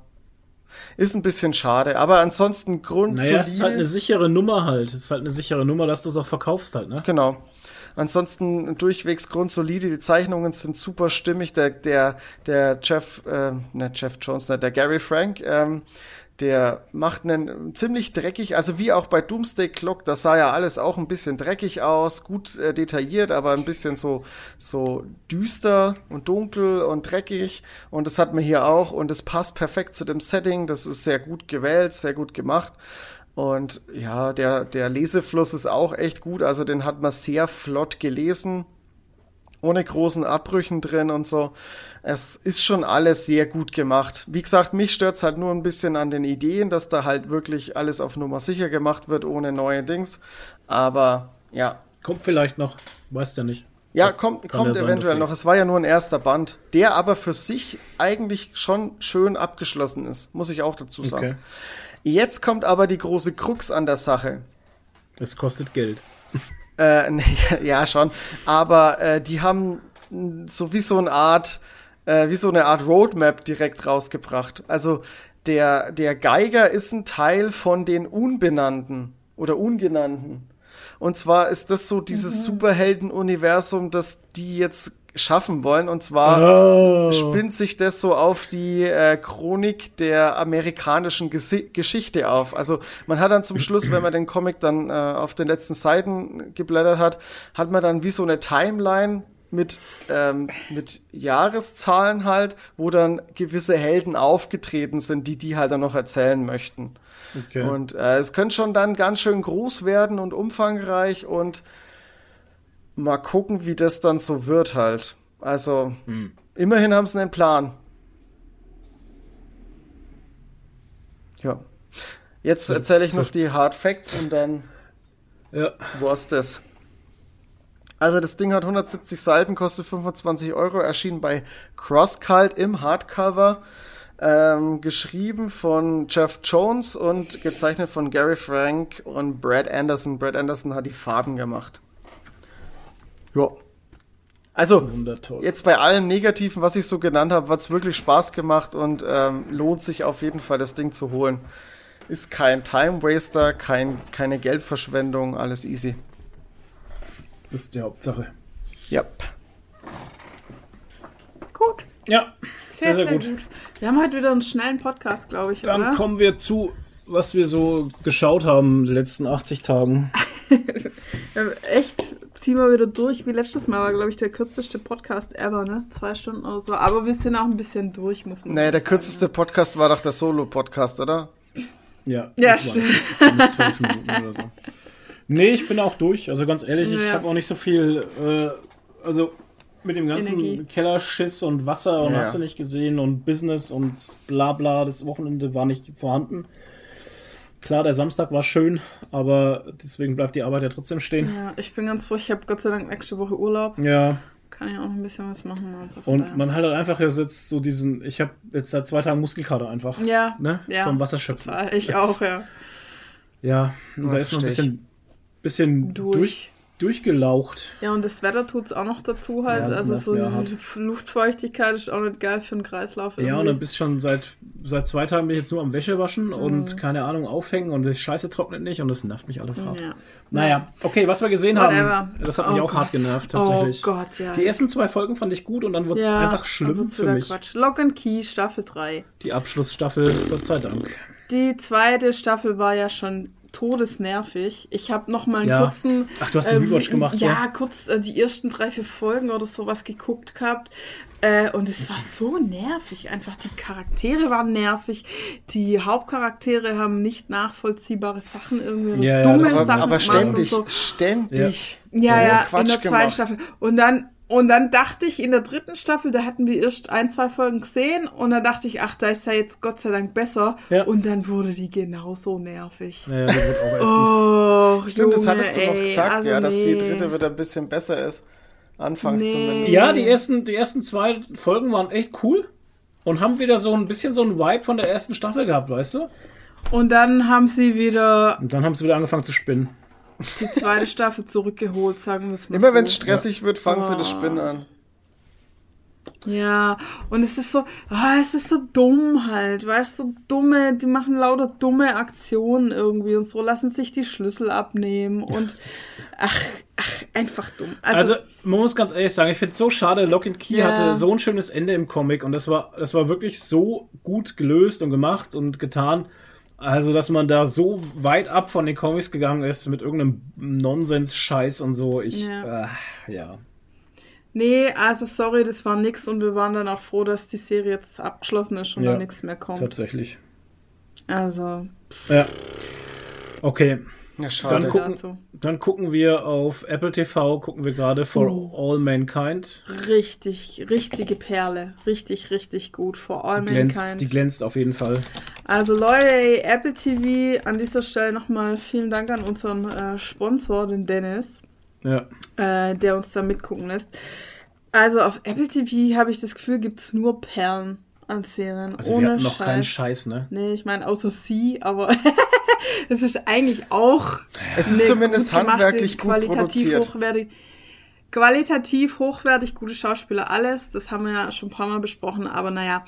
ist ein bisschen schade, aber ansonsten grundsolide.
Naja, es ist halt eine sichere Nummer halt. Es ist halt eine sichere Nummer, dass du es auch verkaufst halt, ne?
Genau. Ansonsten durchwegs grundsolide, die Zeichnungen sind super stimmig. Der, der, der Jeff, äh, ne, Jeff Jones, ne, der Gary Frank, ähm, der macht einen ziemlich dreckig, also wie auch bei Doomsday Clock, da sah ja alles auch ein bisschen dreckig aus, gut äh, detailliert, aber ein bisschen so, so düster und dunkel und dreckig. Und das hat man hier auch und es passt perfekt zu dem Setting. Das ist sehr gut gewählt, sehr gut gemacht. Und ja, der, der Lesefluss ist auch echt gut. Also den hat man sehr flott gelesen. Ohne großen Abbrüchen drin und so. Es ist schon alles sehr gut gemacht. Wie gesagt, mich stört's halt nur ein bisschen an den Ideen, dass da halt wirklich alles auf Nummer sicher gemacht wird, ohne neue Dings. Aber ja.
Kommt vielleicht noch. Weißt ja nicht.
Ja, kommt, kommt
ja sein,
eventuell
dass
noch. Es war ja nur ein erster Band, der aber für sich eigentlich schon schön abgeschlossen ist, muss ich auch dazu sagen.
Okay.
Jetzt kommt aber die große Krux an der Sache.
Es kostet Geld.
Äh, nee, ja, schon. Aber äh, die haben so wie so eine Art, äh, wie so eine Art Roadmap direkt rausgebracht. Also der, der Geiger ist ein Teil von den Unbenannten oder Ungenannten. Und zwar ist das so dieses Superhelden-Universum, das die jetzt schaffen wollen. Und zwar
Oh.
spinnt sich das so auf die äh, Chronik der amerikanischen Gesi Geschichte auf. Also man hat dann zum Schluss, wenn man den Comic dann äh, auf den letzten Seiten geblättert hat, hat man dann wie so eine Timeline mit, ähm, mit Jahreszahlen halt, wo dann gewisse Helden aufgetreten sind, die die halt dann noch erzählen möchten.
Okay.
Und äh, es könnte schon dann ganz schön groß werden und umfangreich und mal gucken, wie das dann so wird halt. Also, immerhin haben sie einen Plan. Ja. Jetzt erzähle ich noch die Hard Facts und dann
ja.
war's das. Also das Ding hat 170 Seiten, kostet 25 Euro, erschien bei CrossCult im Hardcover, ähm, geschrieben von Jeff Jones und gezeichnet von Gary Frank und Brad Anderson. Brad Anderson hat die Farben gemacht. Ja. Also, jetzt bei allem Negativen, was ich so genannt habe, hat's wirklich Spaß gemacht und ähm, lohnt sich auf jeden Fall, das Ding zu holen. Ist kein Time Waster, kein, keine Geldverschwendung, alles easy.
Das ist die Hauptsache.
Yep.
Gut.
Ja,
Sehr,
sehr, sehr, gut.
Wir haben heute wieder einen schnellen Podcast, glaube ich,
Dann
oder?
kommen wir zu, was wir so geschaut haben in den letzten 80 Tagen.
Ja, echt, ziehen wir wieder durch. Wie letztes Mal war, glaube ich, der kürzeste Podcast ever, ne? Zwei Stunden oder so. Aber wir sind auch ein bisschen durch, muss man
Naja, der
sagen.
kürzeste Podcast war doch der Solo-Podcast, oder?
Ja,
Ja,
das war
stimmt.
ist mit zwölf Minuten oder so. Nee, ich bin auch durch. Also ganz ehrlich, ich
Ja.
habe auch nicht so viel, äh, also mit dem ganzen
Energie.
Kellerschiss und Wasser und
Ja.
hast du nicht gesehen und Business und bla bla, das Wochenende war nicht vorhanden. Klar, der Samstag war schön, aber deswegen bleibt die Arbeit ja trotzdem stehen.
Ja, ich bin ganz froh. Ich habe Gott sei Dank nächste Woche Urlaub.
Ja,
Kann ich auch ein bisschen was machen. Also
und
daher.
man hat halt einfach jetzt so diesen, ich habe jetzt seit zwei Tagen Muskelkater einfach.
Ja,
Ne?
ja.
Vom Wasserschöpfen.
total. Ich
Das-
auch, ja.
Ja, und
Ja,
da ist man ein bisschen, bisschen
Durch.
durch, durchgelaucht.
Ja, und das Wetter tut's auch noch dazu halt.
Ja,
also so diese Luftfeuchtigkeit ist auch nicht geil für den Kreislauf.
Ja, und
irgendwie.
dann bist schon seit, seit zwei Tagen bin ich jetzt nur am Wäsche waschen
Mhm.
und keine Ahnung aufhängen und das Scheiße trocknet nicht und das nervt mich alles hart.
Ja.
Naja, okay, was wir gesehen
Whatever.
haben, das hat mich
Oh
auch hart
Gott.
genervt, tatsächlich.
Oh Gott, ja.
Die ersten zwei Folgen fand ich gut und dann wurde es
ja,
einfach schlimm für mich.
Quatsch. Lock and Key, Staffel 3.
Die Abschlussstaffel, Gott sei Dank.
Die zweite Staffel war ja schon todesnervig. Ich habe noch mal einen
Ja.
kurzen...
Ach, du hast einen Rewatch gemacht,
ja?
ja?
kurz äh, die ersten drei, vier Folgen oder sowas geguckt gehabt. Äh, und es war so nervig. Einfach die Charaktere waren nervig. Die Hauptcharaktere haben nicht nachvollziehbare Sachen irgendwie
Ja, ja,
dumme
Aber,
Sachen
aber
gemacht und
ständig,
so.
ständig.
Ja, ja, in
Quatsch
der zweiten
gemacht.
Staffel. Und dann, und dann dachte ich, in der dritten Staffel, da hatten wir erst ein, zwei Folgen gesehen und dann dachte ich, ach, da ist ja jetzt Gott sei Dank besser.
Ja.
Und dann wurde die genauso nervig.
Naja, das wird auch ätzend.
Oh,
Stimmt, das
Junge,
hattest du noch
ey,
gesagt,
also
ja, dass die dritte wieder ein bisschen besser ist. Anfangs
Nee.
zumindest.
Ja, die ersten, die ersten zwei Folgen waren echt cool und haben wieder so ein bisschen so ein Vibe von der ersten Staffel gehabt, weißt du?
Und dann haben sie wieder
Und dann haben sie wieder angefangen zu spinnen.
Die zweite Staffel zurückgeholt, sagen wir es mal
Immer wenn es
so.
stressig wird, fangen sie das
Oh.
Spinnen an.
Ja, und es ist so, ah, es ist so dumm halt, weißt du, so dumme, die machen lauter dumme Aktionen irgendwie und so lassen sich die Schlüssel abnehmen und ach, ach, einfach dumm.
Also,
Also,
man muss ganz ehrlich sagen, ich finde es so schade, Lock and Key
Ja.
hatte so ein schönes Ende im Comic und das war, das war wirklich so gut gelöst und gemacht und getan. Also, dass man da so weit ab von den Comics gegangen ist mit irgendeinem Nonsens-Scheiß und so. Ich,
Ja.
äh, ja.
nee, also sorry, das war nix und wir waren dann auch froh, dass die Serie jetzt abgeschlossen ist und
Ja,
da nichts mehr kommt.
Tatsächlich.
Also,
Ja. Okay,
Ja,
dann,
schade.
gucken,
dazu.
dann gucken wir auf Apple TV, gucken wir gerade For
Oh.
All Mankind.
richtig, richtige Perle, richtig, richtig gut. For all
Die glänzt,
mankind.
die glänzt auf jeden Fall.
Also Leute, ey, Apple TV, an dieser Stelle nochmal vielen Dank an unseren äh, Sponsor, den Dennis,
Ja.
äh, der uns da mitgucken lässt. Also auf Apple TV habe ich das Gefühl, gibt's nur Perlen an Serien.
Also
ohne
wir hatten noch
Scheiß.
keinen Scheiß, ne?
Nee, ich meine außer sie, aber es ist eigentlich auch
Es ist
eine
zumindest
gut gemachte,
handwerklich gut
qualitativ
produziert.
hochwertig. Qualitativ hochwertig, gute Schauspieler, alles. Das haben wir ja schon ein paar Mal besprochen, aber naja.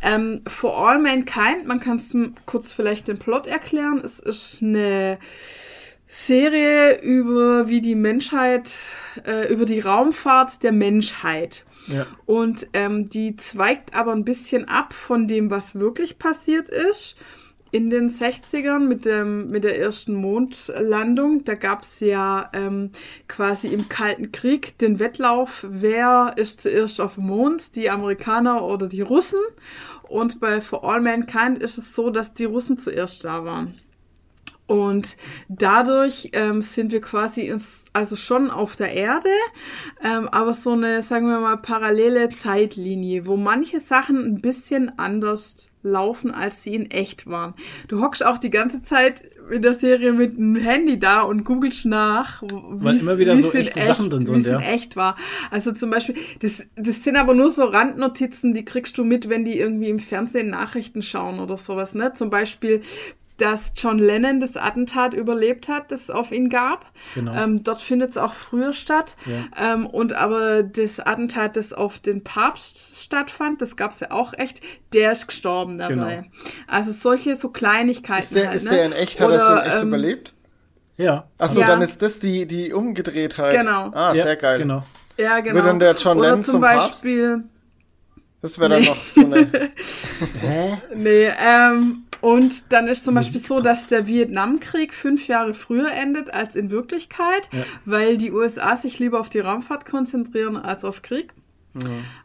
Ähm, For All Mankind, man kann es kurz vielleicht den Plot erklären. Es ist eine Serie über wie die Menschheit, äh, über die Raumfahrt der Menschheit. Und ähm, die zweigt aber ein bisschen ab von dem, was wirklich passiert ist. In den 60ern mit, dem, mit der ersten Mondlandung, da gab es ja ähm, quasi im Kalten Krieg den Wettlauf, wer ist zuerst auf dem Mond, die Amerikaner oder die Russen. Und bei For All Mankind ist es so, dass die Russen zuerst da waren. Und dadurch ähm, sind wir quasi ins, also schon auf der Erde, ähm, aber so eine, sagen wir mal, parallele Zeitlinie, wo manche Sachen ein bisschen anders laufen, als sie in echt waren. Du hockst auch die ganze Zeit in der Serie mit dem Handy da und googelst nach,
Weil
wie's-
immer wieder so
in
echte Sachen drin sind, ja.
echt war. Also zum Beispiel, das, das sind aber nur so Randnotizen, die kriegst du mit, wenn die irgendwie im Fernsehen Nachrichten schauen oder sowas, ne? Zum Beispiel, dass John Lennon das Attentat überlebt hat, das es auf ihn gab.
Genau.
Ähm, dort findet es auch früher statt.
Ja.
Ähm, und aber das Attentat, das auf den Papst stattfand, das gab es ja auch echt, der ist gestorben dabei.
Genau.
Also solche so Kleinigkeiten.
Ist der,
halt,
ist
ne?
der in echt, hat er es in
Oder,
echt
ähm,
überlebt?
Ja,
Achso,
Ja.
dann ist das die, die Umgedrehtheit.
Genau.
Ah,
ja,
sehr geil.
Genau.
Ja, genau.
Wird dann der John
Oder
Lennon
zum
zum Papst? Das wäre dann noch so eine.
Nee, ähm, und dann ist zum Beispiel so, dass der Vietnamkrieg fünf Jahre früher endet als in Wirklichkeit, weil die USA sich lieber auf die Raumfahrt konzentrieren als auf Krieg.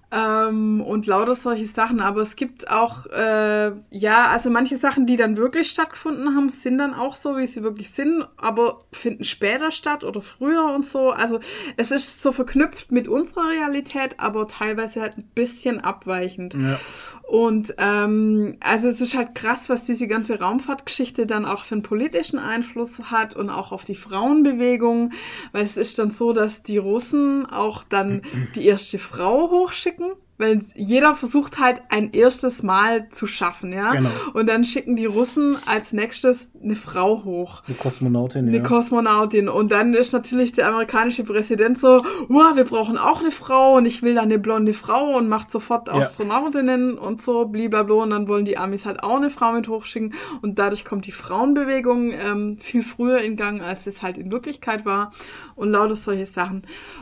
Ähm, und lauter solche Sachen. Aber es gibt auch, äh, ja, also manche Sachen, die dann wirklich stattgefunden haben, sind dann auch so, wie sie wirklich sind, aber finden später statt oder früher und so. Also es ist so verknüpft mit unserer Realität, aber teilweise halt ein bisschen abweichend.
Ja.
Und ähm, also es ist halt krass, was diese ganze Raumfahrtgeschichte dann auch für einen politischen Einfluss hat und auch auf die Frauenbewegung, weil es ist dann so, dass die Russen auch dann die erste Frau hochschicken. Weil jeder versucht halt ein erstes Mal zu schaffen, ja.
Genau.
Und dann schicken die Russen als nächstes eine Frau hoch
Eine Kosmonautin,
eine
ja.
Kosmonautin. Und dann ist natürlich der amerikanische Präsident so, wow, wir brauchen auch eine Frau und ich will da eine blonde Frau und macht sofort
Ja.
Astronautinnen und so, blablabla. Und dann wollen die Amis halt auch eine Frau mit hochschicken. Und dadurch kommt die Frauenbewegung ähm, viel früher in Gang, als es halt in Wirklichkeit war. Und lauter solche Sachen.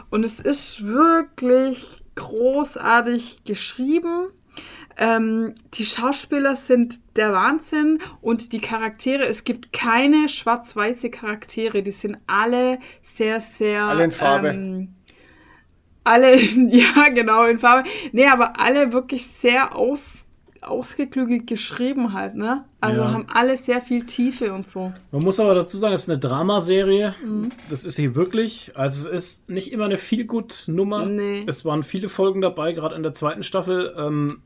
Und es ist wirklich großartig geschrieben. Ähm, die Schauspieler sind der Wahnsinn und die Charaktere, es gibt keine schwarz-weiße Charaktere, die sind alle sehr, sehr.
Alle in Farbe.
Ähm, alle, ja, genau, in Farbe. Nee, aber alle wirklich sehr aus, ausgeklügelt geschrieben halt, ne? Also
Ja.
haben alle sehr viel Tiefe und so.
Man muss aber dazu sagen, es ist eine Dramaserie.
Mhm.
Das ist sie wirklich. Also es ist nicht immer eine Feelgood-Nummer.
Nee.
Es waren viele Folgen dabei, gerade in der zweiten Staffel. Ähm,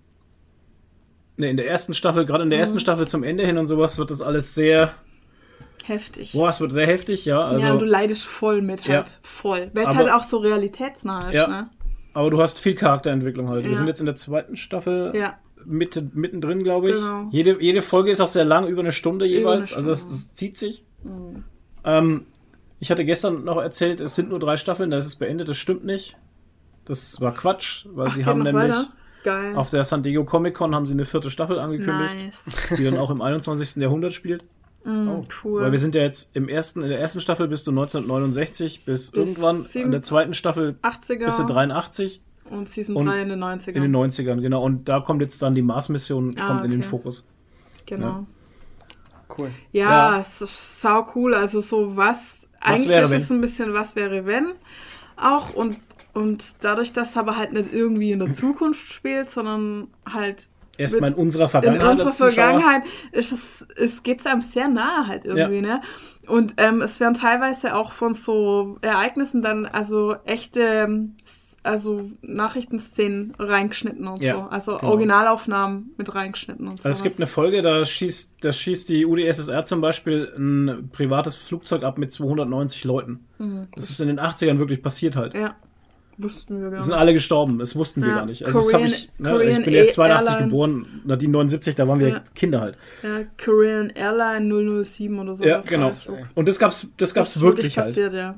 ne, in der ersten Staffel, gerade in der
Mhm.
ersten Staffel zum Ende hin und sowas wird das alles sehr,
Heftig.
boah, es wird sehr heftig, ja. Also,
ja, und du leidest voll mit
Ja.
halt. Voll. Weil es halt auch so realitätsnah ist,
Ja.
ne?
aber du hast viel Charakterentwicklung halt. Wir
Ja.
sind jetzt in der zweiten Staffel.
Ja.
Mitte, mittendrin, glaube ich.
Genau.
Jede, jede Folge ist auch sehr lang, über eine Stunde jeweils.
eine
also das,
Stunde. Mhm.
das zieht sich. Ähm, ich hatte gestern noch erzählt, es sind nur drei Staffeln, da ist es beendet. Das stimmt nicht. Das war Quatsch, weil
Ach,
sie haben nämlich auf der San Diego Comic Con haben sie eine vierte Staffel angekündigt,
nice.
die dann auch im 21. Jahrhundert spielt.
Mm, cool.
Weil wir sind ja jetzt im ersten, in der ersten Staffel bist du 1969 bis, irgendwann,
sieben-
in der zweiten Staffel
80er
bist du 83
und Season
und
3 in den 90ern.
in den 90ern, genau. Und da kommt jetzt dann die Mars-Mission
Ah,
kommt in den
okay.
Fokus.
genau.
Cool.
Ja,
Ja.
es ist sau cool. Also so was, eigentlich
wäre,
ist
wenn?
es ein bisschen was wäre wenn auch und und dadurch, dass es aber halt nicht irgendwie in der Zukunft spielt, sondern halt
Erstmal in unserer
in
Vergangenheit
unserer
als Zuschauer.
Vergangenheit ist es, es geht einem sehr nahe halt irgendwie, ne? Und ähm, es werden teilweise auch von so Ereignissen dann also echte ähm, also Nachrichtenszenen reingeschnitten und
Ja,
so. Also
genau.
Originalaufnahmen mit reingeschnitten und so.
Also es gibt eine Folge, da schießt, da schießt die UdSSR zum Beispiel ein privates Flugzeug ab mit 290 Leuten. Das ist in den 80ern wirklich passiert halt.
Mhm. Ja. Wussten wir gar
Es sind
nicht.
alle gestorben, das wussten wir
Ja.
gar nicht. Also das
Korean-
ich, ne, ich bin erst 82
Airline.
geboren, Nadine 79, da waren wir
Ja.
Kinder halt.
Ja, Korean Airline 007 oder so.
Ja, genau. Und das gab's, das gab's
ist
wirklich halt.
passiert, ja.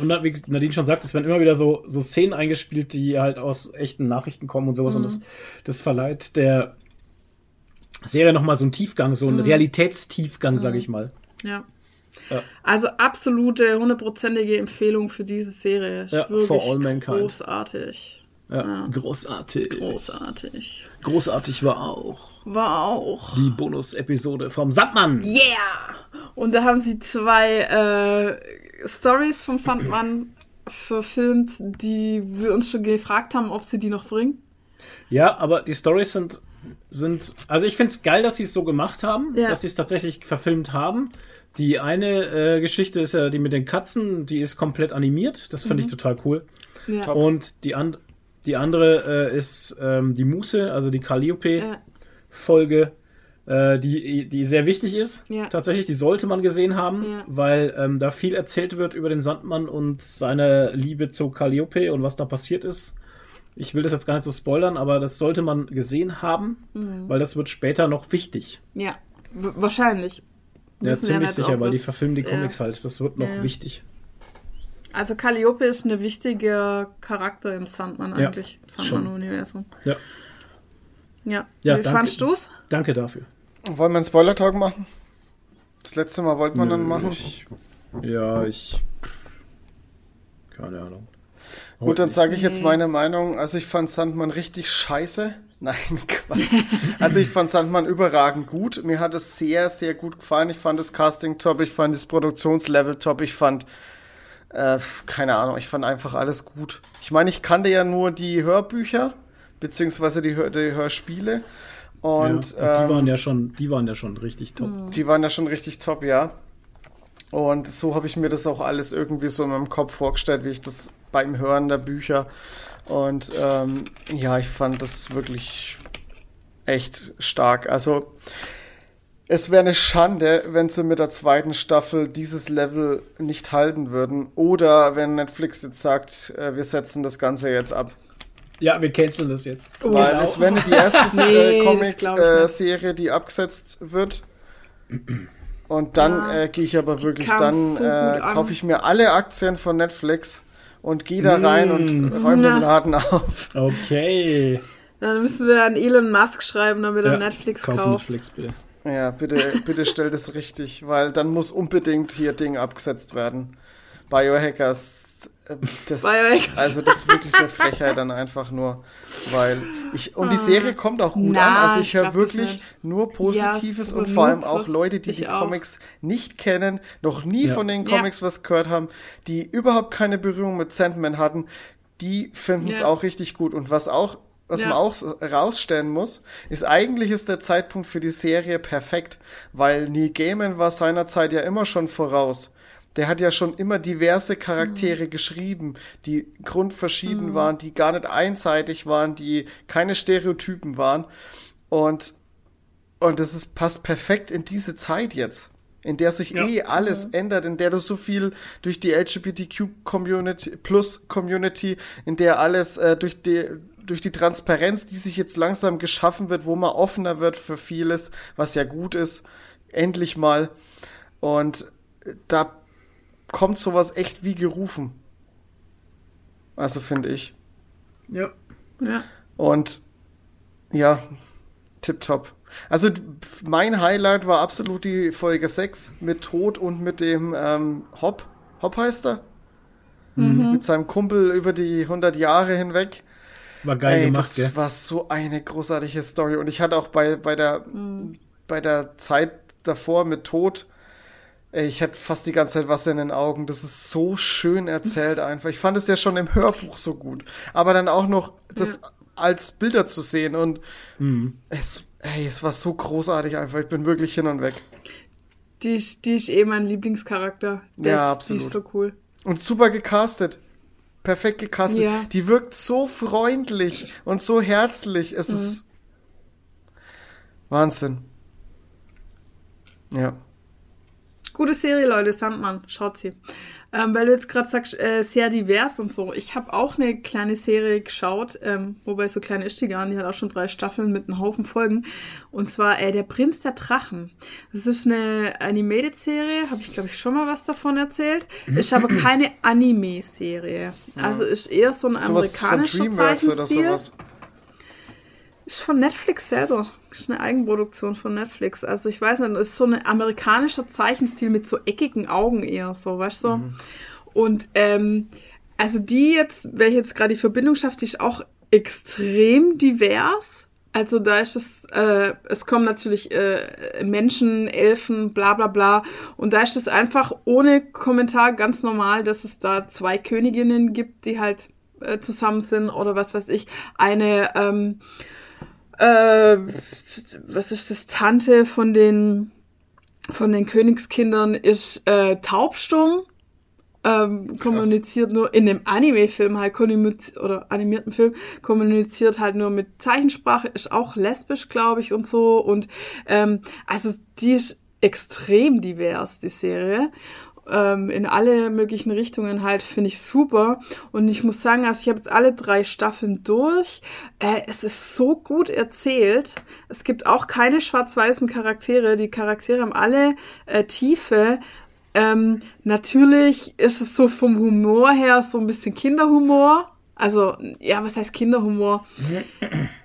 Und dann, wie Nadine schon sagt, es werden immer wieder so, so Szenen eingespielt, die halt aus echten Nachrichten kommen und sowas. Und
Mhm.
das, das verleiht der Serie nochmal so einen Tiefgang, so einen
Mhm.
Realitätstiefgang, sag ich mal.
Ja.
Ja.
Also absolute, hundertprozentige Empfehlung für diese Serie.
Ja, for all mankind.
großartig.
Ja, großartig.
Großartig.
Großartig war auch
War auch.
die Bonus-Episode vom Sandmann.
Yeah! Und da haben sie zwei äh, Stories vom Sandmann verfilmt, die wir uns schon gefragt haben, ob sie die noch bringen.
Ja, aber die Stories sind, sind also ich finde es geil, dass sie es so gemacht haben,
Ja.
dass sie es tatsächlich verfilmt haben. Die eine äh, Geschichte ist ja die mit den Katzen, die ist komplett animiert. Das finde ich total cool.
Mhm. Ja.
Und die, an, die andere äh, ist ähm, die Muße, also die
Ja.
Calliope-Folge, äh, die, die sehr wichtig ist.
Ja.
Tatsächlich, die sollte man gesehen haben,
Ja.
weil ähm, da viel erzählt wird über den Sandmann und seine Liebe zu Calliope und was da passiert ist. Ich will das jetzt gar nicht so spoilern, aber das sollte man gesehen haben,
Mhm.
weil das wird später noch wichtig.
ja. W wahrscheinlich.
Ja,
Wissen wir
ziemlich
nicht,
sicher, weil die
es-
verfilmen die
ja.
Comics halt. Das wird noch
Ja.
wichtig.
Also Calliope ist ein wichtiger Charakter im Sandman
Ja,
eigentlich. Sandman-Universum.
Ja.
Ja.
Ja,
Wie
danke.
fandst du's?
Danke dafür.
Wollen wir einen Spoiler-Talk machen? Das letzte Mal wollten wir dann machen.
Ich, ja, ich. Keine Ahnung.
Gut, dann sage ich jetzt meine Meinung. Also ich fand Sandmann richtig scheiße. Nein, Quatsch. Also ich fand Sandmann überragend gut. Mir hat es sehr, sehr gut gefallen. Ich fand das Casting top, ich fand das Produktionslevel top, ich fand, äh, keine Ahnung, ich fand einfach alles gut. Ich meine, ich kannte ja nur die Hörbücher, beziehungsweise die, Hör die Hörspiele. Und
ja, die
ähm,
waren ja schon, die waren ja schon richtig top.
die waren ja schon richtig top, ja. Und so habe ich mir das auch alles irgendwie so in meinem Kopf vorgestellt, wie ich das beim Hören der Bücher. Und ähm, ja, ich fand das wirklich echt stark. Also es wäre eine Schande, wenn sie mit der zweiten Staffel dieses Level nicht halten würden. Oder wenn Netflix jetzt sagt, äh, wir setzen das Ganze jetzt ab.
Ja, wir canceln das jetzt.
Weil
Genau.
es wäre nicht die erste
Nee,
äh,
ich nicht.
Comic-Serie, die abgesetzt wird. Und dann
Ja,
äh, gehe ich aber wirklich, dann
so
äh, kaufe ich mir alle Aktien von Netflix und gehe da rein und räume den Laden auf.
Okay.
Dann müssen wir an Elon Musk schreiben, damit er
Ja,
Netflix
kauf
kauft.
Netflix bitte.
Ja, bitte, bitte stell das richtig, weil dann muss unbedingt hier Ding abgesetzt werden. Biohackers, äh, das, also das ist wirklich eine Frechheit dann einfach nur, weil ich, und die Serie kommt auch gut
Na,
an, also ich
ich
höre wirklich nur Positives
Ja,
und vor allem auch Leute, die die
auch.
Comics nicht kennen, noch nie
Ja.
von den
Ja.
Comics was gehört haben, die überhaupt keine Berührung mit Sandman hatten, die finden es
Ja.
auch richtig gut und was auch was
Ja.
man auch rausstellen muss, ist eigentlich ist der Zeitpunkt für die Serie perfekt, weil Neil Gaiman war seinerzeit ja immer schon voraus. Der hat ja schon immer diverse Charaktere geschrieben, die grundverschieden waren, die gar nicht einseitig waren, die keine Stereotypen waren. Und, und das ist, passt perfekt in diese Zeit jetzt, in der sich
Ja.
eh alles ändert, in der du so viel durch die LGBTQ-Community, plus Community, in der alles äh, durch die durch die Transparenz, die sich jetzt langsam geschaffen wird, wo man offener wird für vieles, was ja gut ist, endlich mal. Und äh, da kommt sowas echt wie gerufen. Also finde ich.
Ja.
Ja.
Und ja, tipptopp. Also mein Highlight war absolut die Folge 6 mit Tod und mit dem ähm, Hop. Hop heißt er? Mit seinem Kumpel über die 100 Jahre hinweg.
War geil
Ey,
gemacht,
das
gell?
war so eine großartige Story. Und ich hatte auch bei, bei, der, bei der Zeit davor mit Tod, ey, ich hatte fast die ganze Zeit Wasser in den Augen. Das ist so schön erzählt einfach. Ich fand es ja schon im Hörbuch so gut. Aber dann auch noch das als Bilder zu sehen. Und
Mhm.
es, ey, es war so großartig einfach. Ich bin wirklich hin und weg.
Die, ist- die ist eh mein Lieblingscharakter. Der
Ja,
ist, Die ist
absolut.
so cool.
Und super gecastet. Perfekt gecastet.
Ja.
Die wirkt so freundlich und so herzlich.
Mhm.
Es ist Wahnsinn. Ja.
Gute Serie, Leute, Sandmann, schaut sie. Ähm, weil du jetzt gerade sagst, äh, sehr divers und so. Ich habe auch eine kleine Serie geschaut, ähm, wobei so klein ist die gar nicht, die hat auch schon drei Staffeln mit einem Haufen Folgen. Und zwar äh, Der Prinz der Drachen. Das ist eine Animated-Serie, habe ich glaube ich schon mal was davon erzählt. Ist aber keine Anime-Serie. Also ist eher so ein amerikanischer
Dreamworks oder sowas.
Ist von Netflix selber. Ist eine Eigenproduktion von Netflix. Also ich weiß nicht, ist so ein amerikanischer Zeichenstil mit so eckigen Augen eher so, weißt du? Und ähm, also die jetzt, welche jetzt gerade die Verbindung schafft, die ist auch extrem divers. Also da ist es, äh, es kommen natürlich äh, Menschen, Elfen, bla bla bla. Und da ist es einfach ohne Kommentar ganz normal, dass es da zwei Königinnen gibt, die halt äh, zusammen sind oder was weiß ich. Eine, ähm, äh, was ist das, Tante von den, von den Königskindern ist äh, taubstumm. Ähm, kommuniziert nur in dem Anime-Film halt oder animierten Film kommuniziert halt nur mit Zeichensprache, ist auch lesbisch, glaube ich, und so. Und ähm, also die ist extrem divers, die Serie. Ähm, in alle möglichen Richtungen halt, finde ich super. Und ich muss sagen, also ich habe jetzt alle drei Staffeln durch. Äh, es ist so gut erzählt. Es gibt auch keine schwarz-weißen Charaktere. Die Charaktere haben alle äh, Tiefe. Ähm, natürlich ist es so vom Humor her so ein bisschen Kinderhumor. Also, ja, was heißt Kinderhumor?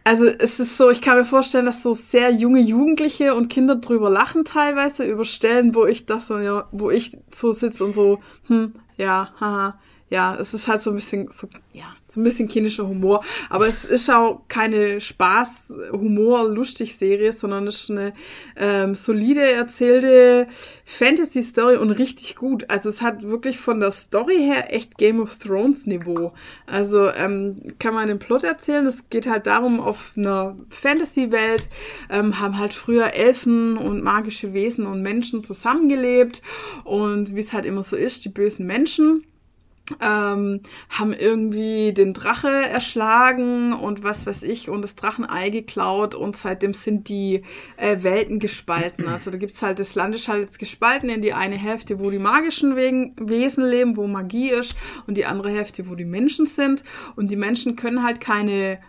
Also, es ist so, ich kann mir vorstellen, dass so sehr junge Jugendliche und Kinder drüber lachen teilweise über Stellen, wo ich das so, ja, wo ich so sitze und so, hm, ja, haha, ja, es ist halt so ein bisschen, so, ja, so ein bisschen kindischer Humor. Aber es ist auch keine Spaß, Humor, lustig Serie, sondern es ist eine ähm, solide erzählte Fantasy-Story und richtig gut. Also es hat wirklich von der Story her echt Game of Thrones Niveau. Also ähm, kann man den Plot erzählen. Es geht halt darum, auf einer Fantasy-Welt ähm, haben halt früher Elfen und magische Wesen und Menschen zusammengelebt. Und wie es halt immer so ist, die bösen Menschen ähm, haben irgendwie den Drache erschlagen und was weiß ich und das Drachenei geklaut und seitdem sind die äh, Welten gespalten. Also da gibt's halt, das Land ist halt jetzt gespalten in die eine Hälfte, wo die magischen Wegen, Wesen leben, wo Magie ist und die andere Hälfte, wo die Menschen sind und die Menschen können halt keine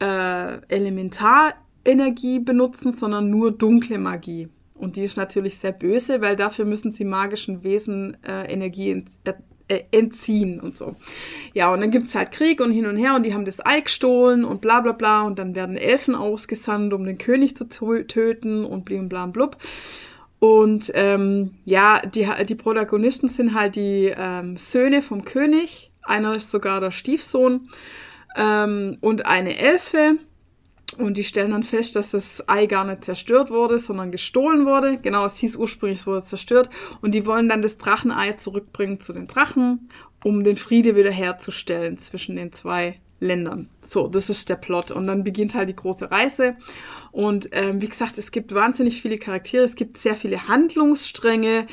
äh, Elementarenergie benutzen, sondern nur dunkle Magie. Und die ist natürlich sehr böse, weil dafür müssen sie magischen Wesen äh, Energie äh, entziehen und so. Ja, und dann gibt's halt Krieg und hin und her und die haben das Ei gestohlen und bla bla bla und dann werden Elfen ausgesandt, um den König zu töten und blim bla blub. Und ähm, ja, die, die Protagonisten sind halt die ähm, Söhne vom König. Einer ist sogar der Stiefsohn ähm, und eine Elfe. Und die stellen dann fest, dass das Ei gar nicht zerstört wurde, sondern gestohlen wurde. Genau, es hieß ursprünglich, es wurde zerstört. Und die wollen dann das Drachenei zurückbringen zu den Drachen, um den Friede wiederherzustellen zwischen den zwei Ländern. So, das ist der Plot. Und dann beginnt halt die große Reise. Und ähm, wie gesagt, es gibt wahnsinnig viele Charaktere, es gibt sehr viele Handlungsstränge,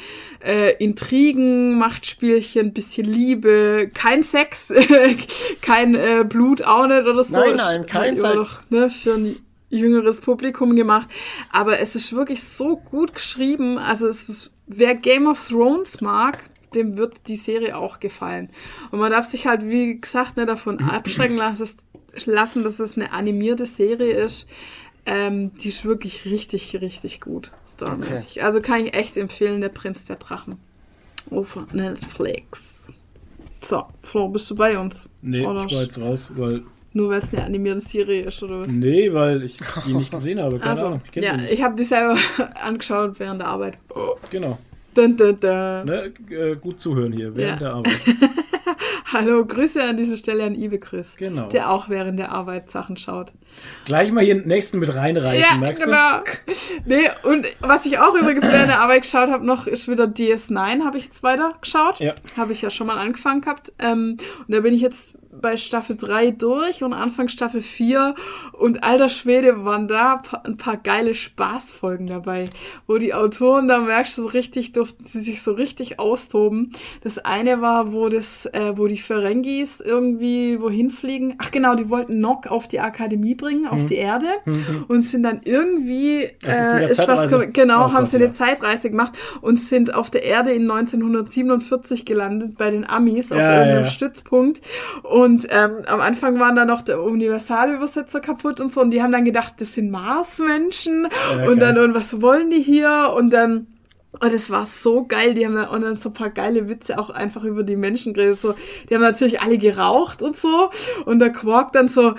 äh, Intrigen, Machtspielchen, bisschen Liebe, kein Sex, kein äh, Blut auch nicht oder so.
Nein, nein, kein Sex.
noch, ne, für ein jüngeres Publikum gemacht. Aber es ist wirklich so gut geschrieben. Also es ist, wer Game of Thrones mag, dem wird die Serie auch gefallen. Und man darf sich halt, wie gesagt, nicht davon abschrecken lassen, lassen, dass es eine animierte Serie ist. Ähm, die ist wirklich richtig, richtig gut. Storymäßig. Also kann ich echt empfehlen, der Prinz der Drachen. Auf Netflix. So, Flo, bist du bei uns?
Nee,
Oder
ich war jetzt raus, weil.
Nur weil es eine animierte Serie ist, oder was?
Nee, weil ich die nicht gesehen habe. Keine
Also,
Ahnung. Ich kenne
ja, ich habe die selber angeschaut während der Arbeit.
Genau.
Dun, dun, dun.
Ne, äh, gut zuhören hier während
Ja.
der Arbeit.
Hallo, Grüße an dieser Stelle an Ibe Chris,
Genau.
der auch während der Arbeit Sachen schaut.
Gleich mal hier den nächsten mit reinreißen,
ja,
merkst
genau. Nee, und was ich auch übrigens während der Arbeit geschaut habe noch, ist wieder DS9, habe ich jetzt weiter geschaut.
Ja.
Habe ich ja schon mal angefangen gehabt. Ähm, und da bin ich jetzt bei Staffel 3 durch und Anfang Staffel 4 und alter Schwede waren da ein paar geile Spaßfolgen dabei, wo die Autoren, da merkst du so richtig, durften sie sich so richtig austoben. Das eine war, wo das, äh, wo die Ferengis irgendwie wohin fliegen. Ach genau, die wollten Nock auf die Akademie bringen, auf die Erde und sind dann irgendwie,
Mhm. Ist
äh, ist was, ge- genau,
Oh
haben sie eine
ja.
Zeitreise gemacht und sind auf der Erde in 1947 gelandet bei den Amis auf
Ja,
irgendeinem
ja.
Stützpunkt. Und ähm, am Anfang war dann noch der Universalübersetzer kaputt und so. Und die haben dann gedacht, das sind Marsmenschen.
Ja,
und dann, und was wollen die hier? Und dann. Oh, das war so geil. Die haben dann, und dann so ein paar geile Witze auch einfach über die Menschen geredet. So, die haben natürlich alle geraucht und so. Und der Quark dann so,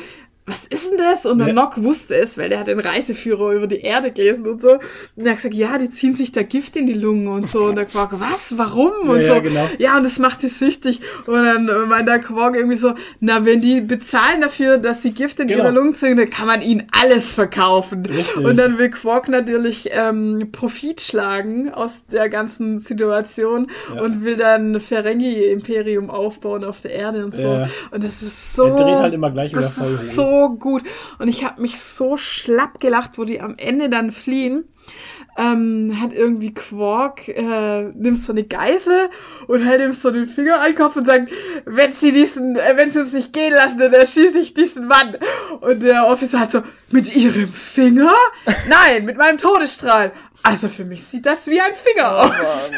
was ist denn das? Und der
Ja.
Nock wusste es, weil der hat den Reiseführer über die Erde gelesen und so. Und er hat gesagt, ja, die ziehen sich da Gift in die Lungen und so. Und der Quark, was? Warum? Und
Ja,
so.
ja, genau.
Ja, und das macht sie süchtig. Und dann meint der Quark irgendwie so, na, wenn die bezahlen dafür, dass sie Gift in
Genau.
ihre Lungen ziehen, dann kann man ihnen alles verkaufen.
Richtig.
Und dann will Quark natürlich ähm, Profit schlagen aus der ganzen Situation
Ja.
und will dann Ferengi-Imperium aufbauen auf der Erde und so. Und das ist so...
Er dreht halt immer gleich wieder voll hoch.
So gut. Und ich habe mich so schlapp gelacht, wo die am Ende dann fliehen. Ähm, hat irgendwie Quark, äh, nimmt so eine Geisel und hält ihm so den Finger an den Kopf und sagt, wenn sie diesen, äh, wenn sie uns nicht gehen lassen, dann erschieße ich diesen Mann. Und der Officer hat so, mit ihrem Finger? Nein, mit meinem Todesstrahl. Also für mich sieht das wie ein Finger aus.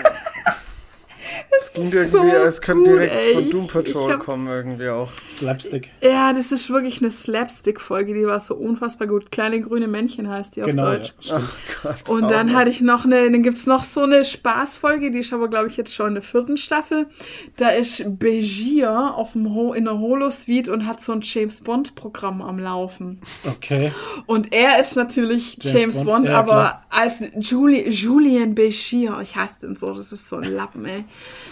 Es klingt irgendwie,
so
könnte direkt
ey.
von Doom Patrol kommen, irgendwie auch.
Slapstick.
Ja, das ist wirklich eine Slapstick-Folge, die war so unfassbar gut. Kleine grüne Männchen heißt die auf
Genau, ja,
Deutsch.
stimmt.
Gott,
Und dann
Mann.
hatte ich noch eine, dann gibt's noch so eine Spaßfolge, die ist aber, glaube ich, jetzt schon in der vierten Staffel. Da ist Begier auf dem Ho in der Holo-Suite und hat so ein James-Bond-Programm am Laufen.
Okay.
Und er ist natürlich
James
James,
Bond,
Bond,
ja,
aber
klar.
als Juli Julian Begier, ich hasse den so, das ist so ein Lappen, ey.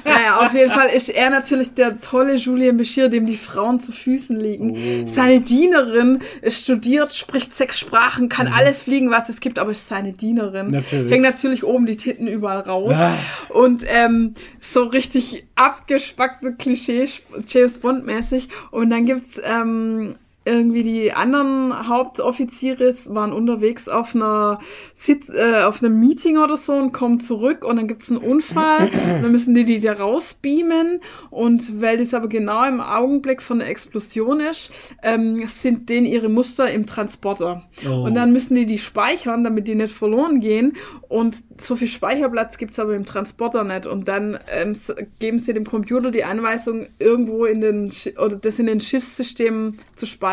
Naja, auf jeden Fall ist er natürlich der tolle Julian Begier, dem die Frauen zu Füßen liegen.
Oh.
Seine Dienerin ist studiert, spricht sechs Sprachen, kann
Mhm.
alles fliegen, was es gibt, aber ist seine Dienerin.
Natürlich.
Hängt natürlich oben die Titten überall raus.
Ah.
Und ähm, so richtig abgespackte Klischee James Bond mäßig. Und dann gibt's ähm, irgendwie die anderen Hauptoffiziere waren unterwegs auf einer Sitz, äh, auf einem Meeting oder so und kommen zurück und dann gibt's einen Unfall. dann müssen die die da rausbeamen und weil das aber genau im Augenblick von der Explosion ist, ähm, sind denen ihre Muster im Transporter.
Oh.
Und dann müssen die die speichern, damit die nicht verloren gehen. Und so viel Speicherplatz gibt's aber im Transporter nicht. Und dann ähm, geben sie dem Computer die Anweisung, irgendwo in den Schi- oder das in den Schiffssystemen zu speichern.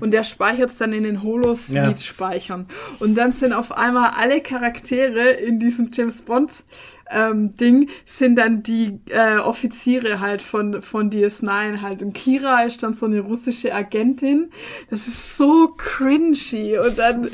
Und der speichert es dann in den Holosuite
Ja.
speichern. Und dann sind auf einmal alle Charaktere in diesem James Bond ähm, Ding sind dann die äh, Offiziere halt von, von DS9 halt. Und Kira ist dann so eine russische Agentin. Das ist so cringy. Und dann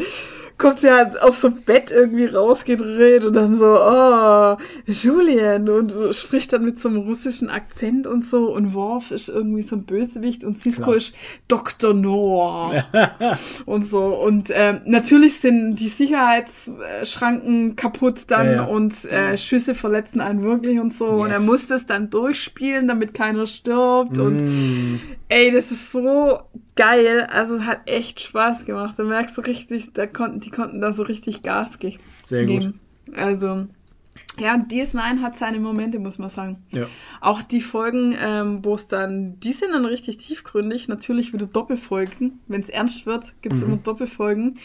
kommt sie halt auf so ein Bett irgendwie rausgedreht und dann so, oh, Julian und spricht dann mit so einem russischen Akzent und so und Worf ist irgendwie so ein Bösewicht und Cisco
Klar.
ist Dr. Noah und so und ähm, natürlich sind die Sicherheitsschranken kaputt dann
Ja, ja.
und äh, Schüsse verletzen einen wirklich und so und er
Yes.
muss das dann durchspielen, damit keiner stirbt und
Mm.
Ey, das ist so geil. Also es hat echt Spaß gemacht. Da merkst du richtig, da konnten, die konnten da so richtig Gas ge
Sehr gut.
geben. Also, ja, und DS9 hat seine Momente, muss man sagen.
Ja.
Auch die Folgen, ähm, wo es dann, die sind dann richtig tiefgründig, natürlich wieder Doppelfolgen. Wenn es ernst wird, gibt es immer Doppelfolgen,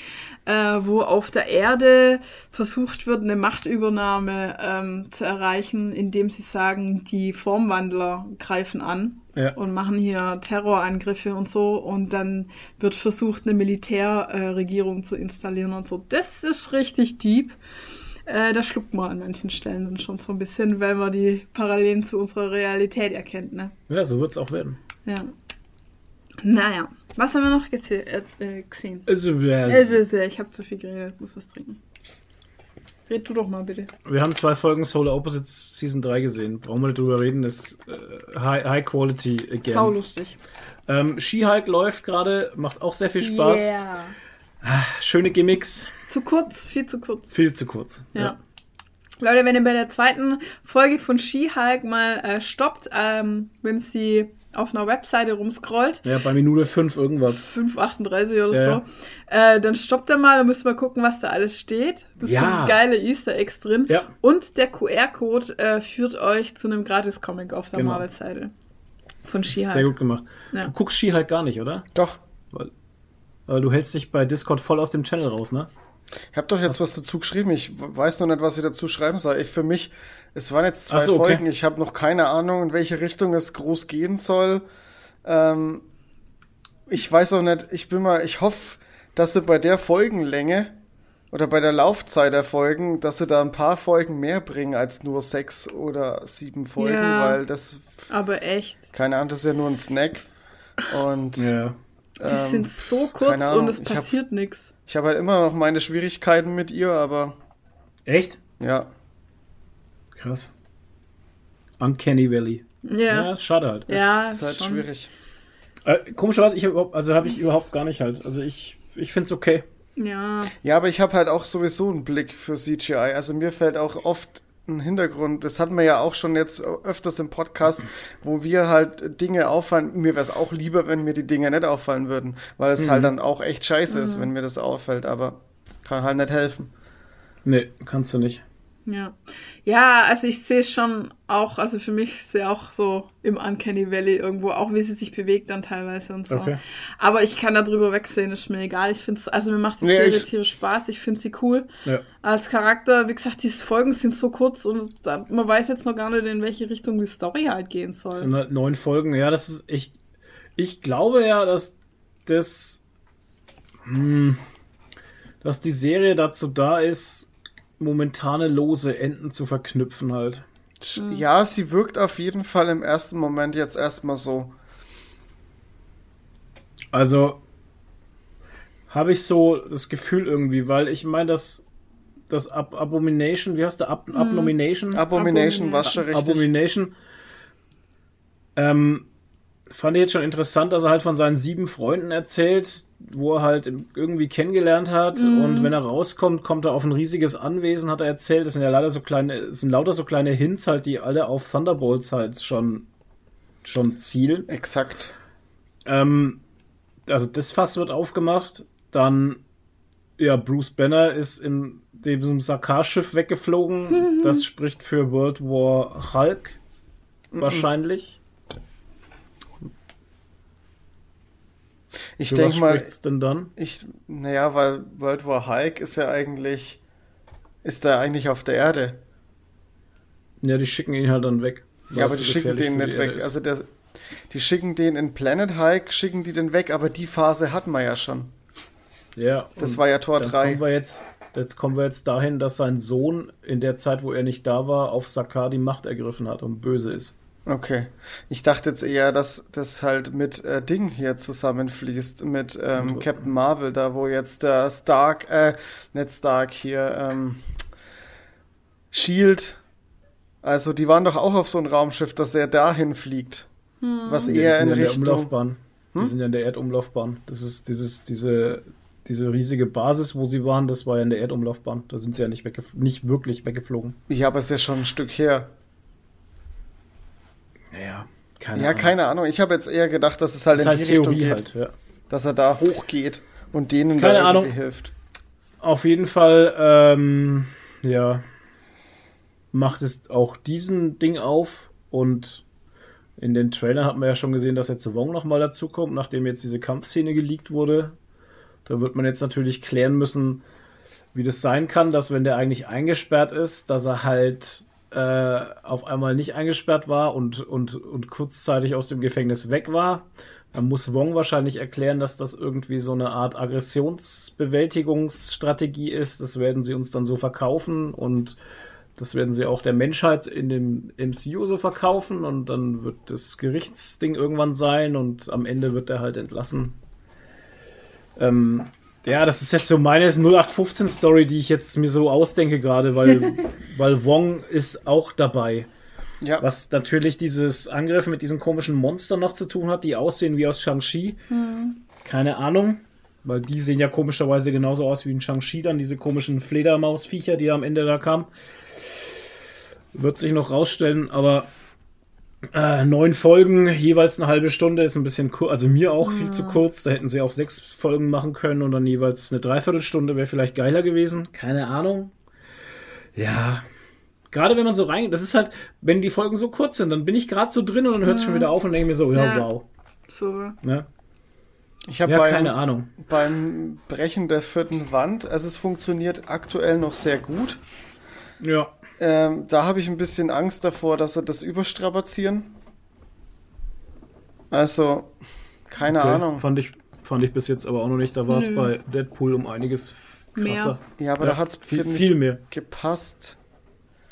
äh, wo auf der Erde versucht wird, eine Machtübernahme ähm, zu erreichen, indem sie sagen, die Formwandler greifen an
Ja.
und machen hier Terrorangriffe und so und dann wird versucht, eine Militärregierung äh, zu installieren und so. Das ist richtig deep. Äh, da schluckt man an manchen Stellen dann schon so ein bisschen, weil man die Parallelen zu unserer Realität erkennt, ne?
ja, so wird es auch werden.
Ja. Naja, was haben wir noch äh, äh, gesehen?
Also, ja,
Es ist, äh, ich habe zu viel geredet, muss was trinken. Red du doch mal bitte.
wir haben zwei Folgen Solar Opposites Season 3 gesehen. Brauchen wir nicht drüber reden. Das ist äh, high, high Quality again.
Sau lustig.
Ähm, She-Hulk läuft gerade, macht auch sehr viel Spaß.
Yeah.
Schöne Gimmicks,
Zu kurz, viel zu kurz.
viel zu kurz.
Ja. Leute, wenn ihr bei der zweiten Folge von She-Hulk mal äh, stoppt, ähm, wenn sie auf einer Webseite rumscrollt,
Ja, bei Minute 5 irgendwas.
5,38 oder
Ja,
so, äh, dann stoppt ihr mal, dann müsst mal gucken, was da alles steht. Das
Ja.
sind geile Easter Eggs drin.
Ja.
Und der QR-Code äh, führt euch zu einem Gratis-Comic auf der
Genau.
Marvel-Seite. Von
Sehr
She-Hulk.
gut gemacht.
Ja.
Du guckst She-Hulk gar nicht, oder?
Doch.
Weil du hältst dich bei Discord voll aus dem Channel raus, ne?
Ich habe doch jetzt was dazu geschrieben. Ich weiß noch nicht, was ich dazu schreiben soll. Ich für mich, es waren jetzt zwei
so, okay.
Folgen. Ich habe noch keine Ahnung, in welche Richtung es groß gehen soll. Ähm, ich weiß auch nicht. Ich bin mal, ich hoffe, dass sie bei der Folgenlänge oder bei der Laufzeit der Folgen, dass sie da ein paar Folgen mehr bringen als nur sechs oder sieben Folgen,
Ja.
weil das,
Aber echt.
keine Ahnung, das ist ja nur ein Snack. Und
Ja.
Die
ähm,
sind so kurz und es passiert nichts.
Ich habe halt immer noch meine Schwierigkeiten mit ihr, aber
Echt?
ja.
Krass. Uncanny Valley. Ja,
Ja.
ist schade halt.
Ja,
Das ist halt
schon.
schwierig.
Äh, komischerweise, ich hab also habe ich überhaupt gar nicht halt. Also ich, ich finde es okay.
Ja.
Ja, aber ich habe halt auch sowieso einen Blick für CGI. Also mir fällt auch oft Hintergrund. Das hatten wir ja auch schon jetzt öfters im Podcast, wo wir halt Dinge auffallen. Mir wäre es auch lieber, wenn mir die Dinge nicht auffallen würden, weil es halt dann auch echt scheiße ist, wenn mir das auffällt. Aber kann halt nicht helfen.
Nee, kannst du nicht.
Ja. Ja, also ich sehe schon auch, also für mich ist sie auch so im Uncanny Valley irgendwo, auch wie sie sich bewegt dann teilweise und so.
Okay.
Aber ich kann da drüber wegsehen, ist mir egal. Ich finde es, also mir macht die
Nee,
Serie tierisch Spaß, ich finde sie cool.
Ja.
Als Charakter, wie gesagt, diese Folgen sind so kurz und da, man weiß jetzt noch gar nicht, in welche Richtung die Story halt gehen soll.
Das sind halt neun Folgen. Ja, das ist. Ich, ich glaube ja, dass das. Hm, dass die Serie dazu da ist, momentane lose Enden zu verknüpfen halt.
Mhm.
Ja, sie wirkt auf jeden Fall im ersten Moment jetzt erstmal so.
Also habe ich so das Gefühl irgendwie, weil ich meine, dass das Ab Abomination, wie heißt der? Ab Abomination?
Abomination war schon richtig.
Abomination. Ähm, fand ich jetzt schon interessant, dass er halt von seinen sieben Freunden erzählt, wo er halt irgendwie kennengelernt hat. Und wenn er rauskommt, kommt er auf ein riesiges Anwesen, hat er erzählt. Das sind ja leider so kleine, es sind lauter so kleine Hints halt, die alle auf Thunderbolts halt schon, schon zielen.
Exakt.
Ähm, also das Fass wird aufgemacht. Dann, ja, Bruce Banner ist in diesem Sakar-Schiff weggeflogen. Das spricht für World War Hulk. Wahrscheinlich.
Ich denke
was
mal,
spricht's denn dann?
ich, naja, weil World War Hulk ist ja eigentlich, ist er eigentlich auf der Erde.
Ja, die schicken ihn halt dann weg.
Ja, aber
er
die schicken den nicht weg.
ist.
Also der, die schicken den in Planet Hulk, schicken die den weg, aber die Phase hatten wir ja schon.
ja,
Das war ja Tor
dann
3.
Kommen wir jetzt, jetzt kommen wir jetzt dahin, dass sein Sohn in der Zeit, wo er nicht da war, auf Sakar die Macht ergriffen hat und böse ist.
Okay. Ich dachte jetzt eher, dass das halt mit äh, Ding hier zusammenfließt, mit ähm, Captain Marvel, da wo jetzt der Stark, äh, nicht Stark hier, ähm, Shield, also die waren doch auch auf so ein Raumschiff, dass er dahin fliegt. Was
Ja, die
eher
sind
in
ja in der
Richtung.
Umlaufbahn. Die sind ja in der Erdumlaufbahn. Das ist dieses, diese, diese riesige Basis, wo sie waren, das war ja in der Erdumlaufbahn. Da sind sie ja nicht, weggef nicht wirklich weggeflogen.
Ja, aber es ist ja schon ein Stück her.
Naja, keine
Ja,
Ahnung.
keine Ahnung. Ich habe jetzt eher gedacht, dass es halt
Das
in
halt
die Richtung
Theorie
geht,
halt, ja.
dass er da hochgeht und denen
Keine
da irgendwie
Ahnung.
hilft.
Auf jeden Fall, ähm, ja, macht es auch diesen Ding auf und in den Trailern hat man ja schon gesehen, dass jetzt Wong nochmal dazukommt, nachdem jetzt diese Kampfszene geleakt wurde. Da wird man jetzt natürlich klären müssen, wie das sein kann, dass wenn der eigentlich eingesperrt ist, dass er halt äh, auf einmal nicht eingesperrt war und, und, und kurzzeitig aus dem Gefängnis weg war. Dann muss Wong wahrscheinlich erklären, dass das irgendwie so eine Art Aggressionsbewältigungsstrategie ist. Das werden sie uns dann so verkaufen und das werden sie auch der Menschheit in dem MCU so verkaufen und dann wird das Gerichtsding irgendwann sein und am Ende wird er halt entlassen. Ähm, ja, das ist jetzt so meine 0815-Story, die ich jetzt mir so ausdenke gerade, weil, weil Wong ist auch dabei.
Ja,
Was natürlich dieses Angriff mit diesen komischen Monstern noch zu tun hat, die aussehen wie aus Shang-Chi. Keine Ahnung, weil die sehen ja komischerweise genauso aus wie in Shang-Chi, dann diese komischen Fledermausviecher, die am Ende da kamen. Wird sich noch rausstellen, aber äh, neun Folgen, jeweils eine halbe Stunde, ist ein bisschen kurz, also mir auch viel zu kurz. Da hätten sie auch sechs Folgen machen können und dann jeweils eine Dreiviertelstunde wäre vielleicht geiler gewesen. Keine Ahnung. Ja, Gerade wenn man so rein, das ist halt, wenn die Folgen so kurz sind, dann bin ich gerade so drin und dann hört es schon wieder auf und denke mir so, ja,
Ja.
wow.
So.
Ne?
ich habe
Ja,
beim,
keine Ahnung.
beim Brechen der vierten Wand, also es funktioniert aktuell noch sehr gut.
Ja.
Ähm, da habe ich ein bisschen Angst davor, dass sie das überstrapazieren. Also, keine
Okay.
Ahnung.
Fand ich, fand ich bis jetzt aber auch noch nicht. Da war es bei Deadpool um einiges krasser.
Ja, aber
Ja,
da hat es
viel, viel mehr.
gepasst.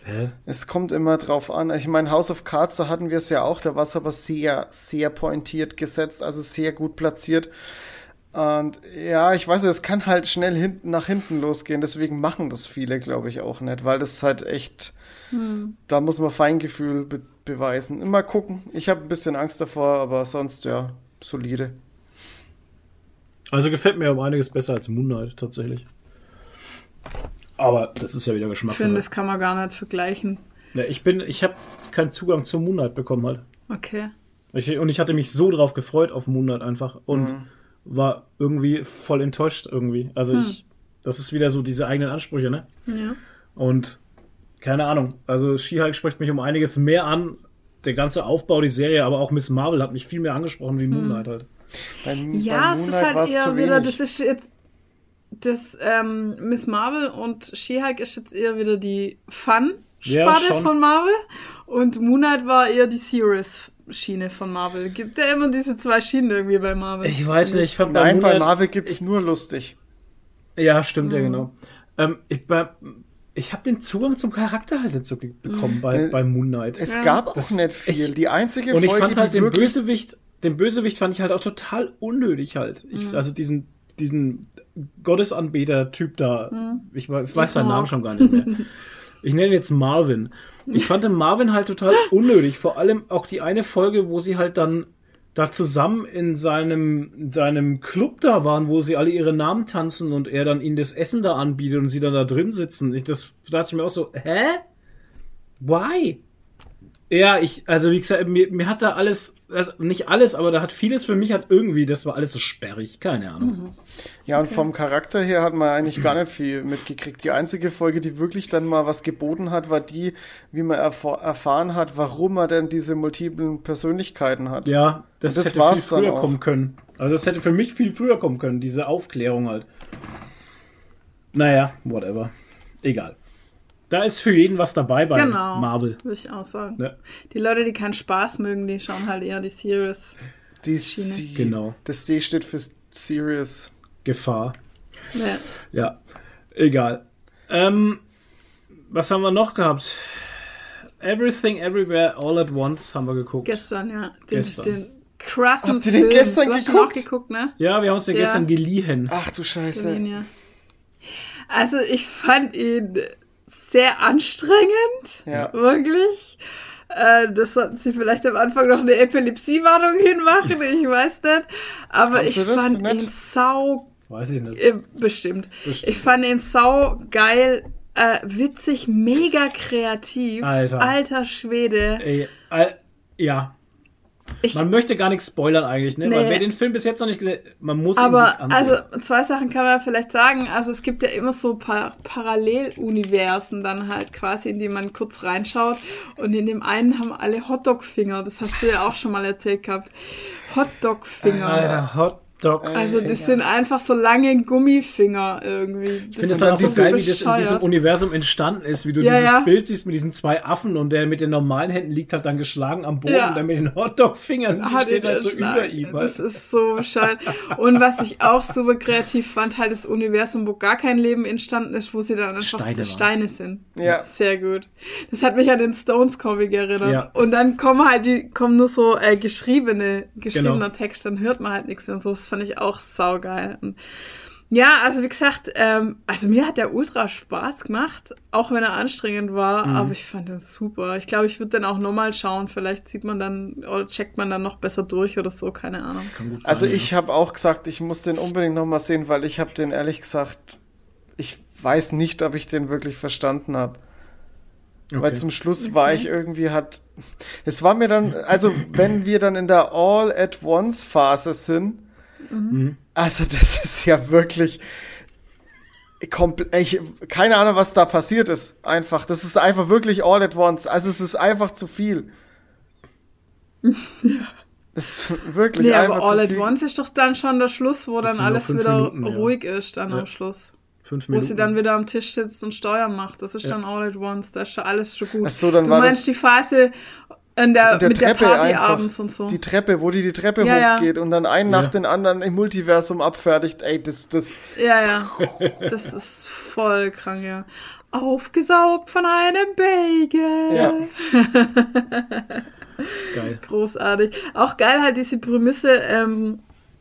Hä?
Es kommt immer drauf an. Ich meine, House of Cards, da hatten wir es ja auch, da war es aber sehr, sehr pointiert gesetzt, also sehr gut platziert. Und ja, ich weiß, es kann halt schnell hinten nach hinten losgehen, deswegen machen das viele, glaube ich, auch nicht, weil das halt echt, da muss man Feingefühl be beweisen. Immer gucken. Ich habe ein bisschen Angst davor, aber sonst ja, solide.
Also gefällt mir um einiges besser als Moon Knight tatsächlich. Aber das ist ja wieder
Ich
Geschmackssache.
finde, das kann man gar nicht vergleichen.
Ja, ich bin, ich habe keinen Zugang zu Moon Knight bekommen halt.
Okay.
Ich, und ich hatte mich so drauf gefreut auf Moon Knight einfach und war irgendwie voll enttäuscht irgendwie. Also ich, das ist wieder so diese eigenen Ansprüche, ne?
Ja.
Und keine Ahnung. Also She-Hulk spricht mich um einiges mehr an. Der ganze Aufbau, die Serie, aber auch Miss Marvel hat mich viel mehr angesprochen wie Moon Knight halt.
Bei,
Ja,
bei
es ist
Moonlight
halt eher wieder, das ist jetzt, das, ähm, Miss Marvel und She-Hulk ist jetzt eher wieder die
Ja,
Fun-Sparte
schon.
von Marvel und Moon Knight war eher die Serious-Schiene von Marvel. Gibt ja immer diese zwei Schienen irgendwie bei Marvel.
Ich weiß nicht, ich fand
Nein, bei Marvel gibt's nur lustig.
Ja, stimmt,
Mhm.
ja, genau. Ähm, ich bei, ich habe den Zugang zum Charakter halt nicht so ge- bekommen bei,
Äh,
bei Moon Knight.
Es
Ja.
gab auch
Das-
nicht viel.
ich-
die einzige
Und ich
Folge,
fand halt den Bösewicht, den Bösewicht fand ich halt auch total unnötig halt. Ich, Also diesen, diesen Gottesanbeter-Typ da, ich, we- ich weiß seinen Namen schon gar nicht mehr. Ich nenne ihn jetzt Marvin. Ich fand den Marvin halt total unnötig. Vor allem auch die eine Folge, wo sie halt dann da zusammen in seinem, in seinem Club da waren, wo sie alle ihre Namen tanzen und er dann ihnen das Essen da anbietet und sie dann da drin sitzen. Ich, das da dachte ich mir auch so, hä? Why? Ja, ich, also wie gesagt, mir, mir hat da alles, also nicht alles, aber da hat vieles für mich hat irgendwie, das war alles so sperrig, keine Ahnung.
Ja, und vom Charakter her hat man eigentlich gar nicht viel mitgekriegt. Die einzige Folge, die wirklich dann mal was geboten hat, war die, wie man erf- erfahren hat, warum er denn diese multiplen Persönlichkeiten hat.
Ja, das,
Das
hätte viel früher
auch.
kommen können. Also das hätte für mich viel früher kommen können, diese Aufklärung halt. Naja, whatever. Egal. Da ist für jeden was dabei bei
Genau.
Marvel.
Würde ich auch sagen.
Ja.
Die Leute, die keinen Spaß mögen, die schauen halt eher die Serious.
Die C,
Genau.
Das D steht für Serious.
Gefahr.
Ja.
Ja, egal. Ähm, was haben wir noch gehabt? Everything Everywhere All at Once haben wir geguckt.
Gestern, ja. Den,
Gestern.
den krassen
Habt ihr den
Film.
gestern
du hast
geguckt?
auch geguckt, ne?
ja, wir haben uns den
Ja.
gestern geliehen.
Ach du Scheiße.
Berlin, ja. Also ich fand ihn sehr anstrengend,
Ja.
wirklich. Äh, das sollten sie vielleicht am Anfang noch eine Epilepsie-Warnung hinmachen, ich weiß nicht. Aber
Kannst
ich fand
nicht?
ihn sau,
Weiß ich nicht.
äh, bestimmt.
Bestimmt.
Ich fand ihn sau geil, äh, witzig, mega kreativ.
Alter.
Alter Schwede.
Ey, äh, ja.
Ich,
Man möchte gar nichts spoilern eigentlich, ne? Weil
Nee.
wer den Film bis jetzt noch nicht gesehen man muss ihn
Aber
sich ansehen.
also zwei Sachen kann man vielleicht sagen. Also es gibt ja immer so pa Paralleluniversen dann halt quasi, in die man kurz reinschaut. Und in dem einen haben alle Hotdog-Finger. Das hast du ja auch schon mal erzählt gehabt. Hotdog-Finger.
Alter, Hotdog.
Also das sind einfach so lange Gummifinger irgendwie.
Ich finde es dann auch so geil, wie das in diesem Universum entstanden ist, wie du
Ja,
dieses
ja.
Bild siehst mit diesen zwei Affen und der mit den normalen Händen liegt halt dann geschlagen am Boden
Ja.
und der mit den Hotdog-Fingern steht halt so über ihm.
Das
Halt.
ist so bescheuert. Und was ich auch super kreativ fand, halt das Universum, wo gar kein Leben entstanden ist, wo sie dann einfach
Steine
Steine, sind.
Ja.
Sehr gut. Das hat mich an den Stones Comic erinnert.
Ja.
Und dann kommen halt die, kommen nur so äh, geschriebene, geschriebener
Genau.
Text, dann hört man halt nichts mehr und so. Das fand ich auch saugeil. Und ja, also wie gesagt, ähm, also mir hat der ultra Spaß gemacht, auch wenn er anstrengend war,
Mhm.
aber ich fand den super. Ich glaube, ich würde den auch nochmal schauen. Vielleicht sieht man dann oder checkt man dann noch besser durch oder so, keine Ahnung.
Kann gut
Also
sein,
ich habe auch gesagt, ich muss den unbedingt noch mal sehen, weil ich habe den ehrlich gesagt, ich weiß nicht, ob ich den wirklich verstanden habe.
ja.
Weil
okay.
zum Schluss war ich irgendwie hat, es war mir dann, also wenn wir dann in der All at Once Phase sind,
Mhm.
also das ist ja wirklich komplett, ich, keine Ahnung, was da passiert ist. Einfach, das ist einfach wirklich All at Once. Also es ist einfach zu viel. Das ist wirklich
Nee,
einfach
aber
zu
All at
viel.
Once ist doch dann schon der Schluss, wo
Das
dann alles wieder
Minuten, ja.
ruhig ist dann
Ja.
am Schluss.
Fünf
Wo sie dann wieder am Tisch sitzt und Steuern macht. Das ist
Ja.
dann All at Once. Da ist schon alles schon gut.
Ach so, dann
du
war
meinst
das-
die Phase in der,
In der
mit
Treppe
der Party
einfach.
abends und so.
Die Treppe, wo die die Treppe
Ja, ja.
hochgeht und dann einen nach
Ja.
den anderen im Multiversum abfertigt. Ey, das, das,
Ja, ja. Das ist voll krank, ja. Aufgesaugt von einem Bagel.
Ja.
Geil.
Großartig. Auch geil halt diese Prämisse, ähm,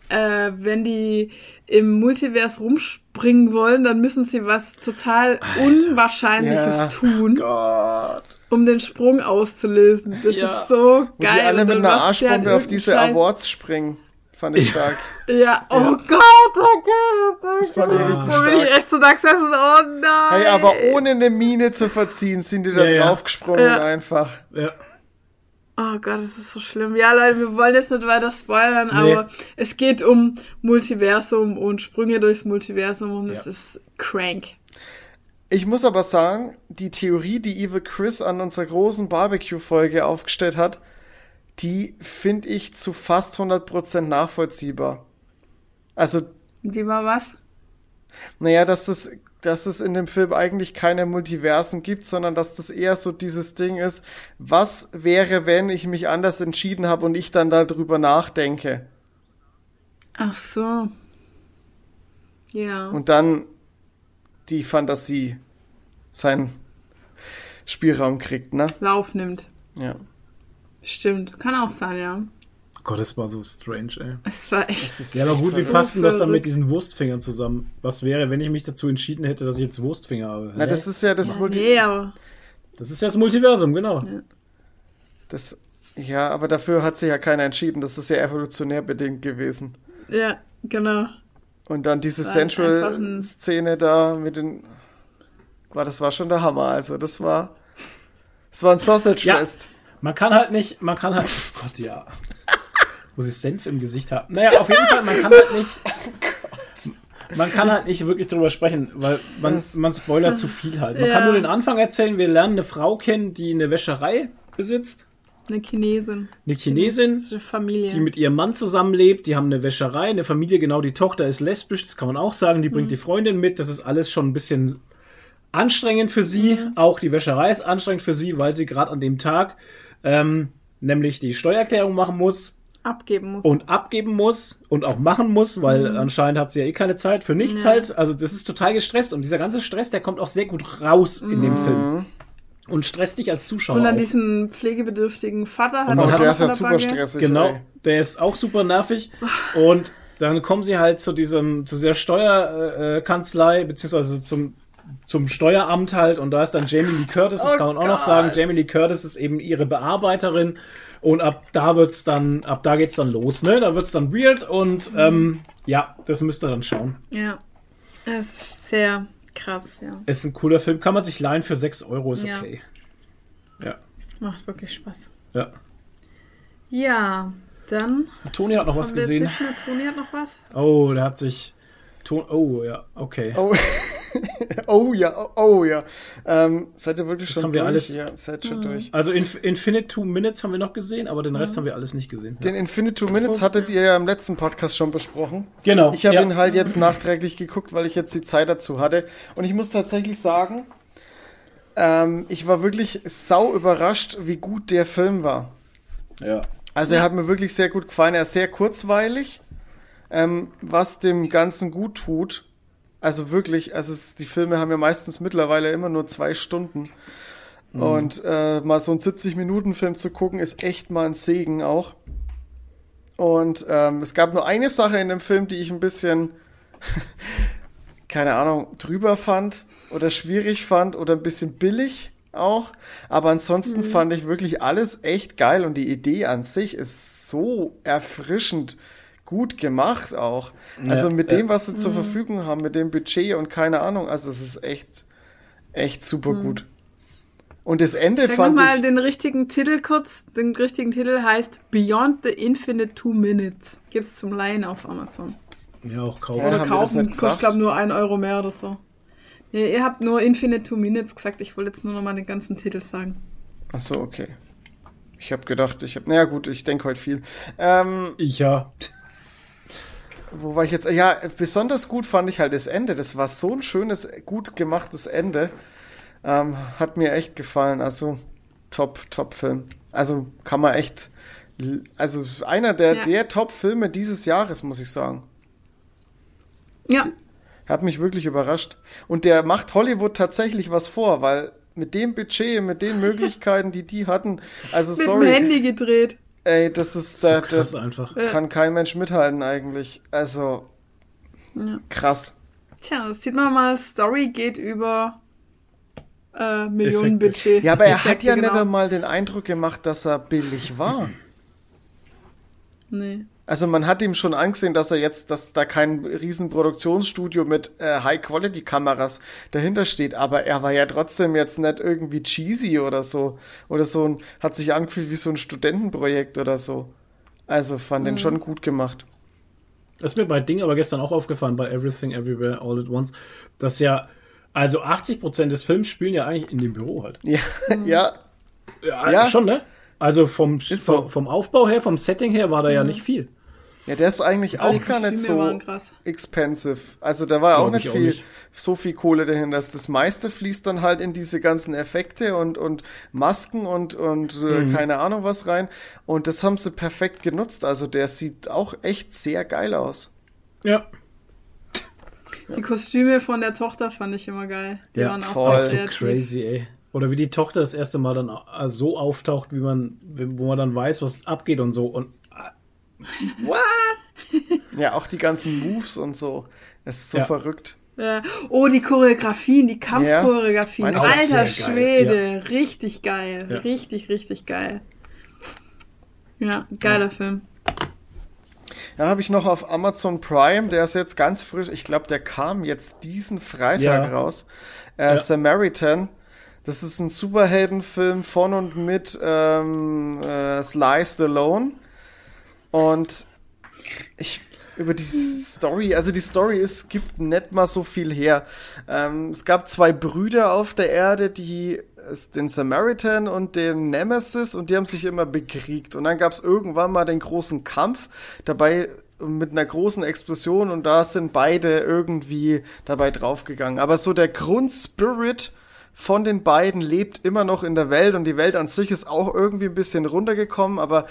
äh, wenn die im Multivers rumspringen wollen, dann müssen sie was total Unwahrscheinliches
Ja.
tun,
Gott.
Um den Sprung auszulösen. Das
Ja.
ist so
wo
geil.
die alle mit einer Arschbombe auf diese
Scheiß.
Awards springen. Fand ich stark.
Ja, oh
Ja.
Gott, oh Gott, oh
Das fand ich richtig
Wo bin ich
stark.
echt so da gesessen, oh nein.
Hey, aber ohne eine Mine zu verziehen, sind die da
Ja, ja.
draufgesprungen
Ja.
einfach.
Ja.
Oh Gott, das ist so schlimm. Ja, Leute, wir wollen jetzt nicht weiter spoilern,
Nee.
aber es geht um Multiversum und Sprünge durchs Multiversum und
Ja.
es ist crank.
Ich muss aber sagen, die Theorie, die Evil Chris an unserer großen Barbecue-Folge aufgestellt hat, die finde ich zu fast 100% nachvollziehbar. Also,
Die war was?
naja, dass das, dass es in dem Film eigentlich keine Multiversen gibt, sondern dass das eher so dieses Ding ist, was wäre, wenn ich mich anders entschieden habe und ich dann darüber nachdenke
Ach so. Ja.
und dann die Fantasie seinen Spielraum kriegt, ne?
Lauf nimmt.
Ja.
Stimmt. Kann auch sein, ja.
Gott, das war so strange, ey.
Es war echt.
Ja, aber gut, wie
So
passt denn das dann mit diesen Wurstfingern zusammen? Was wäre, wenn ich mich dazu entschieden hätte, dass ich jetzt Wurstfinger habe?
Na, das ist ja das Multi
Nee, aber.
das ist ja das Multiversum, genau.
das Ja, aber dafür hat sich ja keiner entschieden. Das ist ja evolutionär bedingt gewesen.
Ja, genau.
Und dann diese Central-Szene da mit den. War, das war schon der Hammer. Also, das war. Das war ein Sausage-Fest.
Man kann halt nicht, man kann halt, oh Gott, ja. Wo sie Senf im Gesicht haben. Naja, auf jeden Fall, man kann halt nicht, man kann halt nicht wirklich drüber sprechen, weil man, man spoilert zu viel halt. Man
Ja.
kann nur den Anfang erzählen, wir lernen eine Frau kennen, die eine Wäscherei besitzt.
Eine Chinesin.
Eine Chinesin,
Familie.
die mit ihrem Mann zusammenlebt, die haben eine Wäscherei, eine Familie, genau, die Tochter ist lesbisch, das kann man auch sagen, die bringt die Freundin mit, das ist alles schon ein bisschen anstrengend für sie, auch die Wäscherei ist anstrengend für sie, weil sie gerade an dem Tag ähm, nämlich die Steuererklärung machen muss
abgeben muss.
und abgeben muss und auch machen muss, weil anscheinend hat sie ja eh keine Zeit für nichts
Ja.
halt, also das ist total gestresst und dieser ganze Stress, der kommt auch sehr gut raus in dem Film und stresst dich als Zuschauer
und dann
auch.
diesen pflegebedürftigen Vater hat
Und
Oh,
hat-
der
noch
ist ja super stressig.
Genau,
Ey.
der ist auch super nervig. Und dann kommen sie halt zu diesem, zu dieser Steuerkanzlei, äh, Kanzlei, beziehungsweise zum, zum Steueramt halt. Und da ist dann Jamie Lee Curtis, das
Oh
kann man auch noch
Gott.
sagen. Jamie Lee Curtis ist eben ihre Bearbeiterin. Und ab da wird's dann, ab da geht's dann los, ne? Da wird's dann weird und ähm, ja, das müsst ihr dann schauen.
Ja. Es ist sehr krass, ja.
Ist ein cooler Film, kann man sich leihen für 6 Euro, ist
Ja.
okay. Ja.
Macht wirklich Spaß.
Ja.
Ja, dann
Toni hat noch was gesehen.
Toni hat noch was.
Oh, der hat sich. Ton oh, ja, okay.
Oh. oh ja, oh, oh ja. Ähm, seid ihr wirklich
Das
schon
haben wir
durch?
alles-
Ja, seid schon durch.
Also Inf Infinite Two Minutes haben wir noch gesehen, aber den Rest haben wir alles nicht gesehen.
Den Infinite Two Minutes hattet ihr ja im letzten Podcast schon besprochen.
Genau.
Ich habe
ja.
ihn halt jetzt nachträglich geguckt, weil ich jetzt die Zeit dazu hatte. Und ich muss tatsächlich sagen, ähm, ich war wirklich sau überrascht, wie gut der Film war.
Ja.
Also er hat mir wirklich sehr gut gefallen. Er ist sehr kurzweilig, ähm, was dem Ganzen gut tut. Also wirklich, also es, die Filme haben ja meistens mittlerweile immer nur zwei Stunden. Und äh, mal so einen 70-Minuten-Film zu gucken, ist echt mal ein Segen auch. Und ähm, es gab nur eine Sache in dem Film, die ich ein bisschen, keine Ahnung, drüber fand oder schwierig fand oder ein bisschen billig auch. Aber ansonsten fand ich wirklich alles echt geil und die Idee an sich ist so erfrischend gut gemacht auch. Also
Ja,
mit
ja.
dem, was sie zur Verfügung haben, mit dem Budget und keine Ahnung, also es ist echt, echt super gut. Und das Ende
Sag
fand
nochmal
ich.
den richtigen Titel kurz. Den richtigen Titel heißt Beyond the Infinite Two Minutes. Gibt's zum Leihen auf Amazon.
Ja, auch kaufen.
Ja,
Oder
das
kaufen. Kostet, glaube nur ein Euro mehr oder so. Nee, ihr habt nur Infinite Two Minutes gesagt. Ich wollte jetzt nur nochmal den ganzen Titel sagen.
Achso, okay. Ich habe gedacht, ich habe. Naja, gut, ich denke heute viel. Ähm,
Ich ja.
Wo war ich jetzt? Ja, besonders gut fand ich halt das Ende. Das war so ein schönes, gut gemachtes Ende. Ähm, hat mir echt gefallen. Also, top, top Film. Also, kann man echt. Also, einer der,
Ja.
der Top-Filme dieses Jahres, muss ich sagen.
Ja,
Hat mich wirklich überrascht. Und der macht Hollywood tatsächlich was vor, weil mit dem Budget, mit den Möglichkeiten, die die hatten, also
mit dem
sorry,
Handy gedreht.
Ey, das ist,
So
da,
krass
da
einfach.
Ja.
kann kein Mensch mithalten eigentlich. Also,
Ja.
krass.
Tja, das sieht man mal. Story geht über äh, Millionenbudget.
Ja, aber er hat
Effekte,
ja nicht
genau.
einmal den Eindruck gemacht, dass er billig war.
Nee.
Also man hat ihm schon angesehen, dass er jetzt, dass da kein riesen Produktionsstudio mit äh, High-Quality-Kameras dahinter steht, aber er war ja trotzdem jetzt nicht irgendwie cheesy oder so. Oder so ein, hat sich angefühlt wie so ein Studentenprojekt oder so. Also fand den schon gut gemacht.
Das ist mir bei Ding aber gestern auch aufgefallen, bei Everything Everywhere All at Once, dass ja Also 80% des Films spielen ja eigentlich in dem Büro halt.
Ja, ja,
Ja,
Ja.
schon, ne? Also vom,
so.
vom, vom Aufbau her, vom Setting her war da ja nicht viel.
Ja, der ist eigentlich
Aber
auch gar nicht so expensive. Also da war auch nicht
ich auch
viel,
nicht.
so viel Kohle dahinter. Das, das meiste fließt dann halt in diese ganzen Effekte und, und Masken und, und äh,
Mhm.
keine Ahnung was rein. Und das haben sie perfekt genutzt. Also der sieht auch echt sehr geil aus.
Ja.
Die Kostüme von der Tochter fand ich immer geil. Die
Ja,
waren auch
voll.
sehr
So crazy, ey. Oder wie die Tochter das erste Mal dann äh, so auftaucht, wie man, wo man dann weiß, was abgeht und so. Und
Ja, auch die ganzen Moves und so. Das ist so
Ja.
verrückt.
Ja. Oh, die Choreografien, die Kampfchoreografien.
Auch
Alter
sehr geil,
Schwede, richtig geil.
Ja.
Richtig, richtig geil. Ja, geiler Film.
Ja, habe ich noch auf Amazon Prime, der ist jetzt ganz frisch. Ich glaube, der kam jetzt diesen Freitag
Ja.
raus. Äh,
Ja.
Samaritan. Das ist ein Superheldenfilm von und mit ähm, äh, Sly Stallone. Und ich über die Story, also die Story ist, gibt nicht mal so viel her. Ähm, es gab zwei Brüder auf der Erde, die es- den Samaritan und den Nemesis und die haben sich immer bekriegt. Und dann gab es irgendwann mal den großen Kampf dabei mit einer großen Explosion und da sind beide irgendwie dabei draufgegangen. Aber so der Grundspirit von den beiden lebt immer noch in der Welt und die Welt an sich ist auch irgendwie ein bisschen runtergekommen, aber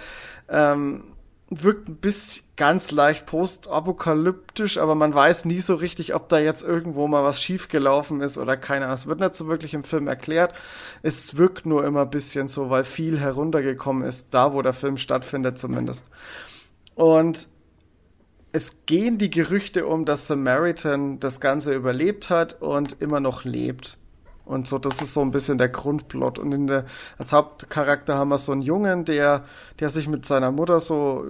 ähm, wirkt ein bisschen ganz leicht postapokalyptisch, aber man weiß nie so richtig, ob da jetzt irgendwo mal was schiefgelaufen ist oder keine Ahnung. Es wird nicht so wirklich im Film erklärt. Es wirkt nur immer ein bisschen so, weil viel heruntergekommen ist, da wo der Film stattfindet zumindest. Und es gehen die Gerüchte um, dass Samaritan das Ganze überlebt hat und immer noch lebt. Und so, das ist so ein bisschen der Grundplot. Und in der, als Hauptcharakter haben wir so einen Jungen, der, der sich mit seiner Mutter so,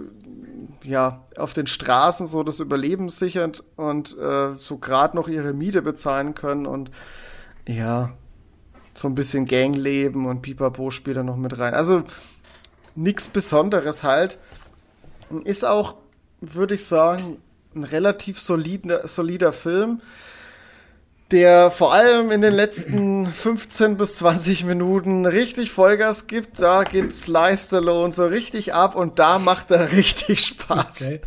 ja, auf den Straßen so das Überleben sichert und äh, so gerade noch ihre Miete bezahlen können und ja, so ein bisschen Gangleben und Pipapo spielt da noch mit rein. Also nichts Besonderes halt. Ist auch, würde ich sagen, ein relativ solider, solider Film, der vor allem in den letzten 15 bis 20 Minuten richtig Vollgas gibt. Da geht Sly Stallone so richtig ab und da macht er richtig Spaß.
Okay.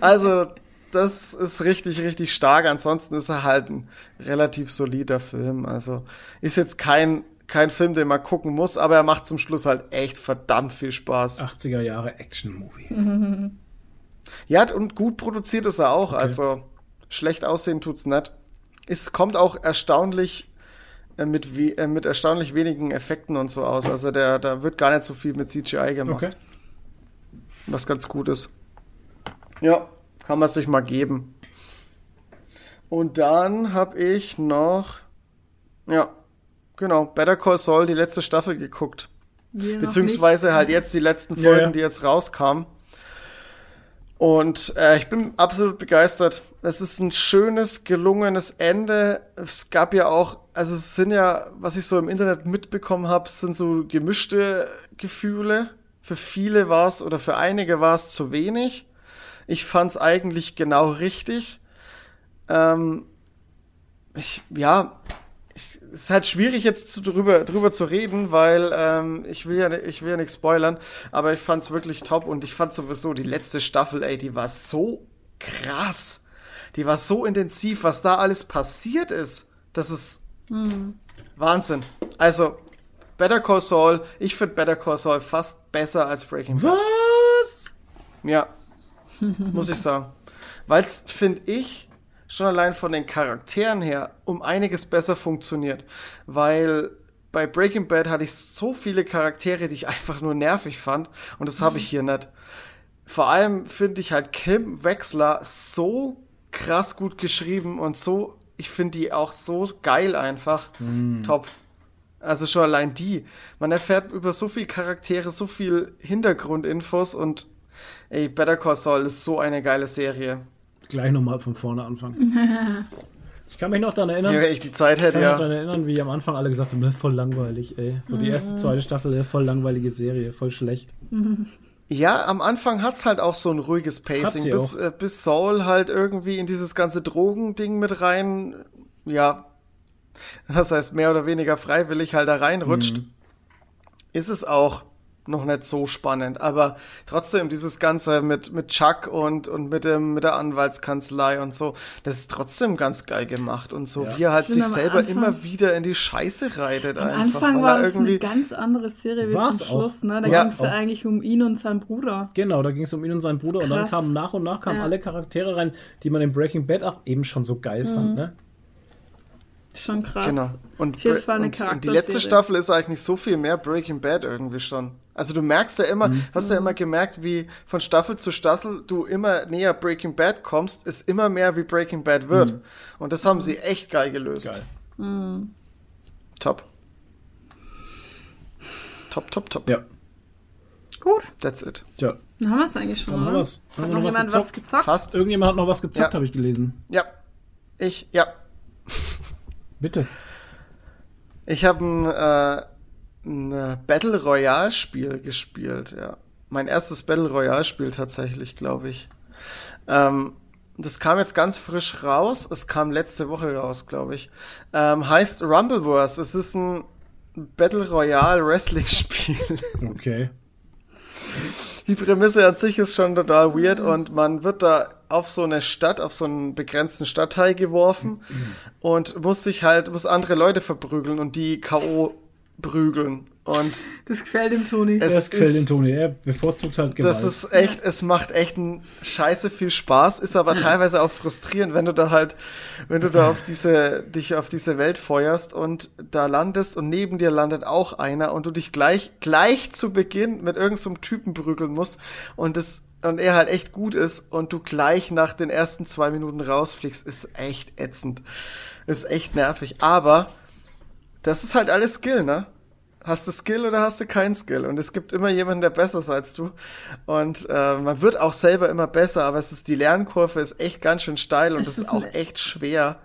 Also, das ist richtig, richtig stark. Ansonsten ist er halt ein relativ solider Film. Also, ist jetzt kein, kein Film, den man gucken muss, aber er macht zum Schluss halt echt verdammt viel Spaß.
80er Jahre Action-Movie.
Ja, und gut produziert ist er auch. Also schlecht aussehen tut's nicht. Es kommt auch erstaunlich äh, mit, we äh, mit erstaunlich wenigen Effekten und so aus. Also der, da wird gar nicht so viel mit CGI gemacht.
Okay.
Was ganz gut ist. Ja, kann man sich mal geben. Und dann habe ich noch, ja, genau, Better Call Saul, die letzte Staffel geguckt.
Wir
Beziehungsweise halt jetzt die letzten
Ja,
Folgen,
ja.
die jetzt rauskamen. Und äh, ich bin absolut begeistert. Es ist ein schönes, gelungenes Ende. Es gab ja auch, also es sind ja, was ich so im Internet mitbekommen habe, sind so gemischte Gefühle. Für viele war es oder für einige war es zu wenig. Ich fand es eigentlich genau richtig. Ähm, ich, ja, es ist halt schwierig jetzt zu, drüber, drüber zu reden, weil ähm, ich will ja ich will ja nichts spoilern, aber ich fand's wirklich top und ich fand sowieso die letzte Staffel, ey, die war so krass. Die war so intensiv, was da alles passiert ist. Das ist Wahnsinn. Also Better Call Saul, ich finde Better Call Saul fast besser als Breaking Bad.
Was?
Ja, muss ich sagen. Weil es, finde ich, schon allein von den Charakteren her um einiges besser funktioniert. Weil bei Breaking Bad hatte ich so viele Charaktere, die ich einfach nur nervig fand. Und das habe ich hier nicht. Vor allem finde ich halt Kim Wexler so krass gut geschrieben und so, ich finde die auch so geil einfach. Top. Also schon allein die. Man erfährt über so viele Charaktere, so viel Hintergrundinfos und ey, Better Call Saul ist so eine geile Serie.
Gleich nochmal von vorne anfangen. Ich kann mich noch daran erinnern,
Ja, wenn ich die Zeit
ich
hätte,
kann mich noch
ja.
daran erinnern, wie am Anfang alle gesagt haben, "Ne, voll langweilig, ey. So die erste, zweite Staffel, ey, voll langweilige Serie, voll schlecht.
Ja, am Anfang hat's halt auch so ein ruhiges
Hat
Pacing, bis, äh, bis Saul halt irgendwie in dieses ganze Drogending mit rein, ja. was heißt mehr oder weniger freiwillig halt da reinrutscht, ist es auch noch nicht so spannend. Aber trotzdem, dieses Ganze mit, mit Chuck und, und mit, dem, mit der Anwaltskanzlei und so, das ist trotzdem ganz geil gemacht. Und so,
Ja.
wie er halt sich selber
Anfang-
immer wieder in die Scheiße reitet.
Am
einfach,
Anfang war das eine ganz andere Serie wie zum
auch.
Schluss, ne? Da
Ja.
ging es ja eigentlich um ihn und seinen Bruder.
Genau, da ging es um ihn und seinen Bruder und dann kamen nach und nach kamen
Ja.
alle Charaktere rein, die man in Breaking Bad auch eben schon so geil
Mhm.
fand, ne?
Schon krass.
Genau. Und,
Auf jeden Fall eine
und, und die letzte. Staffel ist eigentlich nicht so viel mehr Breaking Bad irgendwie schon. Also du merkst ja immer,
Mhm.
hast ja immer gemerkt, wie von Staffel zu Staffel du immer näher Breaking Bad kommst, ist immer mehr wie Breaking Bad wird. Und das haben sie echt geil gelöst.
Geil.
Top. Top, top, top.
Ja.
Gut,
That's it.
Tja,
dann haben wir es eigentlich schon.
Dann haben wir's. Haben
Hat
wir
noch
noch was
jemand was
gezockt?
gezockt?
Fast.
irgendjemand hat noch was gezockt,
Ja.
habe ich gelesen.
Ja. Ich, ja.
Bitte.
Ich habe ein, äh, ein äh, Battle Royale Spiel gespielt, ja. Mein erstes Battle Royale Spiel tatsächlich, glaube ich. Ähm, das kam jetzt ganz frisch raus. Es kam letzte Woche raus, glaube ich. Ähm, heißt Rumbleverse. Es ist ein Battle Royale Wrestling Spiel.
Okay.
Die Prämisse an sich ist schon total weird und man wird da auf so eine Stadt, auf so einen begrenzten Stadtteil geworfen und muss sich halt, muss andere Leute verprügeln und die K.O. prügeln. Und
Das gefällt dem Toni.
Es
Das gefällt
ist-
den Toni. Er bevorzugt halt Gewalt.
das ist echt, es macht echt einen scheiße viel Spaß, ist aber teilweise auch frustrierend, wenn du da halt, wenn du da auf diese, dich auf diese Welt feuerst und da landest und neben dir landet auch einer und du dich gleich, gleich zu Beginn mit irgendeinem so Typen prügeln musst und das, und er halt echt gut ist und du gleich nach den ersten zwei Minuten rausfliegst, ist echt ätzend. Ist echt nervig. Aber das ist halt alles Skill, ne? Hast du Skill oder hast du keinen Skill? Und es gibt immer jemanden, der besser ist als du. Und äh, man wird auch selber immer besser, aber es ist die Lernkurve ist echt ganz schön steil und
Ist
es
das
ist auch echt schwer.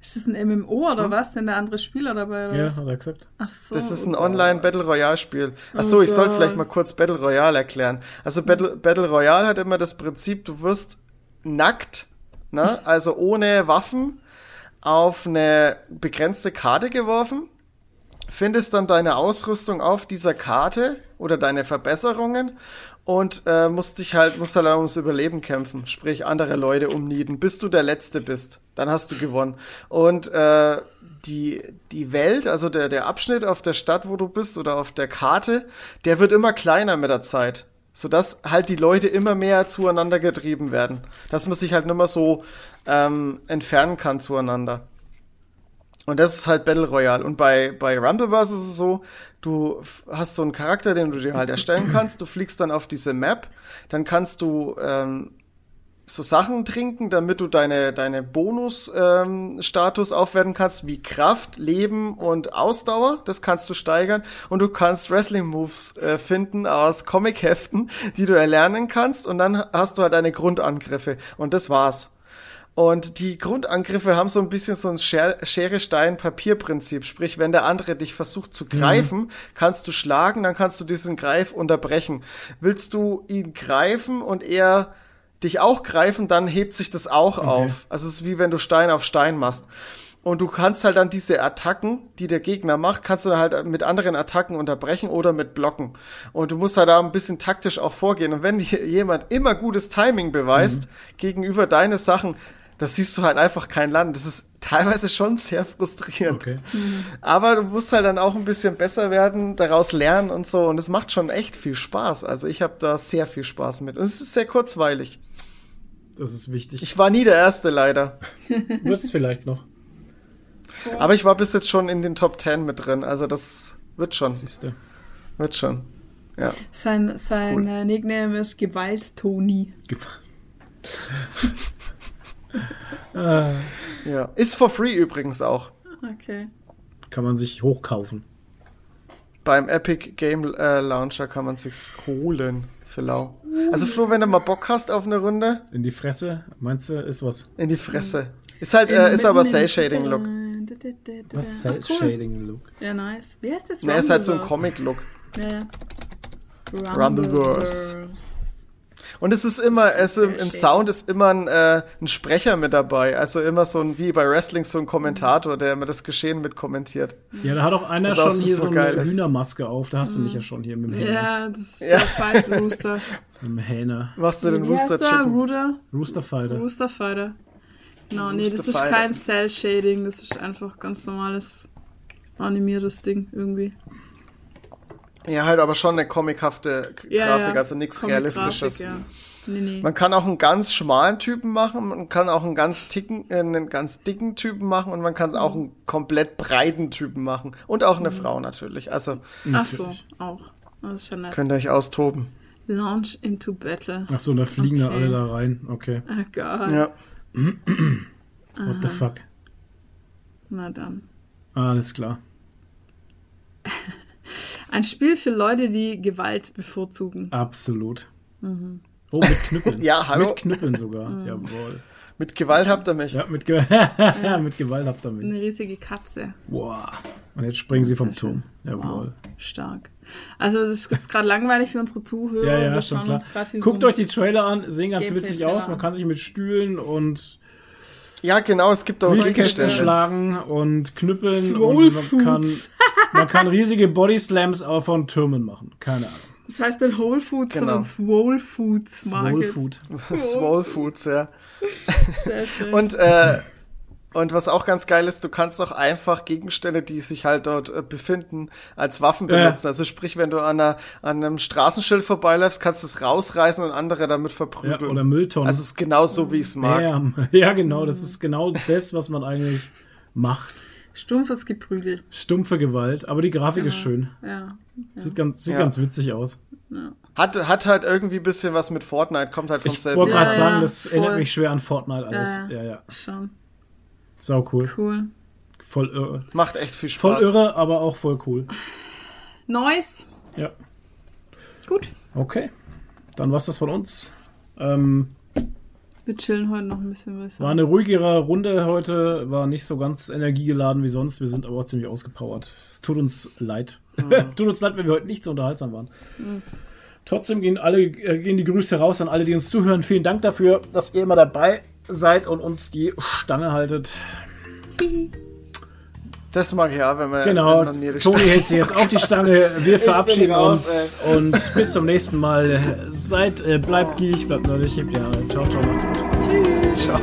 Ist das ein MMO oder
Hm?
was? Sind da andere Spieler dabei? Oder
ja,
was?
hat er gesagt.
Ach so,
Das ist ein
oh
Online Battle Royale Spiel. Ach so, ich soll
Gott.
vielleicht mal kurz Battle Royale erklären. Also Battle, Battle Royale hat immer das Prinzip, du wirst nackt, ne, also ohne Waffen auf eine begrenzte Karte geworfen, findest dann deine Ausrüstung auf dieser Karte oder deine Verbesserungen und äh, musst dich halt, musst halt ums Überleben kämpfen, sprich andere Leute umnieten, bis du der Letzte bist. Dann hast du gewonnen. Und äh, die, die Welt, also der, der Abschnitt auf der Stadt, wo du bist oder auf der Karte, der wird immer kleiner mit der Zeit. Sodass halt die Leute immer mehr zueinander getrieben werden. Dass man sich halt nicht mehr so ähm, entfernen kann zueinander. Und das ist halt Battle Royale. Und bei, bei Rumbleverse ist es so, du hast so einen Charakter, den du dir halt erstellen kannst. Du fliegst dann auf diese Map. Dann kannst du ähm, so Sachen trinken, damit du deine, deine Bonus-Status aufwerten kannst, wie Kraft, Leben und Ausdauer. Das kannst du steigern. Und du kannst Wrestling-Moves äh, finden aus Comic-Heften, die du erlernen kannst. Und dann hast du halt deine Grundangriffe. Und das war's. Und die Grundangriffe haben so ein bisschen so ein Scher- Schere-Stein-Papier-Prinzip. Sprich, wenn der andere dich versucht zu greifen, kannst du schlagen, dann kannst du diesen Greif unterbrechen. Willst du ihn greifen und er dich auch greifen, dann hebt sich das auch auf. Also es ist wie wenn du Stein auf Stein machst. Und du kannst halt dann diese Attacken, die der Gegner macht, kannst du dann halt mit anderen Attacken unterbrechen oder mit Blocken. Und du musst halt da ein bisschen taktisch auch vorgehen. Und wenn dir jemand immer gutes Timing beweist gegenüber deine Sachen, das siehst du halt einfach kein Land. Das ist teilweise schon sehr frustrierend.
Okay.
Aber du musst halt dann auch ein bisschen besser werden, daraus lernen und so. Und es macht schon echt viel Spaß. Also ich habe da sehr viel Spaß mit. Und es ist sehr kurzweilig.
Das ist wichtig.
Ich war nie der Erste leider.
Wird's vielleicht noch.
Aber ich war bis jetzt schon in den Top 10 mit drin. Also das wird schon.
Siehste.
Wird schon. Ja.
Sein, sein
cool.
äh, Nickname ist Gewalt-Toni.
Ah,
ja. Ist for free übrigens auch.
Okay.
kann man sich hochkaufen.
Beim Epic Game äh, Launcher kann man sich's holen. Für lau. Also Flo, wenn du mal Bock hast auf eine Runde,
In die Fresse, meinst du, ist was?
in die Fresse. Ist halt, äh, ist aber Cell Shading Look.
Was
Ah,
Cell. Shading Look?
Ja, nice. Wie heißt das?
Ne, ist halt so ein
Rumbleverse.
Comic Look.
Ja, ja.
Rumbleverse. Und es ist immer, es im, im. Sound ist immer ein, äh, ein Sprecher mit dabei. Also immer so ein, wie bei Wrestling, so ein Kommentator, der immer das Geschehen mit kommentiert.
Ja, da hat auch einer
Was auch
schon hier so eine
ist.
Hühnermaske auf. Da hast du mich ja schon hier mit dem Hähner.
Ja, das ist
Ja.
der Fight Rooster.
Mit dem Hähner.
Machst du den
Wie
Rooster? Chicken?
Rooster?
Rooster Fighter.
Rooster Fighter. Genau, nee, das ist kein Cell Shading, das ist einfach ganz normales animiertes Ding irgendwie.
Ja, halt aber schon eine comichafte
Ja,
Grafik,
ja.
also nichts Realistisches.
Ja. Nee, nee.
Man kann auch einen ganz schmalen Typen machen, man kann auch einen ganz ticken, äh, einen ganz dicken Typen machen und man kann auch einen komplett breiten Typen machen. Und auch eine Frau natürlich. Also
Ach so, auch. Das ist schon nett.
könnt ihr euch austoben.
Launch into Battle.
Ach so, da fliegen da
Okay.
alle da rein. Okay.
Oh Gott.
Ja.
What the fuck?
Na dann.
Alles klar.
Ein Spiel für Leute, die Gewalt bevorzugen.
Absolut.
Mhm.
Oh, mit Knüppeln.
Ja, hallo.
Mit Knüppeln sogar. Jawohl.
Mit Gewalt habt ihr mich.
Ja, mit, Ge mit Gewalt habt ihr mich.
Eine riesige Katze.
Wow. Und jetzt springen sie vom. Turm. Jawohl.
Wow, stark. Also es ist jetzt gerade langweilig für unsere Zuhörer.
Ja, ja,
Wir
schon klar. Guckt
so
euch die Trailer an, sehen ganz
Gameplay
witzig aus. Man
an.
kann sich mit Stühlen und
Ja, genau, es gibt auch
Briefkästen
Gegenstände.
schlagen und knüppeln
Swole
und man
Foods.
kann, man kann riesige Body Slams auch von Türmen machen. Keine Ahnung.
Das heißt nicht Whole Foods,
Genau.
sondern Swole Foods
Swole
Market.
Food.
Swole Foods, ja.
Sehr schön.
Und, äh, und was auch ganz geil ist, du kannst auch einfach Gegenstände, die sich halt dort äh, befinden, als Waffen
Ja.
benutzen. Also sprich, wenn du an, einer, an einem Straßenschild vorbeiläufst, kannst du es rausreißen und andere damit
Ja,
verprügeln.
oder Mülltonnen.
also es ist genau so, wie ich es mag.
ja, ja, genau. Das ist genau das, was man eigentlich macht.
Stumpfes Geprügel.
Stumpfe Gewalt. Aber die Grafik ist schön.
Ja.
Sieht, ganz, sieht
Ja.
ganz witzig aus.
Hat, hat halt irgendwie ein bisschen was mit Fortnite, kommt halt vom
Ich
selben.
wollte gerade
Ja,
sagen,
ja,
das
voll.
erinnert mich schwer an Fortnite alles.
Ja,
Ja, ja.
Schon.
Sau cool.
Cool.
Voll irre.
Macht echt viel
Voll
Spaß.
irre, aber auch voll cool.
Nice.
Ja.
Gut.
Okay. Dann war's das von uns. Ähm,
Wir chillen heute noch ein bisschen. Was
war eine ruhigere Runde heute, war nicht so ganz energiegeladen wie sonst. Wir sind aber auch ziemlich ausgepowert. Es tut uns leid. tut uns leid, wenn wir heute nicht so unterhaltsam waren. Trotzdem gehen alle äh, gehen die Grüße raus an alle, die uns zuhören. Vielen Dank dafür, dass ihr immer dabei seid und uns die Stange haltet.
Das mag ich auch, wenn man,
Genau,
wenn man
Toni hält sie jetzt auf die Stange. Wir verabschieden
raus,
uns und bis zum nächsten Mal. Seid, äh, bleibt gierig, bleibt neulich, hebt die Haare. Ciao, ciao, macht's gut.
Ciao.